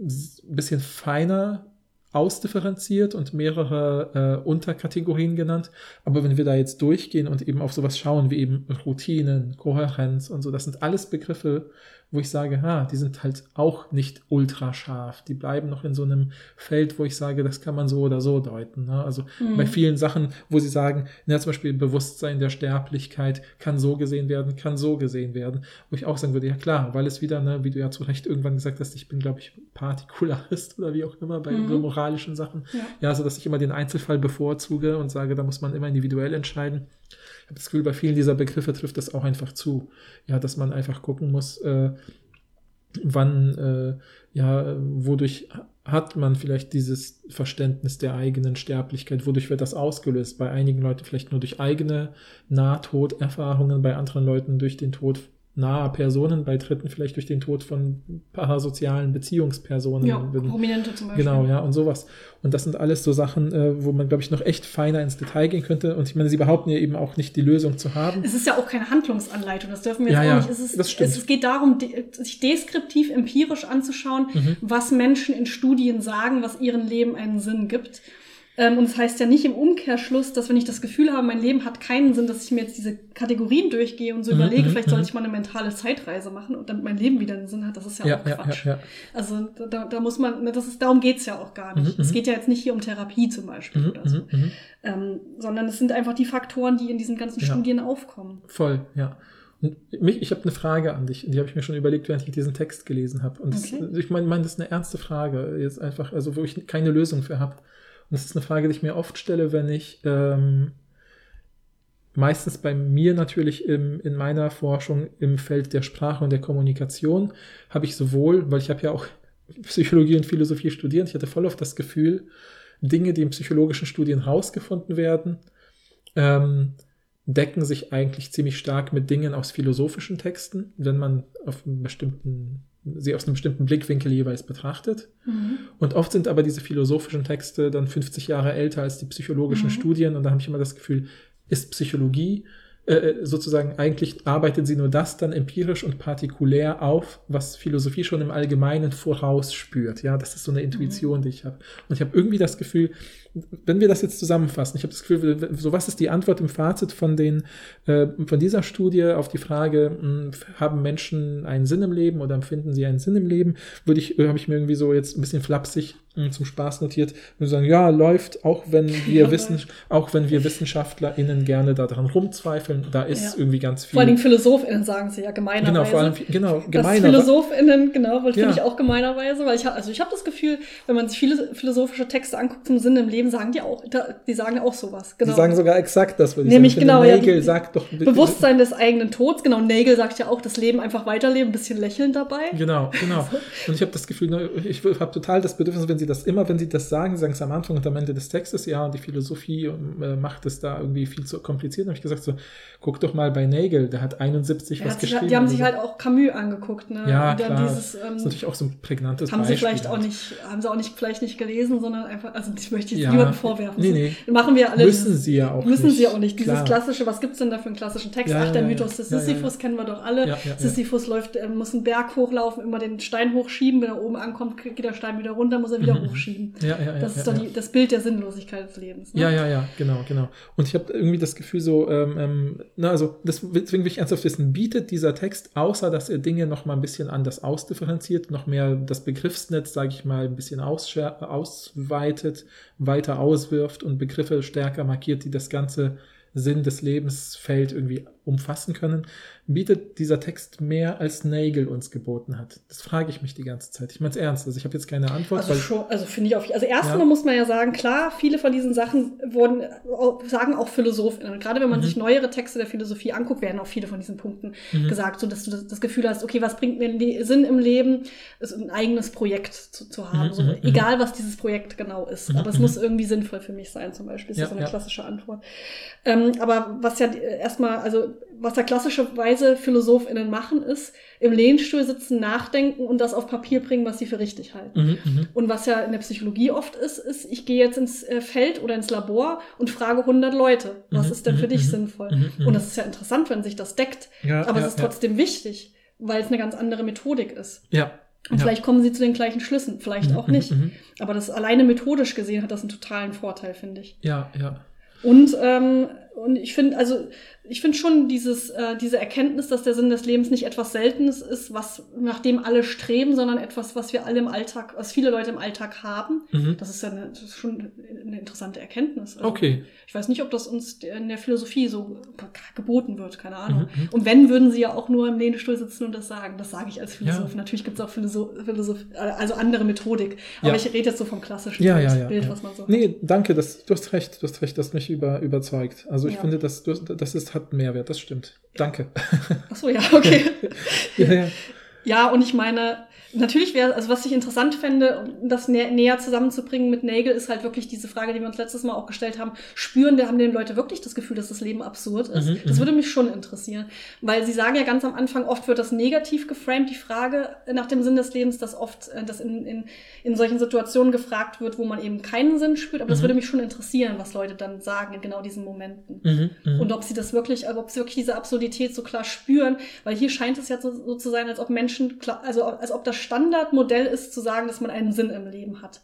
ein bisschen feiner ausdifferenziert und mehrere äh, Unterkategorien genannt. Aber wenn wir da jetzt durchgehen und eben auf sowas schauen, wie eben Routinen, Kohärenz und so, das sind alles Begriffe, wo ich sage, ha, die sind halt auch nicht ultra scharf. Die bleiben noch in so einem Feld, wo ich sage, das kann man so oder so deuten. Ne? Also Mhm. bei vielen Sachen, wo sie sagen, na, zum Beispiel Bewusstsein der Sterblichkeit kann so gesehen werden, kann so gesehen werden, wo ich auch sagen würde, ja klar, weil es wieder, ne, wie du ja zu Recht irgendwann gesagt hast, ich bin, glaube ich, Partikularist [laughs] oder wie auch immer bei Mhm. moralischen Sachen. Ja. Ja, so dass ich immer den Einzelfall bevorzuge und sage, da muss man immer individuell entscheiden. Ich habe das Gefühl, bei vielen dieser Begriffe trifft das auch einfach zu. Ja, dass man einfach gucken muss, äh, wann, äh, ja, wodurch hat man vielleicht dieses Verständnis der eigenen Sterblichkeit, wodurch wird das ausgelöst? Bei einigen Leuten vielleicht nur durch eigene Nahtoderfahrungen, bei anderen Leuten durch den Tod naher Personen, bei Dritten vielleicht durch den Tod von parasozialen Beziehungspersonen. Ja, Prominente zum Beispiel. Genau, ja, und sowas. Und das sind alles so Sachen, äh, wo man, glaube ich, noch echt feiner ins Detail gehen könnte. Und ich meine, sie behaupten ja eben auch nicht, die Lösung zu haben. Es ist ja auch keine Handlungsanleitung, das dürfen wir jetzt Ja, auch ja, nicht. Es, ist, das stimmt. es geht darum, de- sich deskriptiv, empirisch anzuschauen, Mhm. was Menschen in Studien sagen, was ihrem Leben einen Sinn gibt. Ähm, und es das heißt ja nicht im Umkehrschluss, dass wenn ich das Gefühl habe, mein Leben hat keinen Sinn, dass ich mir jetzt diese Kategorien durchgehe und so Mhm, überlege, mhm, vielleicht mhm. sollte ich mal eine mentale Zeitreise machen und damit mein Leben wieder einen Sinn hat. Das ist ja, Ja, auch Quatsch. ja, ja. Also da, da muss man, ne, das ist, darum geht's ja auch gar nicht. Mhm, es mhm. geht ja jetzt nicht hier um Therapie zum Beispiel Mhm, oder so. mhm, mhm. Ähm, sondern es sind einfach die Faktoren, die in diesen ganzen. Studien aufkommen. Voll, ja. Und mich, ich habe eine Frage an dich, die habe ich mir schon überlegt, während ich diesen Text gelesen habe. Und das, Okay. ich meine, mein, das ist eine ernste Frage, jetzt einfach, also wo ich keine Lösung für habe. Und das ist eine Frage, die ich mir oft stelle, wenn ich ähm, meistens bei mir natürlich im, in meiner Forschung im Feld der Sprache und der Kommunikation habe ich sowohl, weil ich habe ja auch Psychologie und Philosophie studiert, ich hatte voll oft das Gefühl, Dinge, die in psychologischen Studien rausgefunden werden, ähm, decken sich eigentlich ziemlich stark mit Dingen aus philosophischen Texten, wenn man auf einen bestimmten, sie aus einem bestimmten Blickwinkel jeweils betrachtet. Mhm. Und oft sind aber diese philosophischen Texte dann 50 Jahre älter als die psychologischen Mhm. Studien. Und da habe ich immer das Gefühl, ist Psychologie äh, sozusagen eigentlich arbeitet sie nur das dann empirisch und partikulär auf, was Philosophie schon im Allgemeinen vorausspürt. Ja, das ist so eine Intuition, die ich habe. Und ich habe irgendwie das Gefühl, wenn wir das jetzt zusammenfassen, ich habe das Gefühl, so was ist die Antwort im Fazit von den äh, von dieser Studie auf die Frage, mh, haben Menschen einen Sinn im Leben oder empfinden sie einen Sinn im Leben, würde ich, habe ich mir irgendwie so jetzt ein bisschen flapsig zum Spaß notiert, würde sagen, ja, läuft, auch wenn wir Ja, wissen, auch wenn wir WissenschaftlerInnen gerne daran rumzweifeln, da ist Ja. irgendwie ganz viel. Vor Dingen PhilosophInnen sagen sie ja gemeinerweise. genau, vor allem, genau, gemeiner. PhilosophInnen, genau, weil Ja. finde ich auch gemeinerweise, weil ich habe, also ich habe das Gefühl, wenn man sich viele philosophische Texte anguckt zum Sinn im Leben, sagen die auch, die sagen auch sowas. Genau. Die sagen sogar exakt das, würde ich Nämlich sagen. Genau, ja, Nagel die- sagt doch Bewusstsein des eigenen Todes, genau. Nagel sagt ja auch, das Leben einfach weiterleben, ein bisschen lächeln dabei. Genau, genau. [laughs] Und ich habe das Gefühl, ne, ich habe total das Bedürfnis, wenn sie das immer, wenn sie das sagen, sie sagen es am Anfang und am Ende des Textes, ja, und die Philosophie äh, macht es da irgendwie viel zu kompliziert. Dann habe ich gesagt, so, guck doch mal bei Nagel, der hat 71 Er was geschrieben. die haben sich so. halt auch Camus angeguckt, ne? ja, klar. Dieses, ähm, das ist natürlich auch so ein prägnantes haben sie Beispiel vielleicht auch halt. nicht, haben sie auch nicht, vielleicht nicht gelesen, sondern einfach, also ich möchte jetzt Ja. niemandem vorwerfen. Nee, nee. Machen wir alle. Müssen sie ja auch Müssen nicht. sie auch nicht. Dieses Klar. klassische, was gibt's denn da für einen klassischen Text? Ja, Ach, der ja, Mythos des ja, ja, Sisyphus ja. kennen wir doch alle. Ja, ja, ja. Sisyphus läuft, äh, muss einen Berg hochlaufen, immer den Stein hochschieben, wenn er oben ankommt, geht der Stein wieder runter, muss er wieder Mhm. hochschieben. Ja, ja, ja, Das ist doch die, das Bild der Sinnlosigkeit des Lebens. Ne? Ja, ja, ja, genau, genau. Und ich habe irgendwie das Gefühl so, ähm, ähm, na, also das, deswegen will ich ernsthaft wissen, bietet dieser Text, außer dass er Dinge noch mal ein bisschen anders ausdifferenziert, noch mehr das Begriffsnetz, sage ich mal, ein bisschen ausweitet, weiter auswirft und Begriffe stärker markiert, die das ganze Sinn des Lebensfeld irgendwie umfassen können, bietet dieser Text mehr als Nagel uns geboten hat. Das frage ich mich die ganze Zeit. Ich meine es ernst. Also ich habe jetzt keine Antwort, Also schon, also finde ich auf, also erstmal Ja. muss man ja sagen, klar, viele von diesen Sachen wurden, sagen auch PhilosophInnen. Gerade wenn man Mhm. sich neuere Texte der Philosophie anguckt, werden auch viele von diesen Punkten Mhm. gesagt, so dass du das, das Gefühl hast, okay, was bringt mir Le- Sinn im Leben, ist ein eigenes Projekt zu, zu haben. Mhm, So, mhm, egal was dieses Projekt genau ist. Mhm, Aber es mhm. muss irgendwie sinnvoll für mich sein, zum Beispiel. Ist Ja, ja, so eine ja. klassische Antwort. Ähm, aber was ja erstmal, also was ja klassischerweise PhilosophInnen machen, ist im Lehnstuhl sitzen, nachdenken und das auf Papier bringen, was sie für richtig halten. Mhm, mhm. Und was ja in der Psychologie oft ist, ist, ich gehe jetzt ins äh, Feld oder ins Labor und frage 100 Leute, was Mhm, ist denn für mhm, dich sinnvoll? Und das ist ja interessant, wenn sich das deckt. Ja, Aber ja, es ist ja. trotzdem wichtig, weil es eine ganz andere Methodik ist. Ja. Und ja. vielleicht kommen sie zu den gleichen Schlüssen, vielleicht auch nicht. Aber das alleine methodisch gesehen hat das einen totalen Vorteil, finde ich. Ja, ja. Und, ähm, und ich finde, also ich finde schon dieses, äh, diese Erkenntnis, dass der Sinn des Lebens nicht etwas Seltenes ist, was nach dem alle streben, sondern etwas, was wir alle im Alltag, was viele Leute im Alltag haben. Mhm. Das ist ja eine, das ist schon eine interessante Erkenntnis. Also, Okay. Ich weiß nicht, ob das uns in der Philosophie so geboten wird, keine Ahnung. Mhm, mhm. Und wenn, würden sie ja auch nur im Lehnstuhl sitzen und das sagen. Das sage ich als Philosoph. Ja. Natürlich gibt es auch Philosoph, Philosoph, also andere Methodik. Aber Ja. ich rede jetzt so vom klassischen Ja, Bild, was man so hat. Nee, danke, das, du hast recht, du hast recht, das mich über, überzeugt. Also ich Ja. finde, das, das ist, hat Mehrwert, das stimmt. Danke. Ach so, ja, okay. [laughs] ja, ja. Ja, und ich meine, natürlich wäre, also was ich interessant fände, um das nä näher zusammenzubringen mit Nagel, ist halt wirklich diese Frage, die wir uns letztes Mal auch gestellt haben. Spüren, da haben den Leute wirklich das Gefühl, dass das Leben absurd ist? Mhm, das mhm. würde mich schon interessieren. Weil sie sagen ja ganz am Anfang, oft wird das negativ geframed, die Frage nach dem Sinn des Lebens, dass oft äh, das in, in, in solchen Situationen gefragt wird, wo man eben keinen Sinn spürt. Aber das Mhm. würde mich schon interessieren, was Leute dann sagen in genau diesen Momenten. Mhm, mhm. Und ob sie das wirklich, also ob sie wirklich diese Absurdität so klar spüren, weil hier scheint es ja so, so zu sein, als ob Menschen, klar, also als ob das Standardmodell ist, zu sagen, dass man einen Sinn im Leben hat.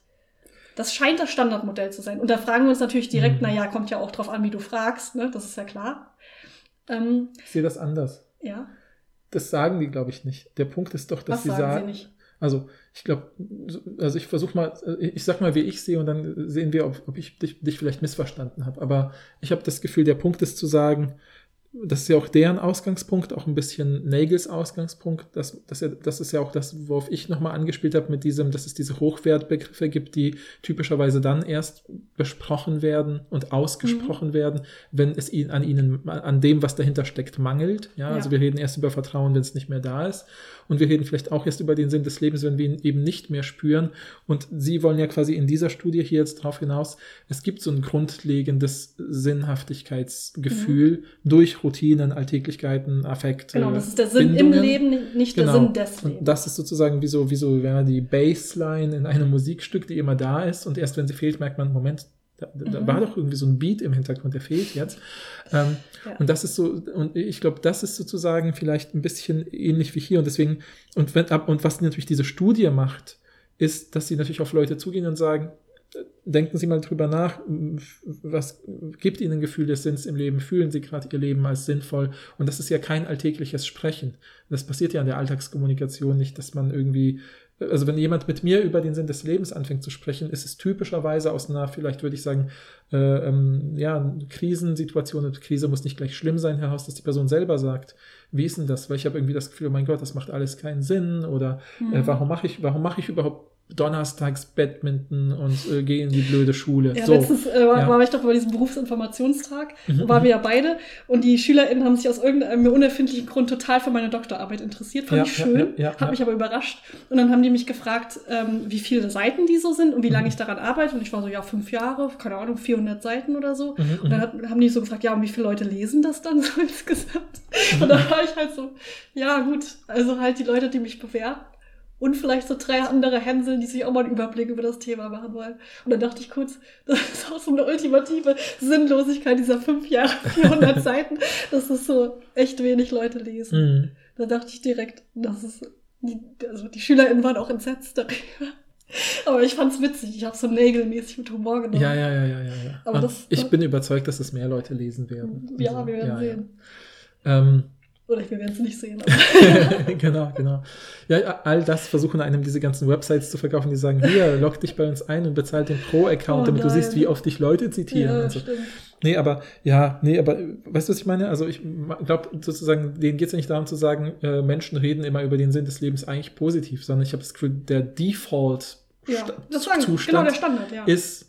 Das scheint das Standardmodell zu sein. Und da fragen wir uns natürlich direkt, Mhm. na ja, kommt ja auch drauf an, wie du fragst, ne? Das ist ja klar. Ähm, ich sehe das anders. ja, Das sagen die, glaube ich, nicht. Der Punkt ist doch, dass was sie sagen sagen. sie nicht? Also, ich glaube, also ich versuche mal, ich sag mal, wie ich sehe und dann sehen wir, ob, ob ich dich, dich vielleicht missverstanden habe. Aber ich habe das Gefühl, der Punkt ist zu sagen, das ist ja auch deren Ausgangspunkt, auch ein bisschen Nagels Ausgangspunkt. Das, das, das ist ja auch das, worauf ich nochmal angespielt habe mit diesem, dass es diese Hochwertbegriffe gibt, die typischerweise dann erst besprochen werden und ausgesprochen werden, wenn es ihnen an ihnen, an dem, was dahinter steckt, mangelt. Ja, also Ja. wir reden erst über Vertrauen, wenn es nicht mehr da ist. und wir reden vielleicht auch erst über den Sinn des Lebens, wenn wir ihn eben nicht mehr spüren. Und Sie wollen ja quasi in dieser Studie hier jetzt drauf hinaus, es gibt so ein grundlegendes Sinnhaftigkeitsgefühl mhm. durch Routinen, Alltäglichkeiten, Affekte. Genau, das ist der Sinn Bindungen. im Leben, nicht der genau. Sinn des Lebens. Und das ist sozusagen wie so, wie so ja, die Baseline in einem Musikstück, die immer da ist und erst wenn sie fehlt, merkt man, Moment, da, da mhm. war doch irgendwie so ein Beat im Hintergrund, der fehlt jetzt. Ähm, ja. Und das ist so, und ich glaube, das ist sozusagen vielleicht ein bisschen ähnlich wie hier. Und deswegen, und, wenn, und was natürlich diese Studie macht, ist, dass sie natürlich auf Leute zugehen und sagen, denken Sie mal drüber nach, was gibt Ihnen ein Gefühl des Sinns im Leben? Fühlen Sie gerade Ihr Leben als sinnvoll? Und das ist ja kein alltägliches Sprechen. Das passiert ja in der Alltagskommunikation nicht, dass man irgendwie also wenn jemand mit mir über den Sinn des Lebens anfängt zu sprechen, ist es typischerweise aus einer, vielleicht würde ich sagen, äh, ähm, ja, Krisensituation. Krise muss nicht gleich schlimm sein, Herr Haus, dass die Person selber sagt, wie ist denn das? Weil ich habe irgendwie das Gefühl, oh mein Gott, das macht alles keinen Sinn oder äh, mhm. äh, warum mache ich, warum mache ich überhaupt donnerstags Badminton und äh, gehe in die blöde Schule. Ja, so. letztens äh, war, ja. war ich doch bei diesem Berufsinformationstag, mhm. waren wir ja beide und die SchülerInnen haben sich aus irgendeinem mir unerfindlichen Grund total für meine Doktorarbeit interessiert. Fand ja, ich schön, ja, ja, hat mich aber überrascht. Und dann haben die mich gefragt, ähm, wie viele Seiten die so sind und wie mhm. lange ich daran arbeite. Und ich war so, ja, fünf Jahre, keine Ahnung, 400 Seiten oder so. Mhm, und dann hat, haben die so gefragt, ja, und wie viele Leute lesen das dann [laughs] so insgesamt? [laughs] Und da war ich halt so, ja, gut, also halt die Leute, die mich bewerten und vielleicht so drei andere Hänsel, die sich auch mal einen Überblick über das Thema machen wollen. Und dann dachte ich kurz, [laughs] das ist auch so eine ultimative Sinnlosigkeit dieser fünf Jahre, [laughs] 400 Seiten, dass das so echt wenig Leute lesen. Mhm. Da dachte ich direkt, das ist, also die SchülerInnen waren auch entsetzt darüber. [laughs] Aber ich fand's witzig. Ich habe so nägelmäßig mit Humor genommen. Ja, ja, ja, ja, ja. Aber das, ich bin überzeugt, dass es mehr Leute lesen werden. Ja, also, wir werden ja, sehen. Ja. Ähm, oder wir werden es nicht sehen. [laughs] genau, genau. Ja, all das versuchen einem diese ganzen Websites zu verkaufen, die sagen, hier, log dich bei uns ein und bezahl den Pro-Account, oh, damit nein. du siehst, wie oft dich Leute zitieren. Ja, so. Nee, aber, ja, nee, aber, weißt du, was ich meine? Also ich glaube sozusagen, denen geht es ja nicht darum zu sagen, äh, Menschen reden immer über den Sinn des Lebens eigentlich positiv, sondern ich habe das Gefühl, der Default-Zustand ja, genau, der Standard, ja. ist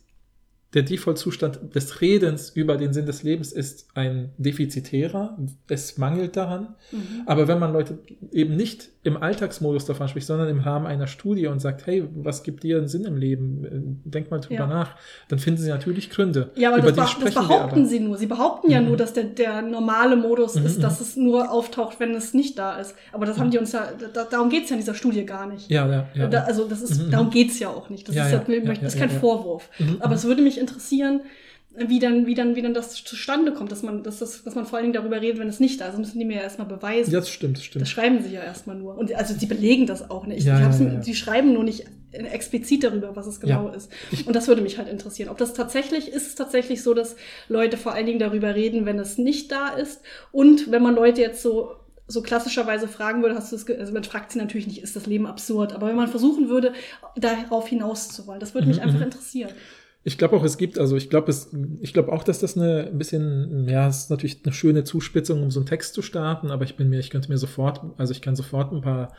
der Default-Zustand des Redens über den Sinn des Lebens ist ein defizitärer. Es mangelt daran. Mhm. Aber wenn man Leute eben nicht im Alltagsmodus davon spricht, sondern im Rahmen einer Studie und sagt, hey, was gibt dir einen Sinn im Leben? Denk mal drüber ja. nach. Dann finden sie natürlich Gründe. Ja, aber das, das, behaupten sie nur. Sie behaupten ja mhm. nur, dass der, der normale Modus mhm. ist, dass es nur auftaucht, wenn es nicht da ist. Aber das haben die uns ja, da, darum geht's ja in dieser Studie gar nicht. Ja, ja, ja. Da, also das ist, mhm. darum geht's ja auch nicht. Das ja, ist, ja, ja, das ist kein Vorwurf. Mhm, aber es würde mich interessieren, wie dann, wie dann, wie dann das zustande kommt, dass man, dass, das, dass man vor allen Dingen darüber redet, wenn es nicht da ist. Das müssen die mir ja erstmal beweisen. Ja, das stimmt, das stimmt. Das schreiben sie ja erstmal nur. Und also sie belegen das auch nicht. Ja, ja, ja, Sie schreiben nur nicht explizit darüber, was es genau ist. Und das würde mich halt interessieren. Ob das tatsächlich, ist es tatsächlich so, dass Leute vor allen Dingen darüber reden, wenn es nicht da ist. Und wenn man Leute jetzt so so klassischerweise fragen würde, hast du es, also man fragt sie natürlich nicht, ist das Leben absurd, aber wenn man versuchen würde, darauf hinaus zu wollen, das würde mich mhm, einfach mhm. interessieren. Ich glaube auch, es gibt, also ich glaube, es, ich glaube auch, dass das eine ein bisschen, ja, es ist natürlich eine schöne Zuspitzung, um so einen Text zu starten, aber ich bin mir, ich könnte mir sofort, also ich kann sofort ein paar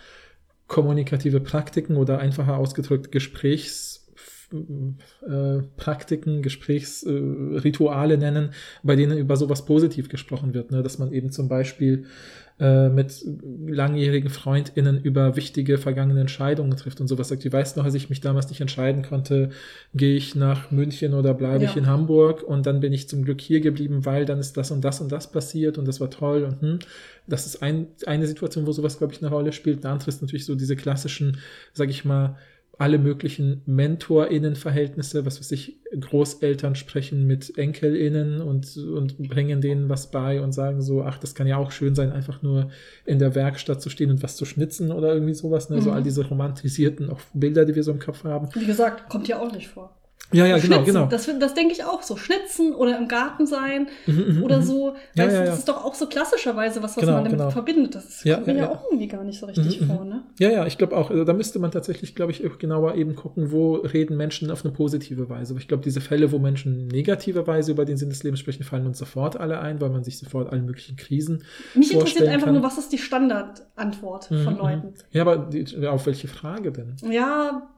kommunikative Praktiken oder einfacher ausgedrückt Gesprächspraktiken, äh, Gesprächsrituale äh, nennen, bei denen über sowas positiv gesprochen wird, ne? dass man eben zum Beispiel äh, mit langjährigen FreundInnen über wichtige vergangene Entscheidungen trifft und sowas sagt. Die weiß noch, als ich mich damals nicht entscheiden konnte, gehe ich nach München oder bleibe ja. ich in Hamburg und dann bin ich zum Glück hier geblieben, weil dann ist das und das und das passiert und das war toll und hm. Das ist ein, eine Situation, wo sowas, glaube ich, eine Rolle spielt. Eine andere ist natürlich so diese klassischen, sag ich mal, alle möglichen MentorInnen-Verhältnisse, was weiß ich, Großeltern sprechen mit EnkelInnen und, und bringen denen was bei und sagen so, ach, das kann ja auch schön sein, einfach nur in der Werkstatt zu stehen und was zu schnitzen oder irgendwie sowas, ne? Mhm. So all diese romantisierten auch Bilder, die wir so im Kopf haben. Wie gesagt, kommt ja auch nicht vor. Ja, ja, genau, genau. Das, das denke ich auch so. Schnitzen oder im Garten sein mhm, mhm oder mhm. so. Ja, ja, ja. Das ist doch auch so klassischerweise was, was genau, man damit genau. verbindet. Das kommt mir ja, auch irgendwie gar nicht so richtig mhm, mhm. vor, ne? Ja, ja, ich glaube auch, also da müsste man tatsächlich, glaube ich, genauer eben gucken, wo reden Menschen auf eine positive Weise. Aber ich glaube, diese Fälle, wo Menschen negative Weise über den Sinn des Lebens sprechen, fallen uns sofort alle ein, weil man sich sofort allen möglichen Krisen Mich interessiert einfach kann. nur, was ist die Standardantwort von Leuten? Ja, aber die, auf welche Frage denn? Ja,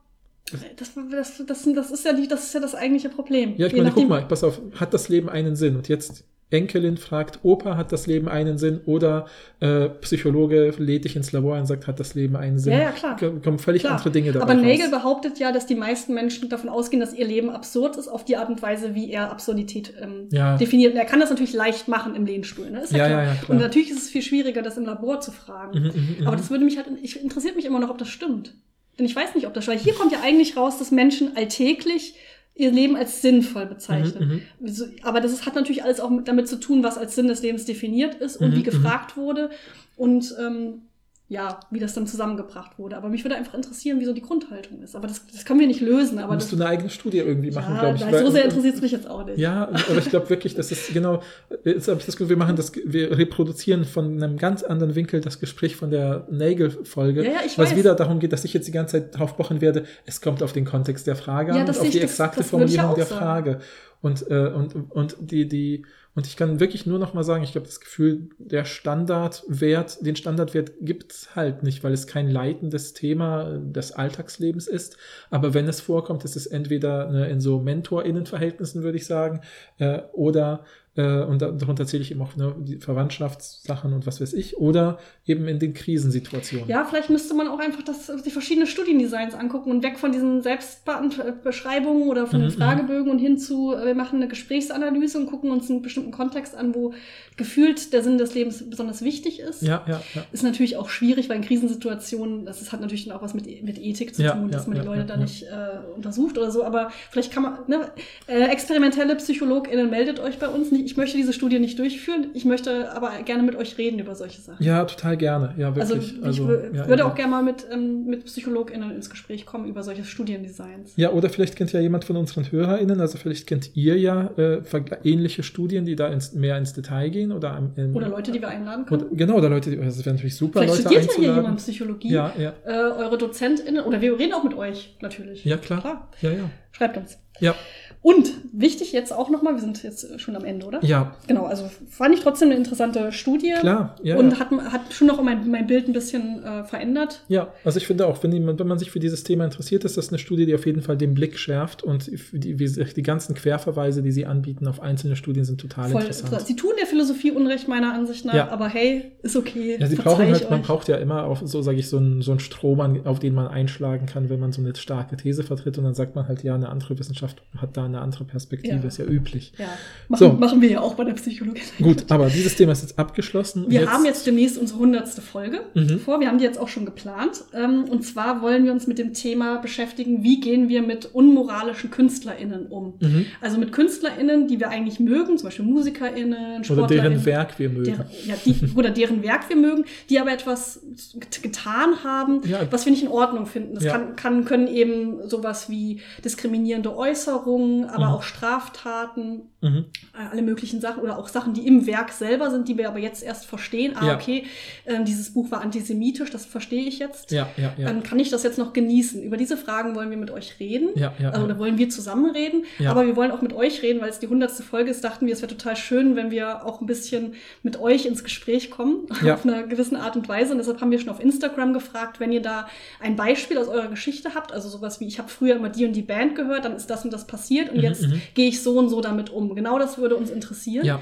das, das, das, das, ist ja die, das ist ja das eigentliche Problem. Ja, ich meine, guck mal, pass auf, hat das Leben einen Sinn? Und jetzt Enkelin fragt, Opa, hat das Leben einen Sinn? Oder äh, Psychologe lädt dich ins Labor und sagt, hat das Leben einen Sinn? Ja, ja, klar. K- Kommen völlig Klar. andere Dinge dabei Aber Nagel raus. behauptet ja, dass die meisten Menschen davon ausgehen, dass ihr Leben absurd ist, auf die Art und Weise, wie er Absurdität ähm, Ja. definiert. Und er kann das natürlich leicht machen im Lehnstuhl. Ne? Ist Ja, klar. ja, ja, klar. Und natürlich ist es viel schwieriger, das im Labor zu fragen. Mhm, mhm, mhm. Aber das würde mich halt, ich interessiert mich immer noch, ob das stimmt. Denn ich weiß nicht, ob das, weil hier kommt ja eigentlich raus, dass Menschen alltäglich ihr Leben als sinnvoll bezeichnen. Mhm, So, Aber das ist, hat natürlich alles auch mit, damit zu tun, was als Sinn des Lebens definiert ist und Mhm, wie mhm. gefragt wurde und ähm, ja, wie das dann zusammengebracht wurde. Aber mich würde einfach interessieren, wie so die Grundhaltung ist. Aber das, das können wir nicht lösen. Aber musst du eine eigene Studie irgendwie machen, ja, glaube ich. weil- so sehr interessiert es mich jetzt auch nicht. Ja, aber ich glaube wirklich, das ist genau, jetzt habe ich das Gefühl, wir machen das, wir reproduzieren von einem ganz anderen Winkel das Gespräch von der Nagel-Folge, Ja, ja, ich was weiß. wieder darum geht, dass ich jetzt die ganze Zeit drauf pochen werde, es kommt auf den Kontext der Frage Ja, an das und auf die das- exakte das Formulierung der sagen. Frage. Und, äh, und, und die, die, und ich kann wirklich nur noch mal sagen, ich glaube, das Gefühl, der Standardwert, den Standardwert gibt's halt nicht, weil es kein leitendes Thema des Alltagslebens ist. Aber wenn es vorkommt, ist es entweder ne, in so MentorInnen-Verhältnissen, würde ich sagen, äh, oder äh, und da- darunter zähle ich eben auch ne, die Verwandtschaftssachen und was weiß ich, oder eben in den Krisensituationen. Ja, vielleicht müsste man auch einfach das, die verschiedenen Studiendesigns angucken und weg von diesen Selbstbeschreibungen oder von Mhm, den Fragebögen und hin zu, äh, wir machen eine Gesprächsanalyse und gucken uns einen bestimmten Kontext an, wo gefühlt der Sinn des Lebens besonders wichtig ist. ja, ja. ja. Ist natürlich auch schwierig, weil in Krisensituationen, das ist, hat natürlich dann auch was mit, mit Ethik zu tun, dass man die Leute da nicht äh, untersucht oder so, aber vielleicht kann man, ne, äh, experimentelle PsychologInnen meldet euch bei uns. Ich möchte diese Studie nicht durchführen, ich möchte aber gerne mit euch reden über solche Sachen. Ja, total gerne. Ja, Also wirklich. ich wür- ja, würde ja. auch gerne mal mit, ähm, mit PsychologInnen ins Gespräch kommen über solche Studiendesigns. Ja, oder vielleicht kennt ja jemand von unseren HörerInnen, also vielleicht kennt ihr ja äh, ähnliche Studien, die da ins, mehr ins Detail gehen oder im, Oder Leute, die wir einladen können. oder, genau, oder Leute, die- das wäre natürlich super, Vielleicht Leute studiert ja hier einzuladen. jemand Psychologie. ja, ja, Äh, eure DozentInnen, oder wir reden auch mit euch natürlich. ja, klar. Klar. Ja, ja. Schreibt uns. Ja, Und wichtig jetzt auch nochmal, wir sind jetzt schon am Ende, oder? ja, Genau, also fand ich trotzdem eine interessante Studie. klar. Ja, und ja. hat, hat schon noch mein, mein Bild ein bisschen äh, verändert. Ja, also ich finde auch, wenn, jemand, wenn man sich für dieses Thema interessiert, ist das eine Studie, die auf jeden Fall den Blick schärft und die, die ganzen Querverweise, die sie anbieten auf einzelne Studien, sind total Voll, interessant. sie tun der Philosophie Unrecht meiner Ansicht nach, Ja. aber hey, ist okay. Ja, sie brauchen halt, man braucht ja immer auf, so sage ich, so einen, so einen Strom, auf den man einschlagen kann, wenn man so eine starke These vertritt und dann sagt man halt, ja, eine andere Wissenschaft hat da eine andere Perspektive, Ja. ist ja üblich. Ja, machen, So. machen wir ja auch bei der Psychologie. Gut, aber dieses Thema ist jetzt abgeschlossen. Wir haben jetzt demnächst unsere hundertste Folge Mhm. vor. Wir haben die jetzt auch schon geplant. Ähm, Und zwar wollen wir uns mit dem Thema beschäftigen, wie gehen wir mit unmoralischen KünstlerInnen um. Mhm. Also mit KünstlerInnen, die wir eigentlich mögen, zum Beispiel MusikerInnen, Oder SportlerInnen. deren Werk wir mögen. deren, ja, die, oder deren Werk wir mögen, die aber etwas get- getan haben, Ja. was wir nicht in Ordnung finden. Das kann, kann, können eben sowas wie diskriminierende Äußerungen, aber Mhm. auch Straftaten, Mhm. äh, alle möglichen Sachen oder auch Sachen, die im Werk selber sind, die wir aber jetzt erst verstehen. Ah, Ja. okay, ähm, dieses Buch war antisemitisch, das verstehe ich jetzt. Ja, ja, ja. Ähm, kann ich das jetzt noch genießen? Über diese Fragen wollen wir mit euch reden. ja, ja, Also, da wollen wir zusammen reden, Ja. aber wir wollen auch mit euch reden, weil es die hundertste Folge ist, dachten wir, es wäre total schön, wenn wir auch ein bisschen mit euch ins Gespräch kommen, [laughs] Ja. auf einer gewissen Art und Weise. Und deshalb haben wir schon auf Instagram gefragt, wenn ihr da ein Beispiel aus eurer Geschichte habt, also sowas wie, ich habe früher immer die und die Band gehört, dann ist das und das passiert und Mhm, jetzt mhm. gehe ich so und so damit um. Genau das würde uns interessieren. ja.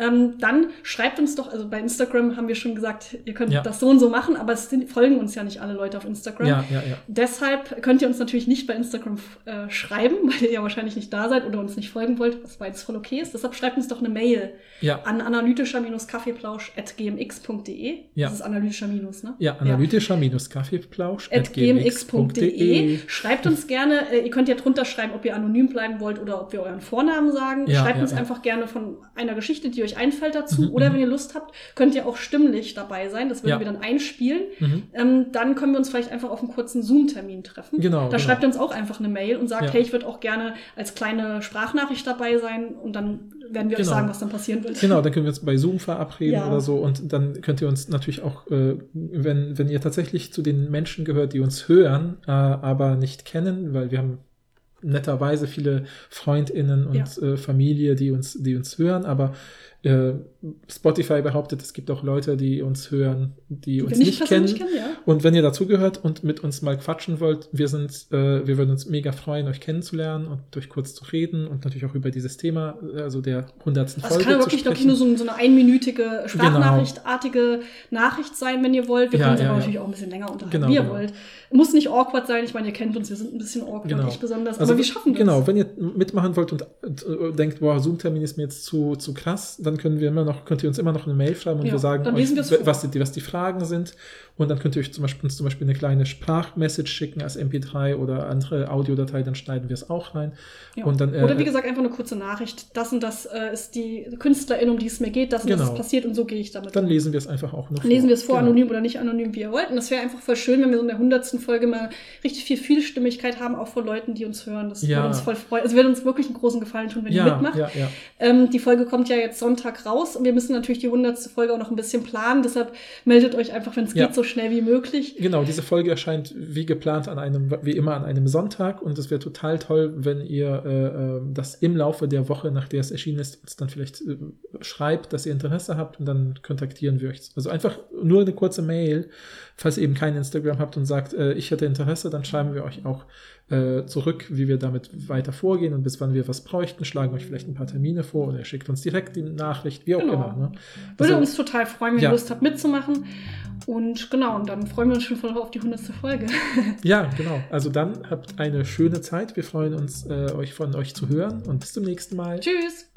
Ähm, dann schreibt uns doch, also bei Instagram haben wir schon gesagt, ihr könnt Ja. das so und so machen, aber es sind, folgen uns ja nicht alle Leute auf Instagram. Ja, ja, ja. Deshalb könnt ihr uns natürlich nicht bei Instagram äh, schreiben, [laughs] weil ihr ja wahrscheinlich nicht da seid oder uns nicht folgen wollt, was beides voll okay ist. Deshalb schreibt uns doch eine Mail Ja, an analytischer-kaffeeplausch.gmx.de. Ja. Das ist analytischer Minus, ne? ja analytischer-kaffeeplausch At gmx.de. Schreibt uns gerne, äh, ihr könnt ja drunter schreiben, ob ihr anonym bleiben wollt oder ob wir euren Vornamen sagen. Schreibt uns einfach gerne von einer Geschichte, die euch einfällt dazu. Mhm, oder mhm. wenn ihr Lust habt, könnt ihr auch stimmlich dabei sein. Das würden Ja. wir dann einspielen. Mhm. Ähm, dann können wir uns vielleicht einfach auf einen kurzen Zoom-Termin treffen. Genau, Da genau. schreibt ihr uns auch einfach eine Mail und sagt, Ja. hey, ich würde auch gerne als kleine Sprachnachricht dabei sein und dann werden wir euch Genau. sagen, was dann passieren wird. Genau, dann [laughs] können wir uns bei Zoom verabreden Ja. oder so und dann könnt ihr uns natürlich auch, äh, wenn, wenn ihr tatsächlich zu den Menschen gehört, die uns hören, äh, aber nicht kennen, weil wir haben netterweise viele FreundInnen und Ja. äh, Familie, die uns, die uns hören, aber Äh, Spotify behauptet, es gibt auch Leute, die uns hören, die, Die uns nicht, kennen. kennen, ja. Und wenn ihr dazugehört und mit uns mal quatschen wollt, wir sind, äh, wir würden uns mega freuen, euch kennenzulernen und durch kurz zu reden und natürlich auch über dieses Thema, also der hundertsten Also Folge kann ja zu wirklich, glaube ich, nur so, so eine einminütige Sprachnachrichtartige Nachricht sein, wenn ihr wollt. Wir Ja, können uns ja, aber natürlich auch ein bisschen länger unterhalten, Genau, wie ihr genau. wollt. Muss nicht awkward sein, ich meine, ihr kennt uns, wir sind ein bisschen awkward, Genau. ich besonders, Also, aber wir schaffen das. Genau, wenn ihr mitmachen wollt und äh, denkt, boah, Zoom-Termin ist mir jetzt zu, zu krass, dann können wir immer noch, könnt ihr uns immer noch eine Mail schreiben und Ja, wir sagen dann euch, was die, was die Fragen sind. Und dann könnt ihr euch zum Beispiel, uns zum Beispiel eine kleine Sprachmessage schicken als MP3 oder andere Audiodatei, dann schneiden wir es auch rein. Ja. Und dann, äh, Oder wie gesagt, einfach eine kurze Nachricht. Das und das äh, ist die Künstlerin, um die es mir geht, das und das Genau. ist passiert und so gehe ich damit dann um. lesen wir es einfach auch noch Lesen wir es vor, Genau. anonym oder nicht anonym, wie ihr wollt. Und das wäre einfach voll schön, wenn wir so in der hundertsten Folge mal richtig viel Vielstimmigkeit haben, auch von Leuten, die uns hören. Das Ja. würde uns voll freuen. Also würde uns wirklich einen großen Gefallen tun, wenn ihr Ja, mitmacht. ja. Ähm, die Folge kommt ja jetzt Sonntag raus und wir müssen natürlich die hundertste Folge auch noch ein bisschen planen. Deshalb meldet euch einfach, wenn es geht, so schnell wie möglich. Genau, diese Folge erscheint wie geplant an einem, wie immer an einem Sonntag und es wäre total toll, wenn ihr äh, äh, das im Laufe der Woche, nach der es erschienen ist, uns dann vielleicht äh, schreibt, dass ihr Interesse habt und dann kontaktieren wir euch. Also einfach nur eine kurze Mail, falls ihr eben kein Instagram habt und sagt, äh, ich hätte Interesse, dann schreiben wir euch auch äh, zurück, wie wir damit weiter vorgehen und bis wann wir was bräuchten, schlagen euch vielleicht ein paar Termine vor oder ihr schickt uns direkt die Nachricht, wie auch Genau. immer. Ne? Würde Also- uns total freuen, wenn Ja. ihr Lust habt mitzumachen. Und genau, und dann freuen wir uns schon voll auf die hundertste Folge. [laughs] Ja, genau. Also dann habt eine schöne Zeit. Wir freuen uns, äh, euch von euch zu hören und bis zum nächsten Mal. Tschüss!